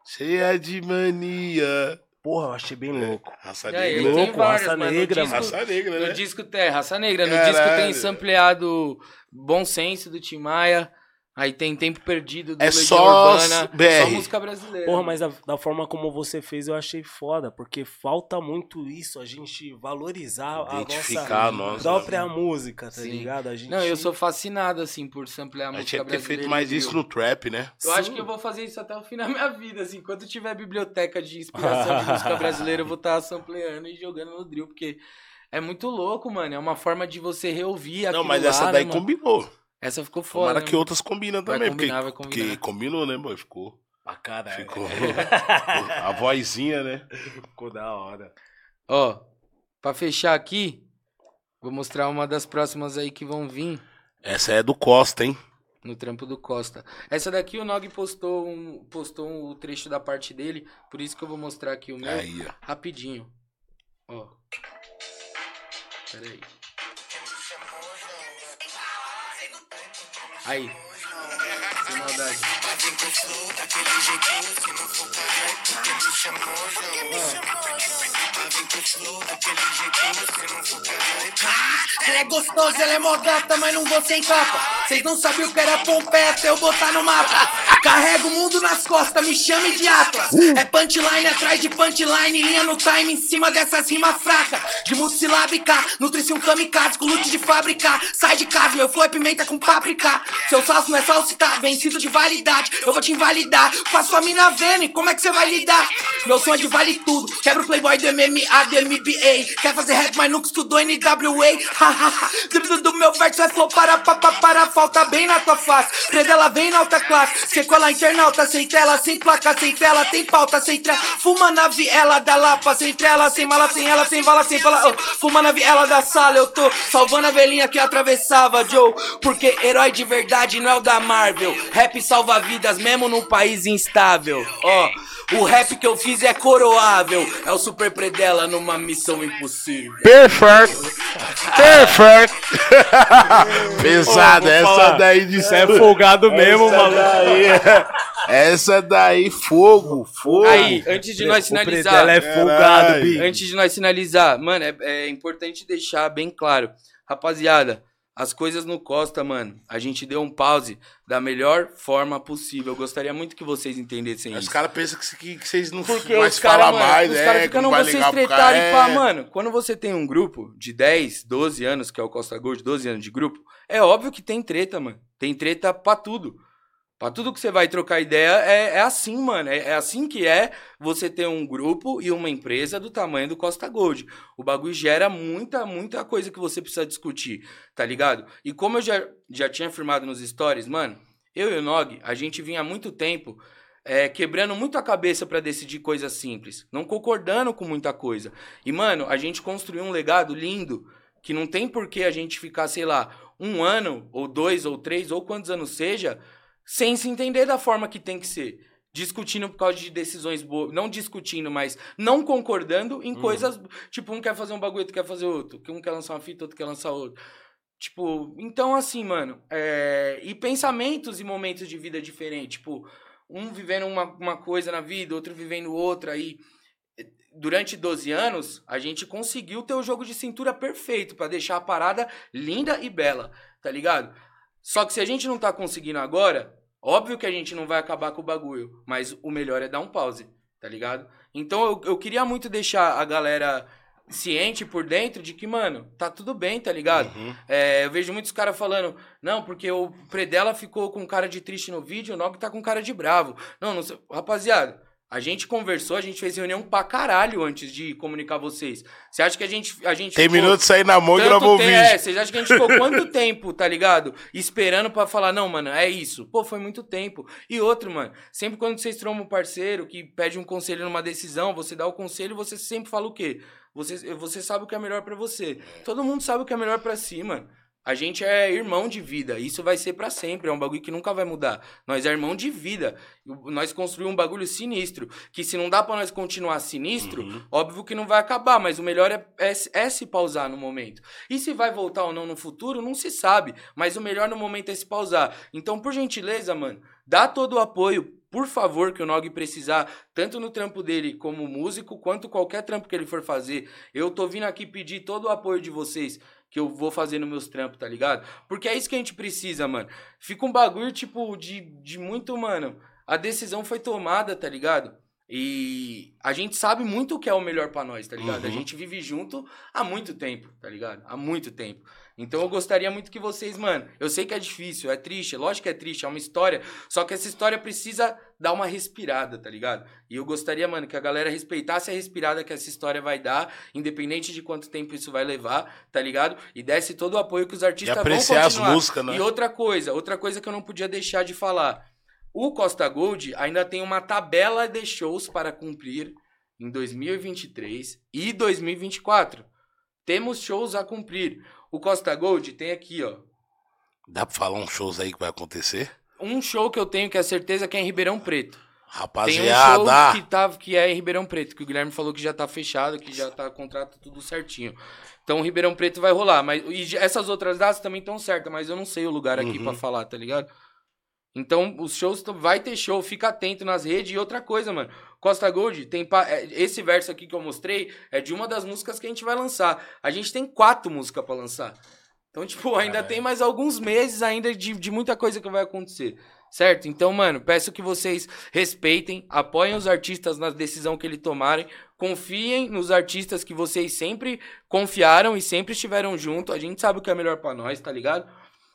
Cheia de mania. Porra, eu achei bem louco. Raça E aí, negra. tem Louco, várias, raça mano. negra, no disco, Raça negra, no né? disco tem Raça Negra. No Caralho. disco tem sampleado Bom Senso do Tim Maia. Aí tem Tempo Perdido do É Legião só Urbana. BR. Só música brasileira. Porra, mas da, da forma como você fez, eu achei foda, porque falta muito isso, a gente valorizar a Identificar a nossa nossa. própria música, tá Sim. ligado? A gente... Não, eu sou fascinado, assim, por samplear a A gente música tinha que ter brasileira. feito mais viu? isso no trap, né? Eu acho Sim. que eu vou fazer isso até o fim da minha vida, assim. Quando tiver biblioteca de inspiração de música brasileira, eu vou estar sampleando e jogando no drill, porque é muito louco, mano. É uma forma de você reouvir aquilo Não, mas lá, essa né, daí mano? combinou. Essa ficou foda. Tomara né, que mano? outras combinam Vai também. combinar, vai porque, combinar. porque combinou, né, mano? Ficou. Pra caralho. Ficou. a vozinha, né? Ficou da hora. Ó, pra fechar aqui, vou mostrar uma das próximas aí que vão vir Essa é do Costa, hein? no trampo do Costa. Essa daqui o Nog postou um, postou um trecho da parte dele, por isso que eu vou mostrar aqui o meu Aí, ó. rapidinho. Ó. Pera aí. Aí. Sem maldade. Ela é gostosa, ela é mó gata, mas não vou sem capa. Vocês não sabiam que era Pompeia até eu botar no mapa. Carrego o mundo nas costas, me chame de Atlas. É punchline atrás de punchline, linha no time em cima dessas rimas fracas. De multissilábica, nutrição kamikaze com loot de fábrica. Sai de casa, meu flow é pimenta com páprica. Seu salso não é falsitar, vencido de validade. Eu vou te invalidar, faço a mina vendo, e como é que você vai lidar? Meu som é de vale tudo, quebra o playboy do MMA, do MBA. Quer fazer rap, mas nunca estudou NWA. Hahaha, do meu verso é flow para, para, falta bem na tua face. Predela vem na alta classe, sequela internauta, sem tela, sem placa, sem tela, tem pauta, sem trela. Fuma na viela da Lapa, sem trela, sem mala, sem ela, sem bala, sem bala. Oh, fuma na viela da sala, eu tô salvando a velhinha que atravessava, Joe. Porque herói de verdade não é o da Marvel. Rap salva vidas mesmo num país instável. Ó, o rap que eu fiz é coroável. É o super predela numa missão impossível. Perfect! Perfect! Pesada, vou essa falar, daí de é folgado mesmo, essa maluco. Daí, essa daí, fogo, fogo. Aí, antes de nós O finalizar. Predela é folgado. Antes de nós finalizar, mano, é, é importante deixar bem claro. Rapaziada, as coisas no Costa, mano, a gente deu um pause da melhor forma possível. Eu gostaria muito que vocês entendessem Os isso. caras pensam que, que, vocês não Porque mais os falam mais, os é, não vai vocês tretarem cara, pá, é. mano. Quando você tem um grupo de 10, 12 anos, que é o Costa Gold, 12 anos de grupo, é óbvio que tem treta, mano. Tem treta pra tudo. Pra tudo que você vai trocar ideia, é, é assim, mano. É, é assim que é você ter um grupo e uma empresa do tamanho do Costa Gold. O bagulho gera muita, muita coisa que você precisa discutir, tá ligado? E como eu já, já tinha afirmado nos stories, mano, eu e o Nog, a gente vinha há muito tempo é, quebrando muito a cabeça pra decidir coisas simples, não concordando com muita coisa. E, mano, a gente construiu um legado lindo que não tem por que a gente ficar, sei lá, um ano, ou dois, ou três, ou quantos anos seja, sem se entender da forma que tem que ser. Discutindo por causa de decisões boas. Não discutindo, mas não concordando em coisas. Tipo, um quer fazer um bagulho, outro quer fazer outro. Um quer lançar uma fita, outro quer lançar outro. Tipo, então assim, mano. é, E pensamentos e momentos de vida diferentes. Tipo, um vivendo uma, uma coisa na vida, outro vivendo outra. Aí, durante 12 anos, a gente conseguiu ter o jogo de cintura perfeito pra deixar a parada linda e bela, tá ligado? Só que se a gente não tá conseguindo agora, óbvio que a gente não vai acabar com o bagulho, mas o melhor é dar um pause, tá ligado? Então eu, eu queria muito deixar a galera ciente por dentro de que, mano, tá tudo bem, tá ligado? Uhum. É, eu vejo muitos caras falando, não, porque o Predela ficou com cara de triste no vídeo, o Nog tá com cara de bravo. Não, não sei. Rapaziada, a gente conversou, a gente fez reunião pra caralho antes de comunicar vocês. Você acha que a gente. A gente Terminou de sair na mão e gravou o vídeo. É, vocês acham que a gente ficou quanto tempo, tá ligado? Esperando pra falar, não, mano, é isso. Pô, foi muito tempo. E outro, mano, sempre quando vocês trombam um parceiro que pede um conselho numa decisão, você dá o conselho, você sempre fala o quê? Você, você sabe o que é melhor pra você. Todo mundo sabe o que é melhor pra si, mano. A gente é irmão de vida. Isso vai ser pra sempre. É um bagulho que nunca vai mudar. Nós é irmão de vida. Nós construímos um bagulho sinistro. Que se não dá pra nós continuar sinistro, Uhum. óbvio que não vai acabar. Mas o melhor é, é, é se pausar no momento. E se vai voltar ou não no futuro, não se sabe. Mas o melhor no momento é se pausar. Então, por gentileza, mano, dá todo o apoio. Por favor, que o Nog precisar, tanto no trampo dele como músico, quanto qualquer trampo que ele for fazer. Eu tô vindo aqui pedir todo o apoio de vocês que eu vou fazer nos meus trampos, tá ligado? Porque é isso que a gente precisa, mano. Fica um bagulho, tipo, de, de muito, mano. A decisão foi tomada, tá ligado? E a gente sabe muito o que é o melhor pra nós, tá ligado? A Uhum. gente vive junto há muito tempo, tá ligado? Há muito tempo. Então eu gostaria muito que vocês, mano, eu sei que é difícil, é triste, é lógico que é triste, é uma história, só que essa história precisa dar uma respirada, tá ligado? E eu gostaria, mano, que a galera respeitasse a respirada que essa história vai dar, independente de quanto tempo isso vai levar, tá ligado? E desse todo o apoio que os E artistas vão apreciar as continuar. músicas, né? E outra coisa, outra coisa que eu não podia deixar de falar. O Costa Gold ainda tem uma tabela de shows para cumprir em 2023 e 2024. Temos shows a cumprir. O Costa Gold tem aqui, ó. Dá pra falar uns shows aí que vai acontecer? Um show que eu tenho que é certeza que é em Ribeirão Preto. Tem um show Rapaziada, que, tá, que é em Ribeirão Preto, que o Guilherme falou que já tá fechado, que já tá contrato tudo certinho. Então o Ribeirão Preto vai rolar. Mas, e essas outras datas também estão certas, mas eu não sei o lugar aqui Uhum. pra falar, tá ligado? Então, os shows vai ter show, fica atento nas redes. E outra coisa, mano, Costa Gold tem. pa- é, Esse verso aqui que eu mostrei é de uma das músicas que a gente vai lançar. A gente tem quatro músicas pra lançar. Então, tipo, ainda Caralho. tem mais alguns meses ainda de, de muita coisa que vai acontecer. Certo? Então, mano, peço que vocês respeitem, apoiem os artistas na decisão que eles tomarem, confiem nos artistas que vocês sempre confiaram e sempre estiveram junto. A gente sabe o que é melhor pra nós, tá ligado?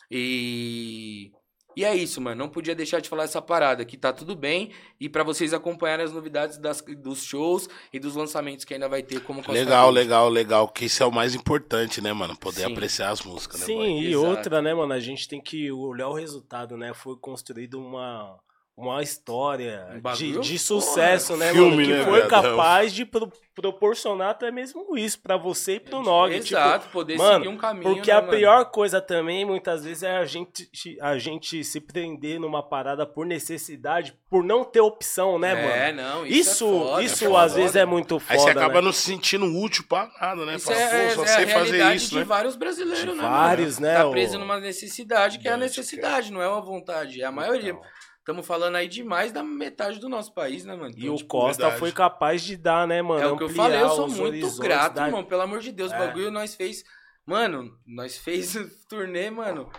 E e é isso, mano. Não podia deixar de falar essa parada, que tá tudo bem e pra vocês acompanharem as novidades das, dos shows e dos lançamentos que ainda vai ter como Costa legal, legal, legal. Que isso é o mais importante, né, mano? Poder Sim. apreciar as músicas, né, Sim, boy? e Exato. outra, né, mano? A gente tem que olhar o resultado, né? Foi construído uma, uma história Um de, de sucesso, né, Filme, mano? Que né, foi viado? capaz de pro- proporcionar até mesmo isso pra você e pro Nog. tipo, Exato, poder mano, seguir um caminho. Porque né, a mano? pior coisa também, muitas vezes, é a gente, a gente se prender numa parada por necessidade, por não ter opção, né, é, mano? não, Isso, isso, é foda, isso é às foda. vezes é muito foda. Aí você acaba né? não se sentindo útil pra nada, né? Isso Fala, é, pô, só é sei a fazer realidade isso, de né? vários brasileiros, De né? mano? vários, né, Tá o- preso numa necessidade que é a necessidade, não é uma vontade. É a maioria. Então. Estamos falando aí de mais da metade do nosso país, né, mano? E Então, o tipo, Costa verdade. foi capaz de dar, né, mano? É o que eu falei, eu sou muito grato, da- irmão. Pelo amor de Deus, o É. bagulho nós fez. Mano, nós fez turnê, mano.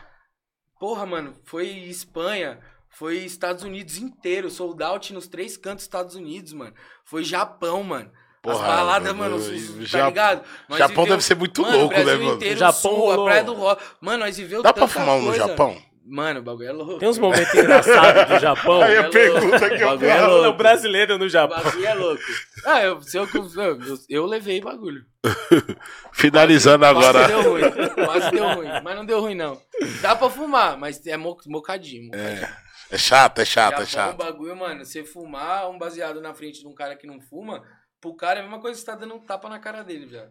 Porra, mano, foi Espanha, foi Estados Unidos inteiro, sold out nos três cantos dos Estados Unidos, mano. Foi Japão, mano. As Porra, baladas, mano, mano, e os- tá Japão- ligado? Nós Japão viveu- deve ser muito mano, louco, o né, mano? Inteiro, Japão sul, rolou- a Praia do Rock. Mano, nós viveu Dá pra fumar um no. Japão? Mano, o bagulho é louco. Tem uns momentos engraçados do Japão. Aí é a louco. pergunta que eu Bagulho é louco. o brasileiro no O Japão. bagulho é louco. Ah, eu, se eu, eu, eu levei bagulho. Finalizando agora. Quase deu ruim. Quase deu ruim. Mas não deu ruim, não. Dá pra fumar, mas é mo- mocadinho. mocadinho. É chato, é chato, Japão, é chato. um bagulho, mano, você fumar um baseado na frente de um cara que não fuma, pro cara é a mesma coisa que você tá dando um tapa na cara dele, já.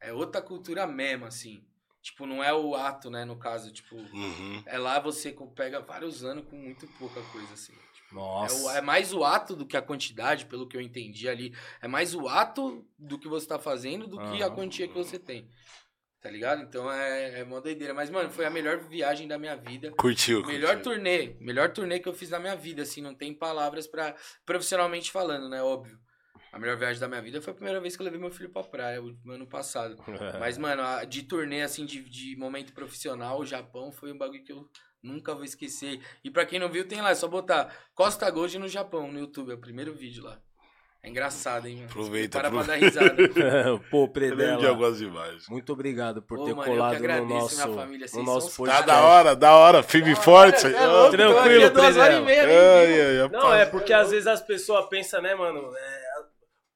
É outra cultura mesmo, assim. Tipo, não é o ato, né, no caso, tipo... Uhum. É lá você pega vários anos com muito pouca coisa, assim. É, o- Nossa. é mais o ato do que a quantidade, pelo que eu entendi ali. É mais o ato do que você tá fazendo do que a quantia que você tem. Tá ligado? Então é, é uma doideira. Mas, mano, foi a melhor viagem da minha vida. Curtiu, Melhor curtiu. turnê. Melhor turnê que eu fiz na minha vida, assim. Não tem palavras pra... Profissionalmente falando, né? Óbvio. A melhor viagem da minha vida foi a primeira vez que eu levei meu filho pra praia, o ano passado. Mas, mano, a- de turnê, assim, de, de momento profissional, o Japão foi um bagulho que eu nunca vou esquecer. E pra quem não viu, tem lá, é só botar Costa Gold no Japão, no YouTube, é o primeiro vídeo lá. É engraçado, hein, mano? Aproveita, Para pra dar risada. Pô, Eu lembro de Predela, algumas imagens. muito obrigado por Pô, ter mano, eu que colado no agradeço, nosso, minha família, no vocês nosso são Tá podcast. da hora, da hora. Firme e forte. É louco, Tranquilo, Predela. meia, ai, ai, Não, é porque às vezes as pessoas pensam, né, mano? é,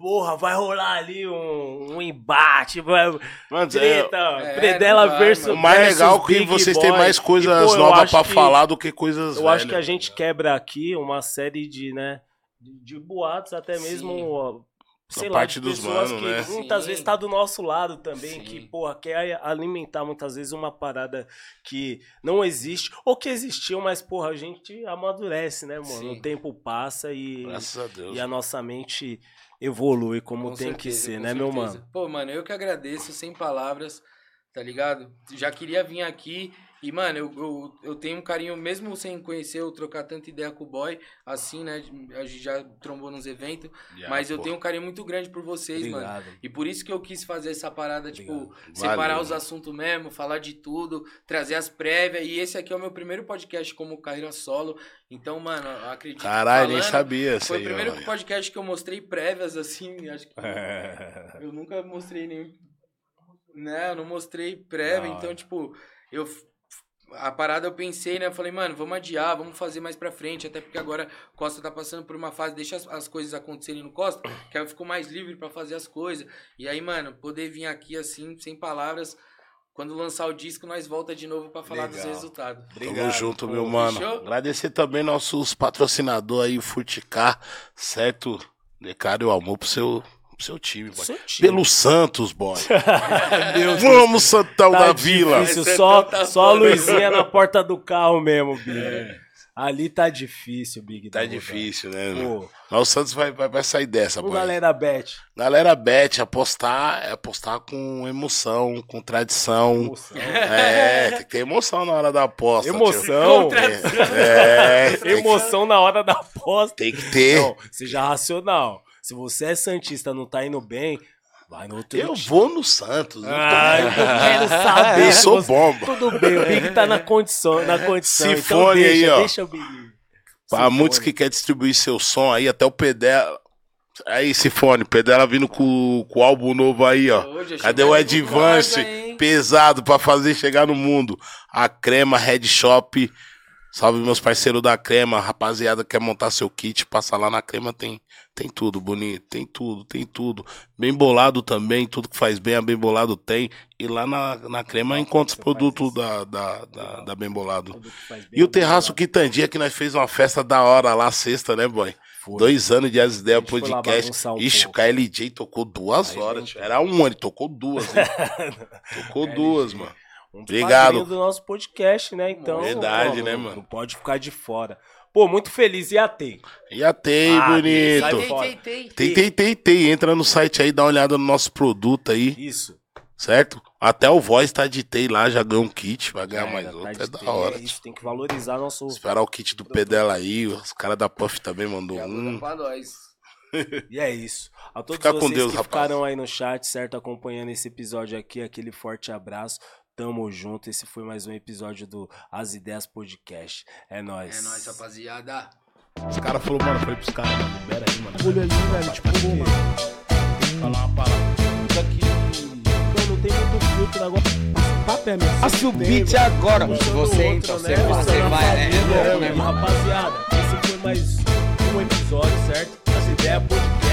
porra, vai rolar ali um, um embate, vai, Mano, é, treta, É, Predela não vai, versus o mais versus legal é que Big vocês Boy. têm mais E, coisas pô, novas que- falar do que coisas Eu acho que a velhas. gente quebra aqui uma série de, né, de, boatos, até mesmo, Sim. ó, sei Da lá, parte de dos pessoas mano, que né? muitas Sim. vezes tá do nosso lado também, Sim. que, porra, quer alimentar muitas vezes uma parada que não existe, ou que existiu, mas, porra, a gente amadurece, né, mano? Sim. O tempo passa e, Graças a Deus. e a nossa mente evolui como Com tem que certeza, ser, com né, meu certeza. mano? Pô, mano, eu que agradeço, sem palavras, tá ligado? Já queria vir aqui e, mano, eu, eu, eu tenho um carinho, mesmo sem conhecer, eu trocar tanta ideia com o boy, assim, né? A gente já trombou nos eventos, Já, mas eu pô. tenho um carinho muito grande por vocês, mano. Obrigado. E por isso que eu quis fazer essa parada, tipo, Obrigado. separar Valeu, os mano. assuntos mesmo, falar de tudo, trazer as prévias. E esse aqui é o meu primeiro podcast como carreira solo. Então, mano, eu acredito. Caralho, nem sabia isso Foi o primeiro mano. podcast que eu mostrei prévias, assim, acho que. Eu nunca mostrei nenhum. Né, eu não mostrei prévia, Da então, tipo, eu. A parada eu pensei, né? Eu falei, mano, vamos adiar, vamos fazer mais pra frente, até porque agora Costa tá passando por uma fase, deixa as, as coisas acontecerem no Costa, que aí eu fico mais livre pra fazer as coisas. E aí, mano, poder vir aqui assim, sem palavras, quando lançar o disco, nós volta de novo pra falar dos Legal. resultados. Tamo junto, pô. meu mano. Fechou? Agradecer também nossos patrocinadores aí, o Furticar, certo? Declare o amor pro seu, pro seu time, boy. Seu time. Pelo Santos, boy. Vamos, Santão Tá da Vila. difícil, é só, tanta só a luzinha na porta do carro mesmo, Big. Ali tá difícil, Big. Tá da difícil, né? Pô, Mas o Santos vai, vai, vai sair dessa, boy. galera Bet. Galera, bet, apostar é apostar com emoção, com tradição. Emoção. É, tem que ter emoção na hora da aposta. tio. Emoção. É, tem que, Emoção na hora da aposta. tem que ter. Não, seja racional. Se você é Santista não tá indo bem, vai no outro Eu time. vou no Santos. Ai, eu quero saber. Eu sou bomba. Tudo bem, o Big tá na condição. Na condição então Sifone deixa, aí, ó. deixa o Big. Pra muitos que querem distribuir seu som aí, até o Pedela. Aí, Sifone, Pedela vindo com, com o álbum novo aí, ó. Hoje, Cadê o Advance casa, pesado pra fazer chegar no mundo? A Crema Head Shop. Salve meus parceiros da Crema, rapaziada quer montar seu kit, passa lá na Crema, tem tem tudo bonito, tem tudo, tem tudo. Bem bolado também, tudo que faz bem a Bem Bolado tem. E lá na, na Crema encontra os produtos da, da, da, da Bem Bolado. E o bem Terraço. Quitandia, que nós fez uma festa da hora lá, sexta, né, boy? Foi. Dois anos de As Ideias Podcast. Ixi, o. KLJ tocou duas Aí, horas. gente. Era um, ele tocou duas. tocou duas, mano. Um dos Obrigado. do nosso podcast, né? Então, Verdade, né, mano? Não pode ficar de fora. Pô, muito feliz. E a? E a Tei, Ah, bonito. Tem, tem, tem. Tem. Entra no site aí, dá uma olhada no nosso produto aí, Isso. certo? Até o Voz tá de Tei lá, já ganhou um kit, vai ganhar É, mais tá outro. É da ter, hora. é isso, tem que valorizar nosso. Esperar o kit do Pedela aí. Os caras da Puff também mandou Já um. pra nós. E é isso. A todos Fica com vocês Deus, que rapaz. ficaram aí no chat, certo? Acompanhando esse episódio aqui, aquele forte abraço. Tamo junto. Esse foi mais um episódio do As Ideias Podcast. É nóis. É nóis, rapaziada. Os caras falaram, mano, falei pros caras, mano, libera aí, mano. Olha ali, velho. Tipo, pô, mano. Falar uma palavra. Isso aqui. Não, não tem muito filtro agora. Esse papo é meu. Passe o beat agora. Você então, né? você, vai. É, família, louco, né, mano? Rapaziada, esse foi mais um episódio, certo? As Ideias Podcast.